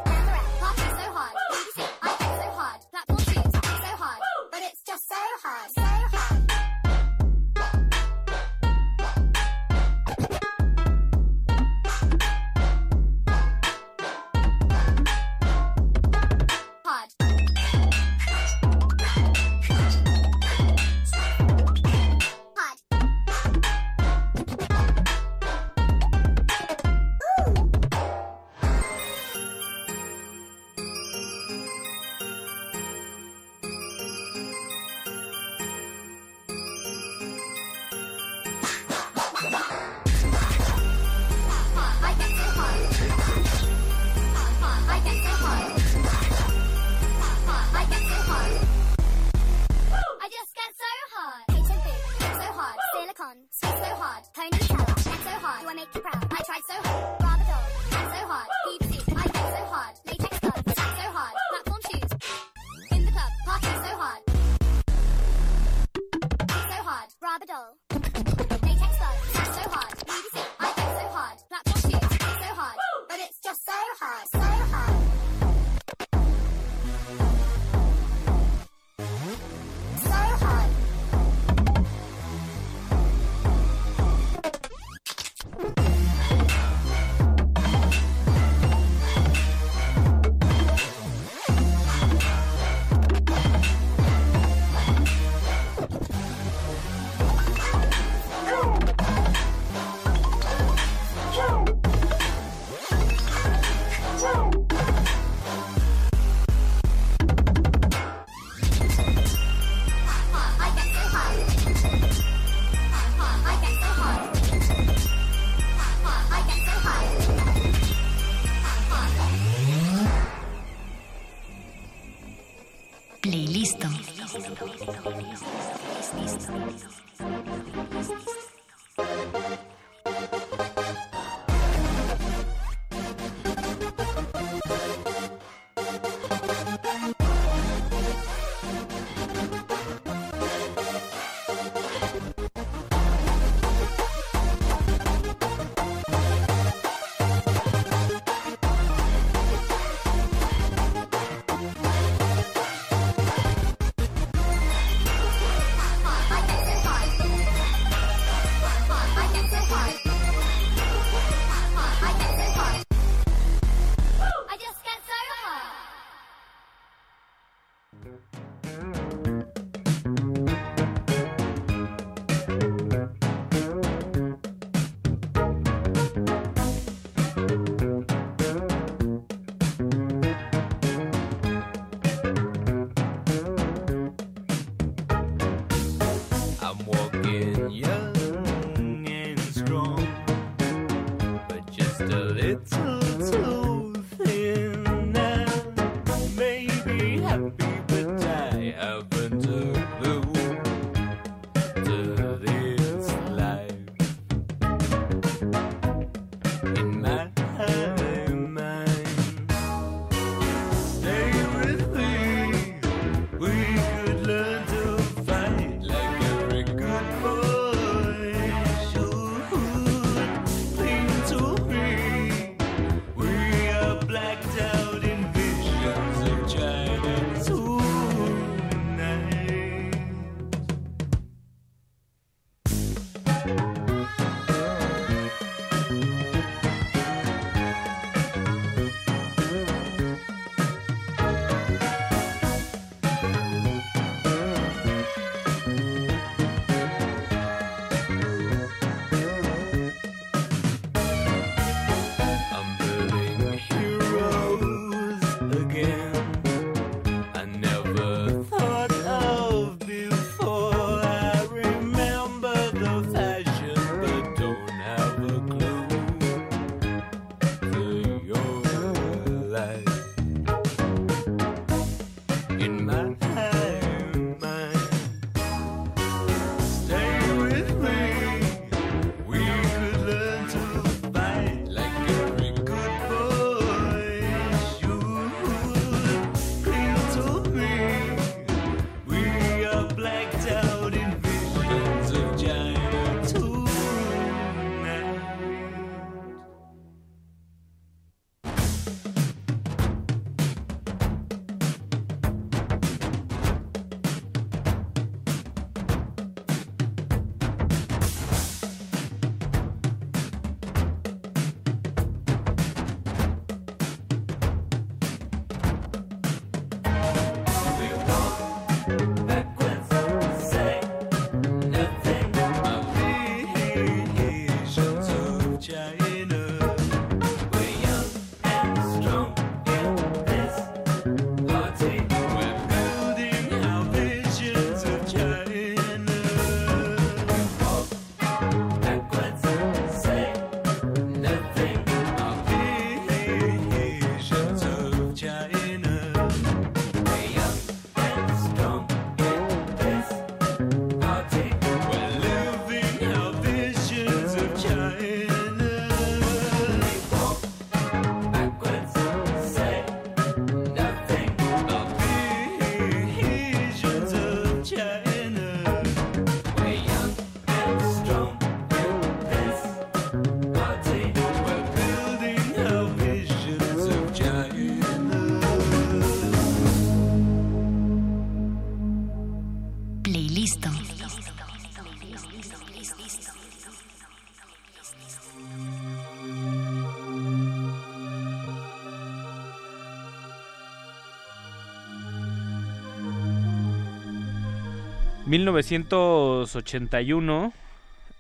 ...1981...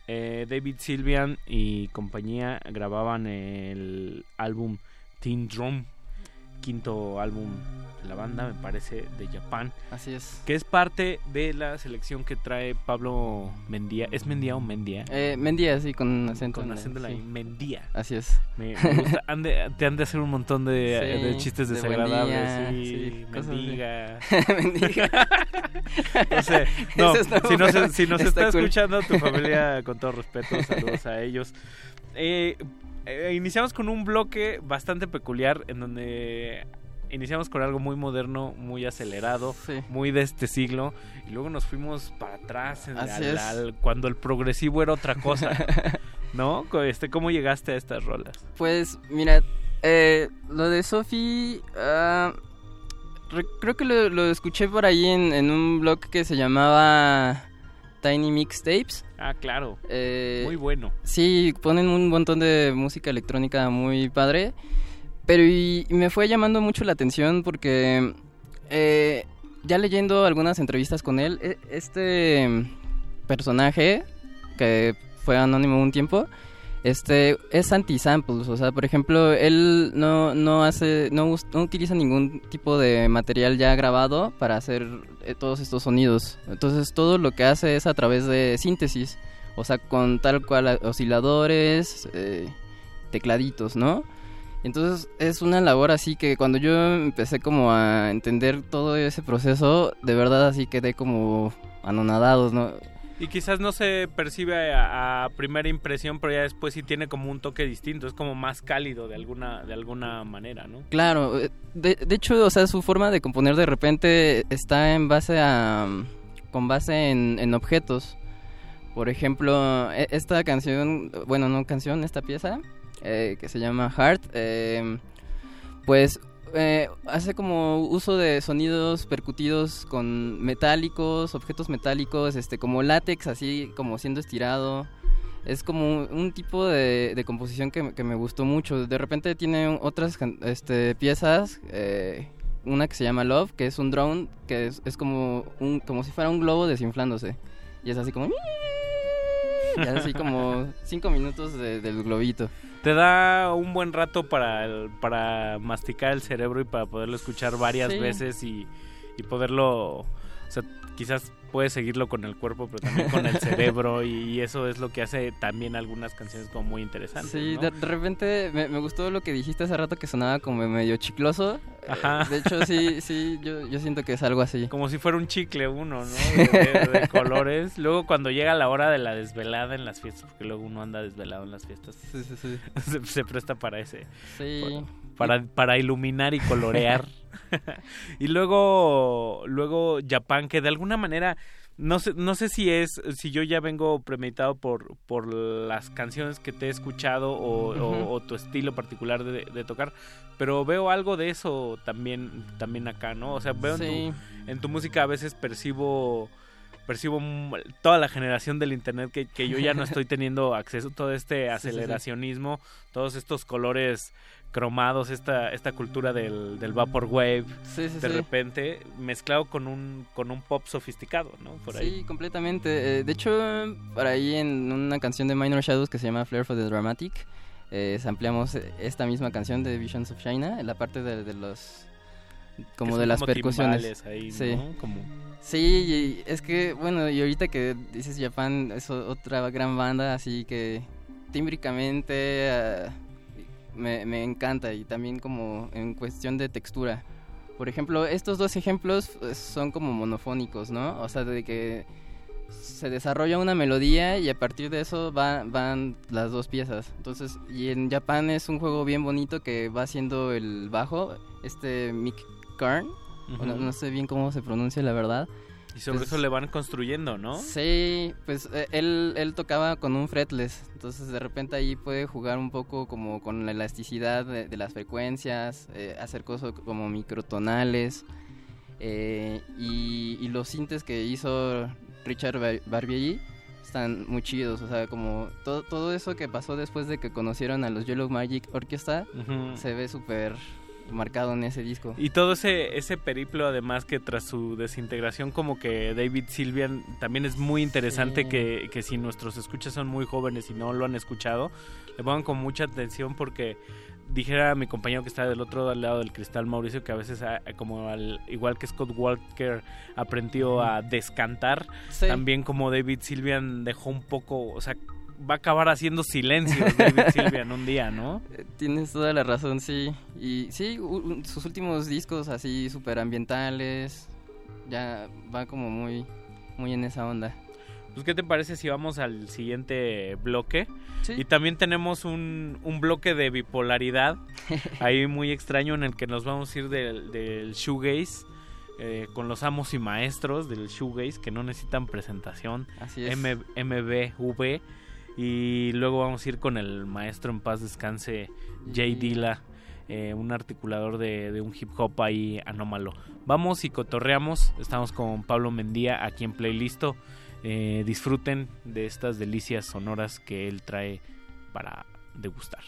eh, David Sylvian y compañía grababan el álbum Teen Drum, quinto álbum la banda, me parece, de Japón.
Así es.
Que es parte de la selección que trae Pablo Mendía. ¿Es Mendía o Mendía?
Eh, Mendía, sí, con acento.
Con acento en la
sí.
Mendía.
Así es.
Me, me gusta. *laughs* Han de- te han de hacer un montón de,
Sí,
de chistes
de
desagradables.
día,
sí, mendiga. *laughs*
Mendiga.
no sé. *laughs* No, si nos, si nos
está
está,
cool.
escuchando tu familia, con todo respeto, saludos a ellos. Eh, eh, iniciamos con un bloque bastante peculiar en donde iniciamos con algo muy moderno, muy acelerado, muy de este siglo y luego nos fuimos para atrás en- al- cuando el progresivo era otra cosa. *laughs* ¿No? Este, ¿Cómo llegaste a estas rolas?
Pues, mira, eh, lo de Sophie, ah, re- creo que lo, lo escuché por ahí en, en un blog que se llamaba Tiny Mixtapes.
Ah, claro.
Eh,
Muy bueno.
Sí, ponen un montón de música electrónica muy padre. Pero y, me fue llamando mucho la atención porque eh, ya leyendo algunas entrevistas con él, e- este personaje que fue anónimo un tiempo, este es anti-samples, o sea, por ejemplo, él no, no hace, no, no utiliza ningún tipo de material ya grabado para hacer eh, todos estos sonidos. Entonces todo lo que hace es a través de síntesis, o sea, con tal cual osciladores, eh, tecladitos, ¿no? Entonces es una labor así que cuando yo empecé como a entender todo ese proceso, de verdad así quedé como anonadados, ¿no?
Y quizás no se percibe a, a primera impresión, pero ya después sí tiene como un toque distinto, es como más cálido de alguna de alguna manera, ¿no?
Claro, eh, de, de hecho, o sea, su forma de componer de repente está en base a... con base en, en objetos. Por ejemplo, e- esta canción, bueno, no canción, esta pieza, eh, que se llama Heart, eh, pues eh, hace como uso de sonidos percutidos con metálicos, objetos metálicos, este, como látex, así como siendo estirado. Es como un, tipo de, composición que, me- gustó mucho. De repente tiene otras este, piezas, eh, una que se llama Love, que es un drone, que es, es como, un, como si fuera un globo desinflándose. Y es así como... *laughs* Y así como cinco minutos de- del globito.
Te da un buen rato para, el- para masticar el cerebro y para poderlo escuchar varias
Sí.
veces y, y poderlo, o sea, quizás puedes seguirlo con el cuerpo, pero también con el cerebro y, eso es lo que hace también algunas canciones como muy interesantes.
Sí,
¿no?
de, repente me, me gustó lo que dijiste hace rato que sonaba como medio chicloso. Eh,
Ajá.
De hecho, sí, sí, yo, yo siento que es algo así.
Como si fuera un chicle uno, ¿no? De, de- de colores. Luego cuando llega la hora de la desvelada en las fiestas, porque luego uno anda desvelado en las fiestas.
Sí, sí, sí. *laughs*
Se, se presta para ese.
Sí.
Para, para iluminar y colorear. *laughs* y luego, luego Japan, que de alguna manera, no sé, no sé si es, si yo ya vengo premeditado por, por las canciones que te he escuchado o, tu estilo particular de, de tocar, pero veo algo de eso también, también acá, ¿no? O sea, veo
Sí.
en, tu, en tu música a veces percibo percibo toda la generación del internet que, que yo ya no estoy teniendo acceso, todo este *laughs*
sí, sí.
aceleracionismo, todos estos colores cromados, esta, esta cultura del, del Vaporwave,
Sí, sí,
de
sí.
repente, mezclado con un, con un pop sofisticado, ¿no? Por ahí.
Sí, completamente. Eh, de hecho, por ahí en una canción de Minor Shadows que se llama Flare for the Dramatic, eh, ampliamos esta misma canción de Visions of China, en la parte de, de los... como de las
como
percusiones.
ahí,
sí.
¿no? Como-
Sí, y es que, bueno, y ahorita que dices Japan, es otra gran banda, así que tímbricamente eh, me, me encanta y también como en cuestión de textura. Por ejemplo, estos dos ejemplos eh, son como monofónicos, ¿no? O sea, de que se desarrolla una melodía y a partir de eso va- van las dos piezas. Entonces, y en Japan es un juego bien bonito que va haciendo el bajo, este Mick Karn.
Ujú.
no sé bien cómo se pronuncia la verdad.
Y sobre
Pues,
eso le van construyendo, ¿no?
Sí, pues eh, él, él tocaba con un fretless, entonces de repente ahí puede jugar un poco como con la elasticidad de, de las frecuencias, eh, hacer cosas como microtonales eh, y, y los sintes que hizo Richard Bar- Barbieri están muy chidos, o sea, como todo, todo eso que pasó después de que conocieron a los Yellow Magic Orchestra se ve súper marcado en ese disco.
Y todo ese, ese periplo, además que tras su desintegración, como que David Sylvian también es muy interesante
Sí.
que, que si nuestros escuchas son muy jóvenes y no lo han escuchado, le pongan con mucha atención porque dijera mi compañero que está del otro lado del cristal, Mauricio, que a veces, como al, igual que Scott Walker aprendió a descantar,
Sí.
también como David Sylvian dejó un poco, o sea, va a acabar haciendo silencios David *laughs* Sylvian un día, ¿no?
Tienes toda la razón, sí. Y sí, sus últimos discos así súper ambientales, ya va como muy, muy en esa onda.
Pues, ¿qué te parece si vamos al siguiente bloque?
Sí.
Y también tenemos un, un bloque de bipolaridad *laughs* ahí muy extraño en el que nos vamos a ir del, del shoegaze eh, con los amos y maestros del shoegaze que no necesitan presentación.
Así es.
M- MBV. Y luego vamos a ir con el maestro en paz descanse, Jay Dilla, eh, un articulador de, de un hip hop ahí anómalo. Vamos y cotorreamos. Estamos con Pablo Mendía aquí en Playlisto. Eh, disfruten de estas delicias sonoras que él trae para degustar.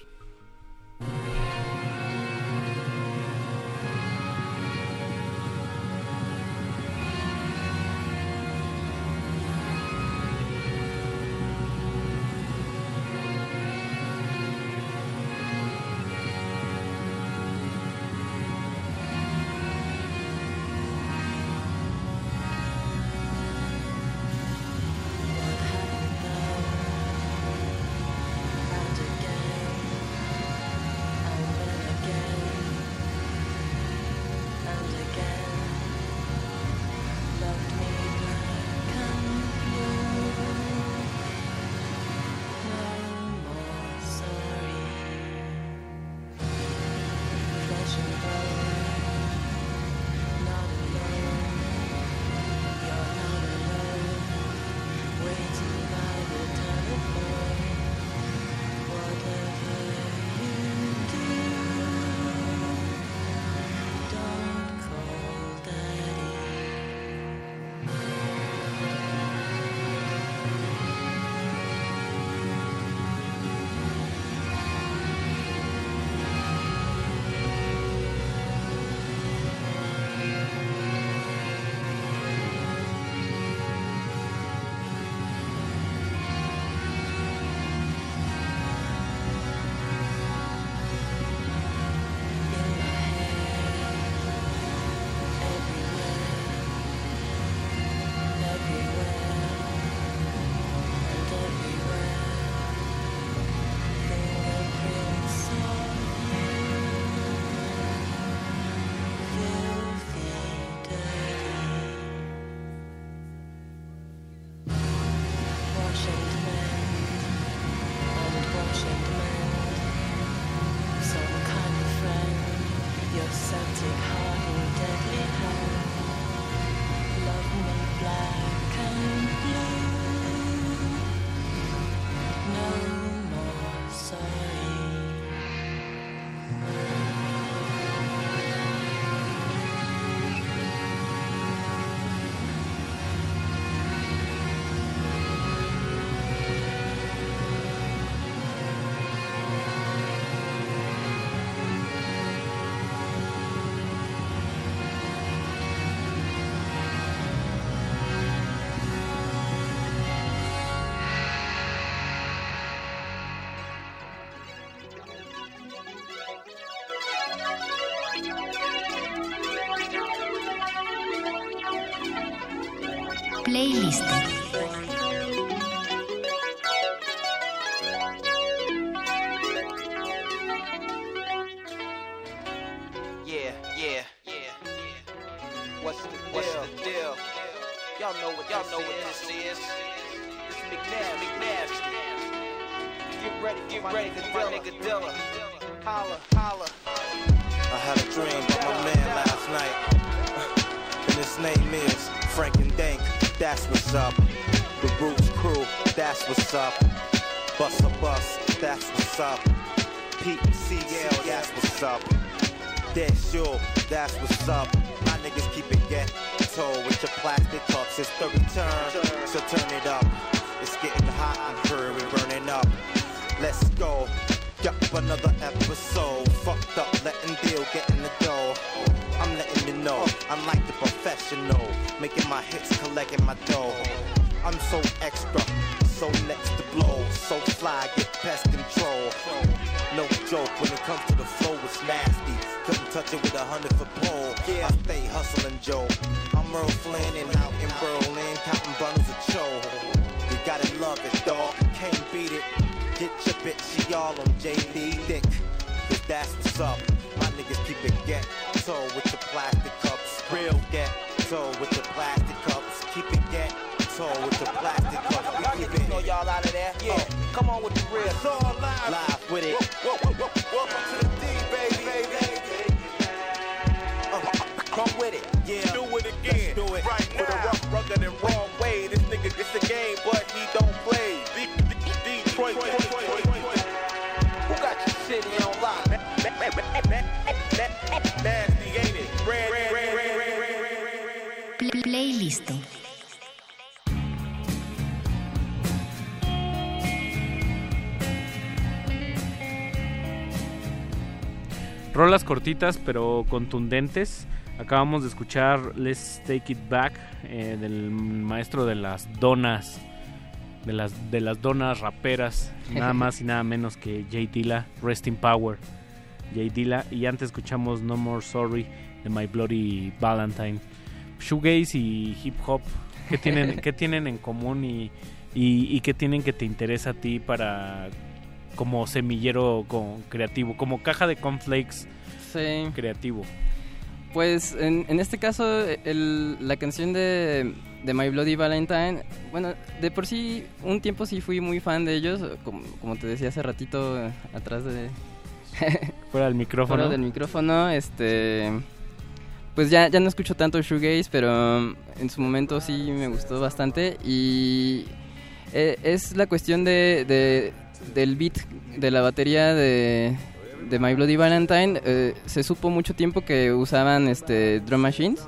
That's what's up. Bust a bus. That's what's up. Pete CL. That's what's up. Dead sure. That's what's up. My niggas keep it ghetto with your plastic cups. It's the return. So turn it up. It's getting hot and here we burning up. Let's go. Yup, another episode. Fucked up, letting deal, getting the dough. I'm letting you know, I'm like the professional. Making my hits, collecting my dough. I'm so extra, so next to blow. So fly, get pest control. No joke, when it comes to the flow, it's nasty. Couldn't touch it with a hundred foot pole. Yeah, I stay hustling, Joe. I'm Earl Flynn and out in Berlin, counting bundles of Cho. You gotta love it, dog. Can't beat it. Get your bitch, she all on JD Dick. Cause that's what's up. My niggas keep it ghetto with
all live.
live with it.
Rolas cortitas pero contundentes. Acabamos de escuchar Let's Take It Back eh, del maestro de las donas. De las, de las donas raperas. *laughs* Nada más y nada menos que Jay Dilla. Rest in Power. Jay Dilla. Y antes escuchamos No More Sorry de My Bloody Valentine. Shoegaze y hip hop. ¿Qué tienen, *laughs* qué tienen en común y, y, y qué tienen que te interesa a ti para como semillero con, creativo, como caja de cornflakes
Sí.
creativo.
Pues en, en este caso, el- la canción de, de My Bloody Valentine, bueno, de por sí, un tiempo sí fui muy fan de ellos, como, como te decía hace ratito, atrás de... *laughs*
Fuera del micrófono.
Fuera del micrófono, este... Pues ya, ya no escucho tanto shoegaze, pero um, en su momento sí me gustó bastante y eh, es la cuestión de, de- del beat de la batería de, de My Bloody Valentine. eh, se supo mucho tiempo que usaban este drum machines.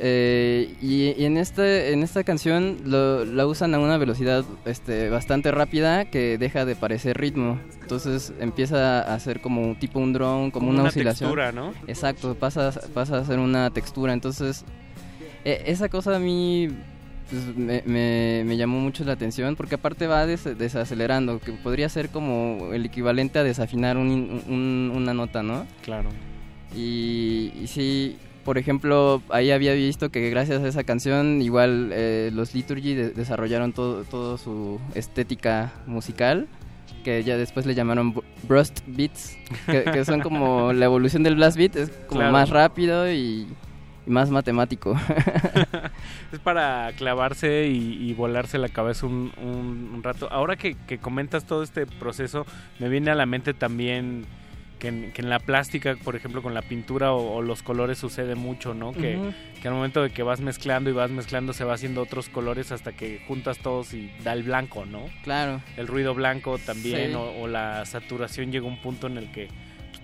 Eh, y, y en este en esta canción lo, la usan a una velocidad este bastante rápida que deja de parecer ritmo entonces empieza a hacer como un tipo un drone como,
Como
una,
una
oscilación
textura, ¿no?
exacto pasa pasa a ser una textura entonces e- esa cosa a mí pues, me, me- me llamó mucho la atención porque aparte va des- desacelerando que podría ser como el equivalente a desafinar un- un- una nota no
Claro.
y, y sí, por ejemplo, ahí había visto que gracias a esa canción, igual eh, los Liturgy de- desarrollaron todo, todo su estética musical, que ya después le llamaron br- Brust Beats, que, que son como *laughs* la evolución del Blast Beat, es como
Claro.
más rápido y, y más matemático. *laughs* *laughs*
Es para clavarse y, y volarse la cabeza un, un- un rato. Ahora que, que comentas todo este proceso, me viene a la mente también que en, que en la plástica, por ejemplo, con la pintura o, o los colores sucede mucho, ¿no? Que, al momento de que vas mezclando y vas mezclando se va haciendo otros colores hasta que juntas todos y da el blanco, ¿no?
Claro.
El ruido blanco también
Sí.
o, o la saturación llega a un punto en el que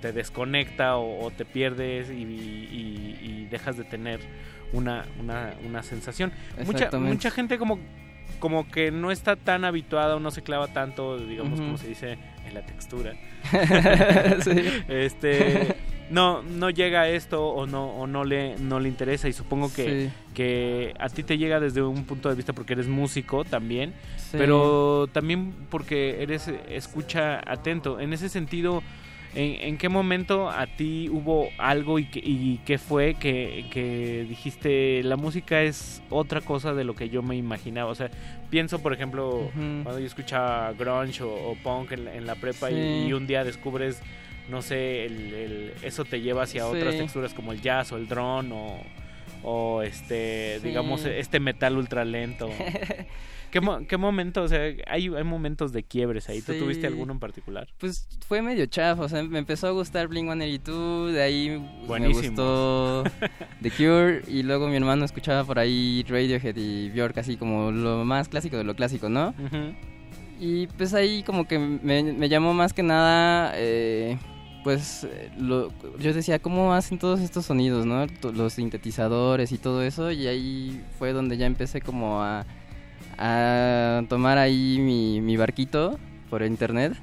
te desconecta o, o te pierdes y, y- y dejas de tener una, una, una sensación. Mucha, mucha gente como, como que no está tan habituada o no se clava tanto, digamos, como se dice, en la textura. *laughs*
Sí.
Este no, no llega a esto o no, o no le, no le interesa y supongo que,
Sí.
que a ti te llega desde un punto de vista porque eres músico también,
Sí.
pero también porque eres escucha atento. En ese sentido, ¿En, en qué momento a ti hubo algo y, que- y qué fue que, que dijiste la música es otra cosa de lo que yo me imaginaba? O sea, pienso por ejemplo cuando yo escuchaba grunge o, o punk en, la- en la prepa y-
Sí.
y, un día descubres, no sé, el, el- eso te lleva hacia otras texturas como el jazz o el drone o, o este,
Sí.
digamos, este metal ultra lento. *laughs* ¿Qué, mo- qué momento? O sea, hay, hay momentos de quiebres ahí. ¿Tú
Sí.
tuviste alguno en particular?
Pues fue medio chafa, o sea, me empezó a gustar Blink 182, de ahí me gustó The Cure y luego mi hermano escuchaba por ahí Radiohead y Björk, así como lo más clásico de lo clásico, ¿no? Y pues ahí como que me, me llamó más que nada, eh, pues lo- yo decía, ¿cómo hacen todos estos sonidos, no? Los sintetizadores y todo eso, y ahí fue donde ya empecé como a, a tomar ahí mi, mi barquito por internet.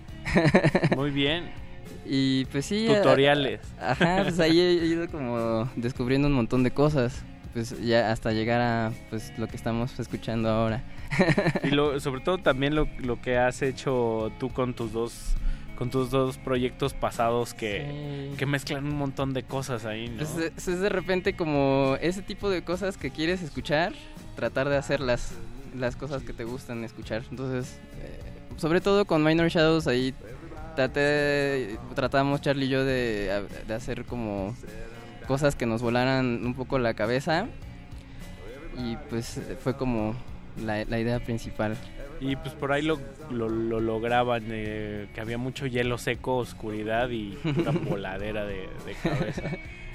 *laughs*
Muy bien.
Y pues sí.
Tutoriales.
Ajá, pues ahí he ido como descubriendo un montón de cosas. Pues ya hasta llegar a pues lo que estamos escuchando ahora.
Y lo, *laughs* sobre todo también lo, lo que has hecho tú con tus dos con tus dos proyectos pasados que, que mezclan un montón de cosas ahí, ¿no?
Pues es, es de repente como ese tipo de cosas que quieres escuchar, tratar de hacer las, cosas que te gustan escuchar. Entonces, eh, sobre todo con Minor Shadows ahí traté, tratamos Charlie y yo de, de hacer como cosas que nos volaran un poco la cabeza y pues fue como la, la idea principal.
Y pues por ahí lo, lo, lo lograban, eh, que había mucho hielo seco, oscuridad y pura *laughs* voladera de, de cabeza.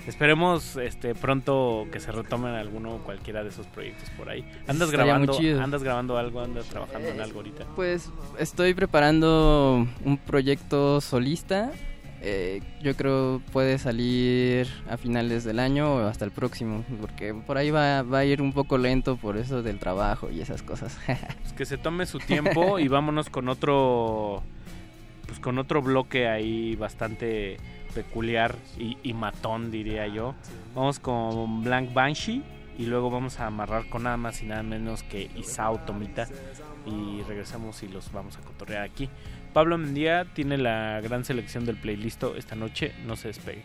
Esperemos este pronto que se retomen alguno o cualquiera de esos proyectos por ahí. ¿Andas
Estaría muy
grabando,
chido.
andas grabando algo, andas trabajando en algo ahorita?
Pues estoy preparando un proyecto solista. eh, yo creo puede salir a finales del año o hasta el próximo, porque por ahí va, va a ir un poco lento por eso del trabajo y esas cosas. *laughs*
Pues que se tome su tiempo y vámonos con otro pues con otro bloque ahí bastante peculiar y, matón diría yo. Vamos con Blank Banshee y luego vamos a amarrar con nada más y nada menos que Isao Tomita y regresamos y los vamos a cotorrear aquí. Pablo Mendía tiene la gran selección del playlist esta noche, no se despegue.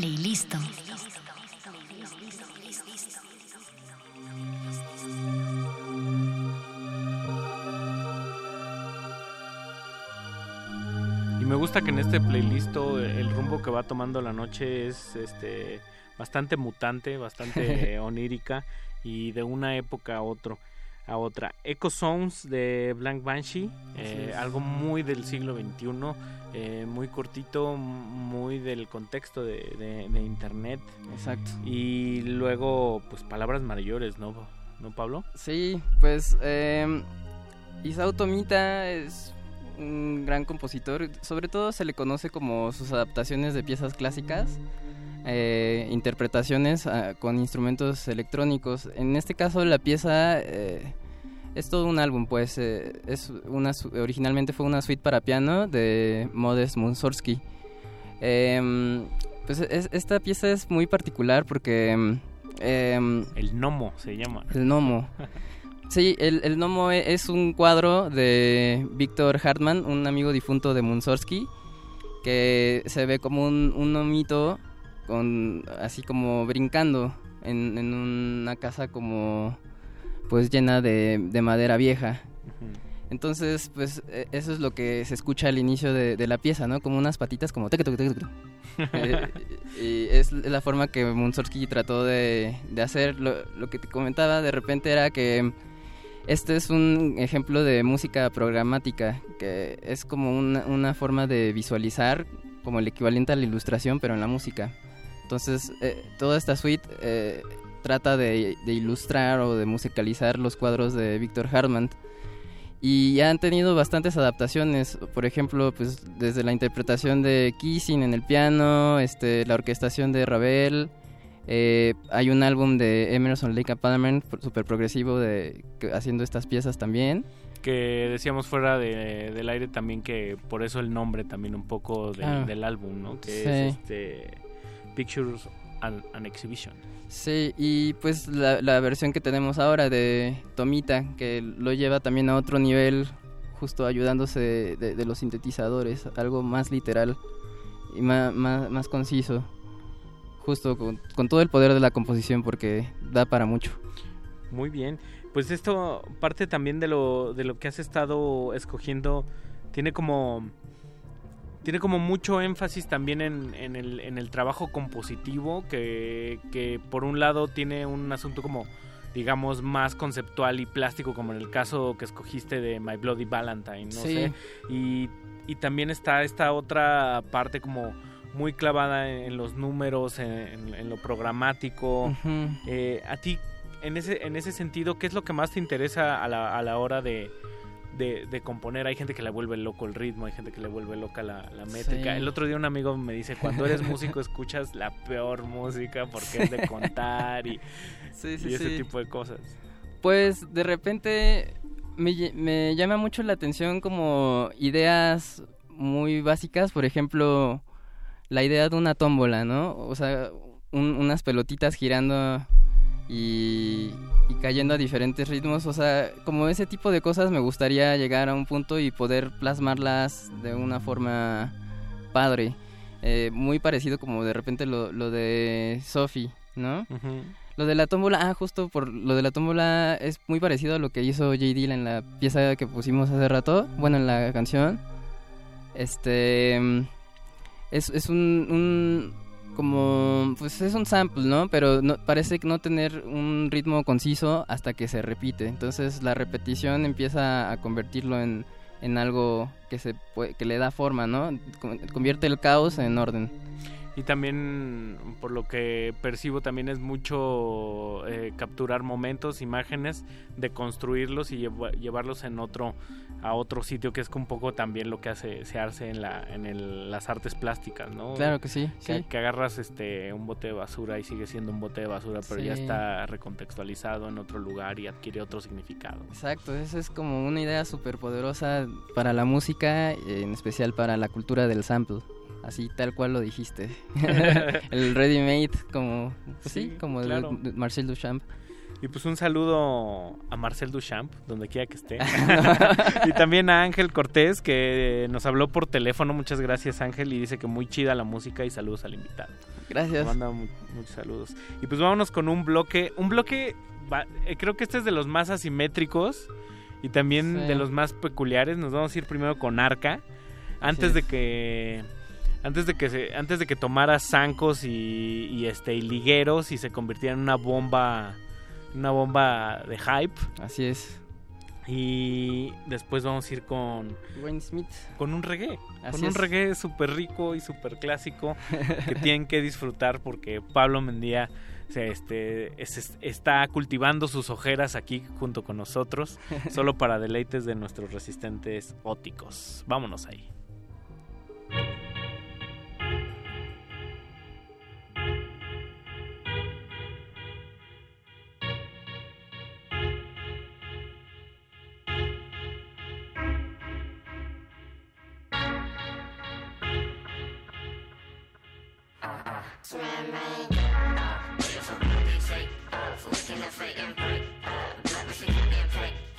Playlist.
Y me gusta que en este playlist el rumbo que va tomando la noche es este bastante mutante, bastante *laughs* onírica y de una época a otro a otra. Echo Sounds de Blank Banshee, eh, algo muy del siglo XXI, eh, muy cortito, muy del contexto de, internet.
Exacto.
Y luego, pues palabras mayores, ¿no? ¿No, Pablo?
Sí, pues eh, Isao Tomita es un gran compositor, sobre todo se le conoce como sus adaptaciones de piezas clásicas. Eh, interpretaciones ah, con instrumentos electrónicos. En este caso la pieza eh, es todo un álbum, pues eh, es una originalmente fue una suite para piano de Modest Mussorgsky. Em, pues esta pieza es muy particular porque em,
el Nomo se llama.
El Nomo. Sí, el, el Nomo e, es un cuadro de Víctor Hartmann, un amigo difunto de Mussorgsky, que se ve como un, un nomito con así como brincando en, en una casa como pues llena de, madera vieja. Entonces, pues e, eso es lo que se escucha al inicio de, la pieza, ¿no? Como unas patitas como... *laughs* eh, y es la forma que Munsorsky trató de, hacer. Lo, lo, que te comentaba de repente era que este es un ejemplo de música programática, que es como una, una forma de visualizar como el equivalente a la ilustración, pero en la música. Entonces, eh, toda esta suite eh, trata de, ilustrar o de musicalizar los cuadros de Víctor Hartmann. Y han tenido bastantes adaptaciones, por ejemplo, pues desde la interpretación de Kissing en el piano, este, la orquestación de Ravel, eh, hay un álbum de Emerson Lake and Palmer super progresivo de que- haciendo estas piezas también.
Que decíamos fuera de- del aire también que por eso el nombre también un poco del,
Ah.
del álbum, ¿no? Que
Sí.
es este Pictures and, and Exhibition.
Sí, y pues la, la versión que tenemos ahora de Tomita, que lo lleva también a otro nivel, justo ayudándose de, de los sintetizadores, algo más literal y más, más, conciso, justo con, con todo el poder de la composición, porque da para mucho.
Muy bien. Pues esto parte también de lo, de lo que has estado escogiendo. Tiene como. Tiene como mucho énfasis también en, en el, en el trabajo compositivo. Que, que por un lado tiene un asunto como. digamos más conceptual y plástico. Como en el caso que escogiste de My Bloody Valentine. No
Sí.
sé. Y, y también está esta otra parte como muy clavada en, en los números, en, lo programático. Eh, a ti, en ese, en ese sentido, ¿qué es lo que más te interesa a la, a la hora de, de, de componer? Hay gente que le vuelve loco el ritmo, hay gente que le vuelve loca la, la métrica.
Sí.
El otro día un amigo me dice, cuando eres músico escuchas la peor música porque es de contar y,
Sí, sí,
y ese tipo de cosas.
Pues de repente me, me llama mucho la atención como ideas muy básicas, por ejemplo, la idea de una tómbola, ¿no? O sea, un- unas pelotitas girando y, y cayendo a diferentes ritmos, o sea, como ese tipo de cosas me gustaría llegar a un punto y poder plasmarlas de una forma padre. Eh, muy parecido como de repente lo, lo de Sophie, ¿no? Lo de la tómbola, ah, justo por lo de la tómbola es muy parecido a lo que hizo J. En la pieza que pusimos hace rato, bueno, en la canción. Este mm, es, es un, un como pues es un sample, ¿no? Pero no, parece no tener un ritmo conciso hasta que se repite. Entonces la repetición empieza a convertirlo en, en algo que se pue- que le da forma, ¿no? Con- Convierte el caos en orden.
Y también, por lo que percibo, también es mucho eh, capturar momentos, imágenes, de construirlos y lleva- llevarlos en otro, a otro sitio, que es un poco también lo que hace, se hace en, la, en el- las artes plásticas, ¿no?
Claro que sí,
Que,
sí.
que agarras este un bote de basura y sigue siendo un bote de basura, pero ya está recontextualizado en otro lugar y adquiere otro significado.
Exacto, esa es como una idea súper poderosa para la música, en especial para la cultura del sample. Así tal cual lo dijiste. *laughs* el ready made, como, pues sí,
Sí,
como
claro.
de, Marcel Duchamp.
Y pues un saludo a Marcel Duchamp, donde quiera que esté. *laughs* y también a Ángel Cortés, que nos habló por teléfono. Muchas gracias, Ángel. Y dice que muy chida la música y saludos al invitado.
Gracias.
Nos manda mu- muchos saludos. Y pues vámonos con un bloque. Un bloque, eh, creo que este es de los más asimétricos y también
Sí.
de los más peculiares. Nos vamos a ir primero con Arca. Antes
es.
de que antes de que se, antes de que tomara zancos y, y, este y ligueros y se convirtiera en una bomba una bomba de hype.
Así es.
Y después vamos a ir con
Wayne Smith.
con un reggae
Así
con un
es.
reggae súper rico y súper clásico que *laughs* tienen que disfrutar porque Pablo Mendía se, este, es- está cultivando sus ojeras aquí junto con nosotros *laughs* solo para deleites de nuestros resistentes óticos. Vámonos ahí
Swimming, beautiful, take off, looking at fake and break, uh, never seen you
being
fake.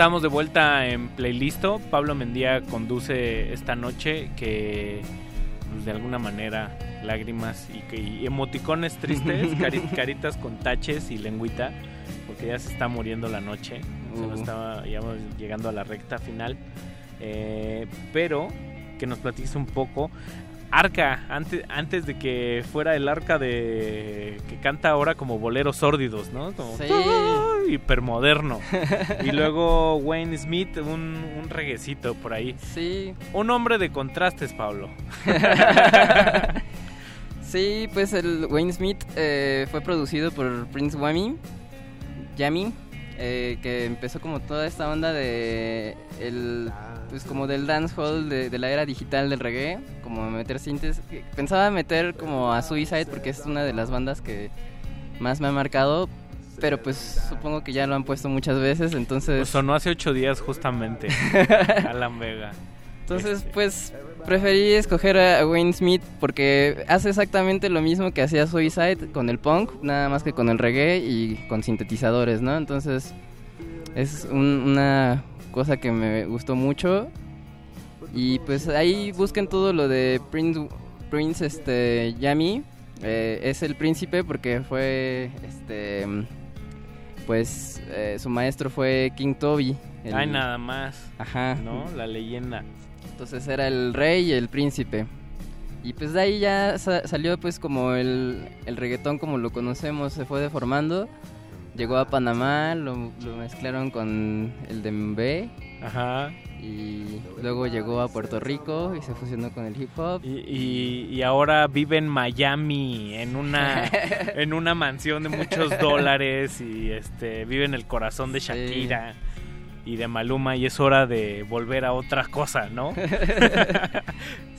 Estamos de vuelta en Playlisto. Pablo Mendía conduce esta noche que pues, de alguna manera lágrimas y, que- y emoticones tristes, *laughs* cari- caritas con taches y lengüita, porque ya se está muriendo la noche. Se nos
Uh.
estaba ya vamos llegando a la recta final. Eh, pero que nos platiques un poco. Arca, antes, antes de que fuera el arca de que canta ahora como boleros sórdidos, ¿no? Como
Sí.
Hipermoderno. *laughs* y luego Wayne Smith, un, un reguecito por ahí.
Sí.
Un hombre de contrastes, Pablo. *laughs*
Sí, pues el Wayne Smith eh, fue producido por Prince Wami, Yami, eh, que empezó como toda esta onda de el pues como del dancehall de, de la era digital del reggae, como meter sintes. Pensaba meter como a Suicide porque es una de las bandas que más me ha marcado, pero pues supongo que ya lo han puesto muchas veces, entonces
Pues sonó hace ocho días justamente. *laughs* Alan Vega.
Entonces, pues preferí escoger a Wayne Smith porque hace exactamente lo mismo que hacía Suicide con el punk, nada más que con el reggae y con sintetizadores, ¿no? Entonces, es un- una cosa que me gustó mucho. Y pues ahí busquen todo lo de Prince, Prince este, Yami. Eh, es el príncipe porque fue, este, pues eh, su maestro fue King Toby. el-
Ay, nada más.
Ajá.
¿No? La leyenda.
Entonces era el rey y el príncipe. Y pues de ahí ya sa- salió pues como el, el reggaetón como lo conocemos, se fue deformando. Llegó a Panamá, lo, lo mezclaron con el dembe.
Ajá.
Y luego llegó a Puerto Rico y se fusionó con el hip hop.
Y, y- y ahora vive en Miami, en una, *laughs* en una mansión de muchos dólares y este vive en el corazón de Shakira y de Maluma y es hora de volver a otra cosa, ¿no? *laughs* *laughs*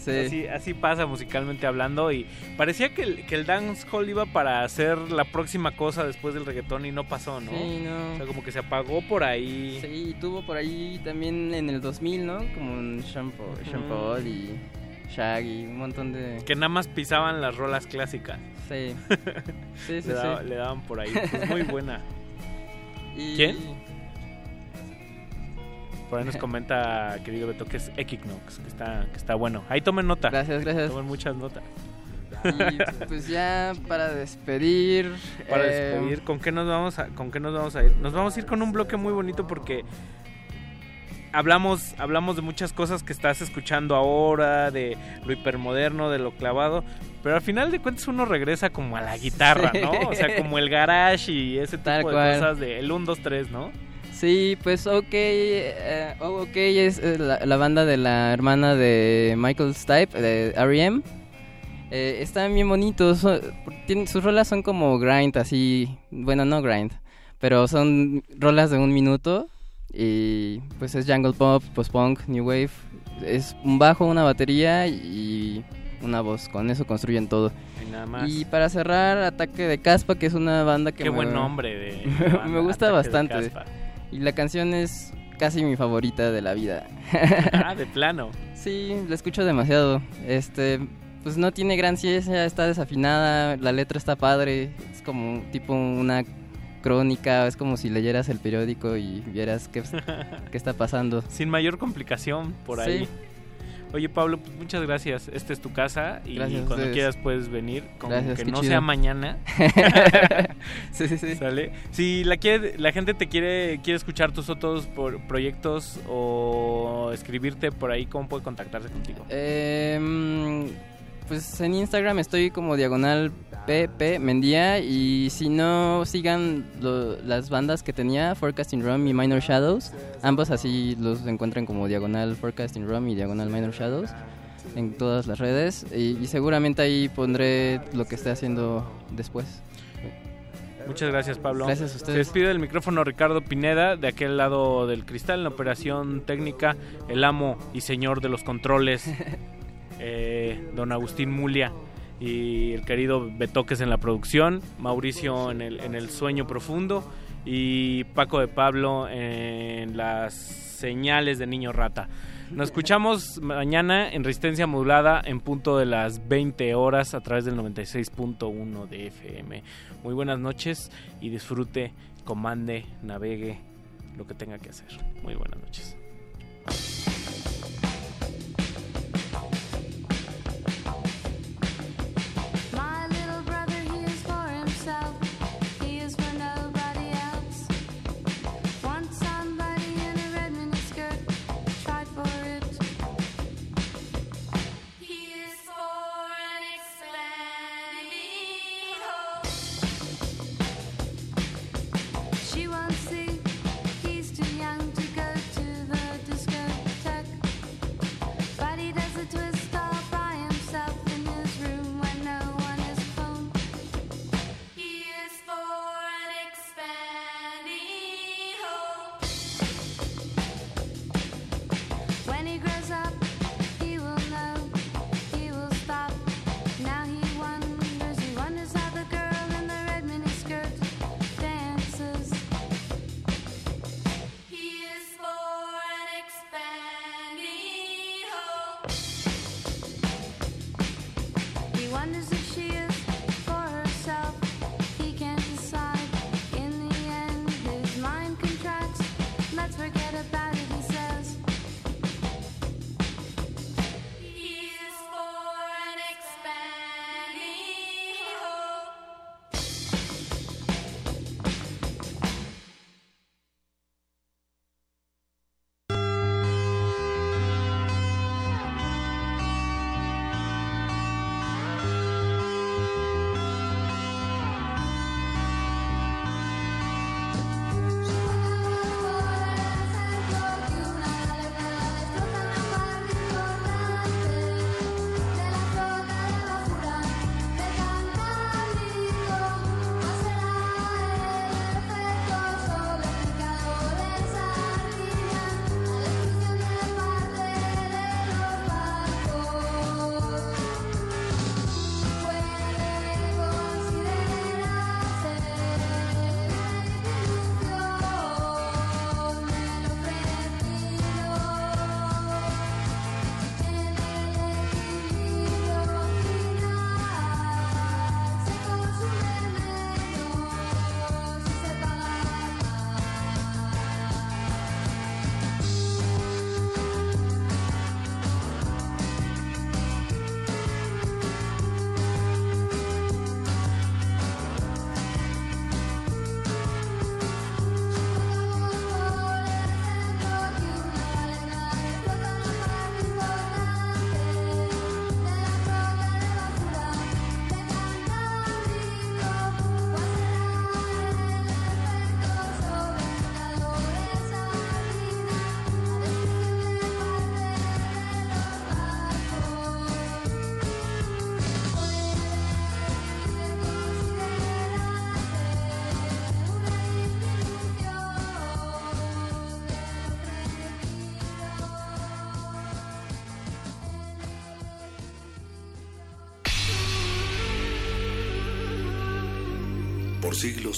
Sí.
así, así pasa musicalmente hablando y parecía que el, que el dancehall iba para hacer la próxima cosa después del reggaetón y no pasó, ¿no?
Sí, no.
O sea, como que se apagó por ahí.
Sí, tuvo por ahí también en el 2000, ¿no? Como un Shampoo, Sean Paul y Shaggy, un montón de...
Que nada más pisaban las rolas clásicas.
Sí. *laughs* Sí, sí,
le, daba-
sí.
le daban por ahí. Pues muy buena.
Y-
¿Quién? Por ahí nos *laughs* comenta, querido Beto, que es Equinox, que está, que está bueno. Ahí tomen nota.
Gracias, gracias.
Tomen muchas notas.
Y pues ya para despedir...
Para
eh,
despedir, ¿con qué nos vamos a, con qué nos vamos a ir? Nos vamos a ir con un bloque muy bonito porque hablamos, hablamos de muchas cosas que estás escuchando ahora, de lo hipermoderno, de lo clavado, pero al final de cuentas uno regresa como a la guitarra, ¿no? O sea, como el garage y ese tipo
Tal
de
cual.
cosas de el 1, 2, 3, ¿no?
Sí, pues OK, eh, oh, OK es eh, la, la banda de la hermana de Michael Stipe, de R.E.M. Eh, están bien bonitos, son- tienen- sus rolas son como grind, así, bueno, no grind, pero son rolas de un minuto y pues es jungle pop, post-punk, new wave, es un bajo, una batería y una voz, con eso construyen todo.
Y nada más.
Y para cerrar, Ataque de Caspa, que es una banda que
Qué
me-
buen nombre de- *laughs*
me gusta
Ataque
bastante. Y la canción es casi mi favorita de la vida. *laughs*
Ah, de plano.
Sí, la escucho demasiado. Este, pues no tiene gran ciencia, está desafinada, la letra está padre, es como tipo una crónica, es como si leyeras el periódico y vieras qué, *laughs* qué está pasando.
Sin mayor complicación por
Sí.
Oye Pablo, pues muchas gracias. Esta es tu casa y
Gracias
cuando
ustedes.
quieras puedes venir,
Gracias,
que no
chido.
sea mañana. *laughs* *laughs*
sí, sí, sí.
¿Sale? Si la quiere, la gente te quiere quiere escuchar tus otros por- proyectos o escribirte por ahí, ¿cómo puede contactarse contigo?
Em, pues en Instagram estoy como diagonal PP Mendía y si no sigan lo- las bandas que tenía, Forecasting Rum y Minor Shadows, ambos así los encuentran como diagonal Forecasting Rum y diagonal Minor Shadows en todas las redes y, y seguramente ahí pondré lo que esté haciendo después.
Muchas gracias, Pablo.
Gracias a ustedes.
Se despide del micrófono Ricardo Pineda, de aquel lado del cristal, en la operación técnica, el amo y señor de los controles, *laughs* eh, don Agustín Mulia.
y el querido Betoques en la producción, Mauricio en el, en el sueño profundo y Paco de Pablo en las señales de niño rata. Nos escuchamos mañana en Resistencia Modulada en punto de las 20 horas a través del 96.1 de FM. Muy buenas noches y disfrute, comande, navegue, lo que tenga que hacer. Muy buenas noches.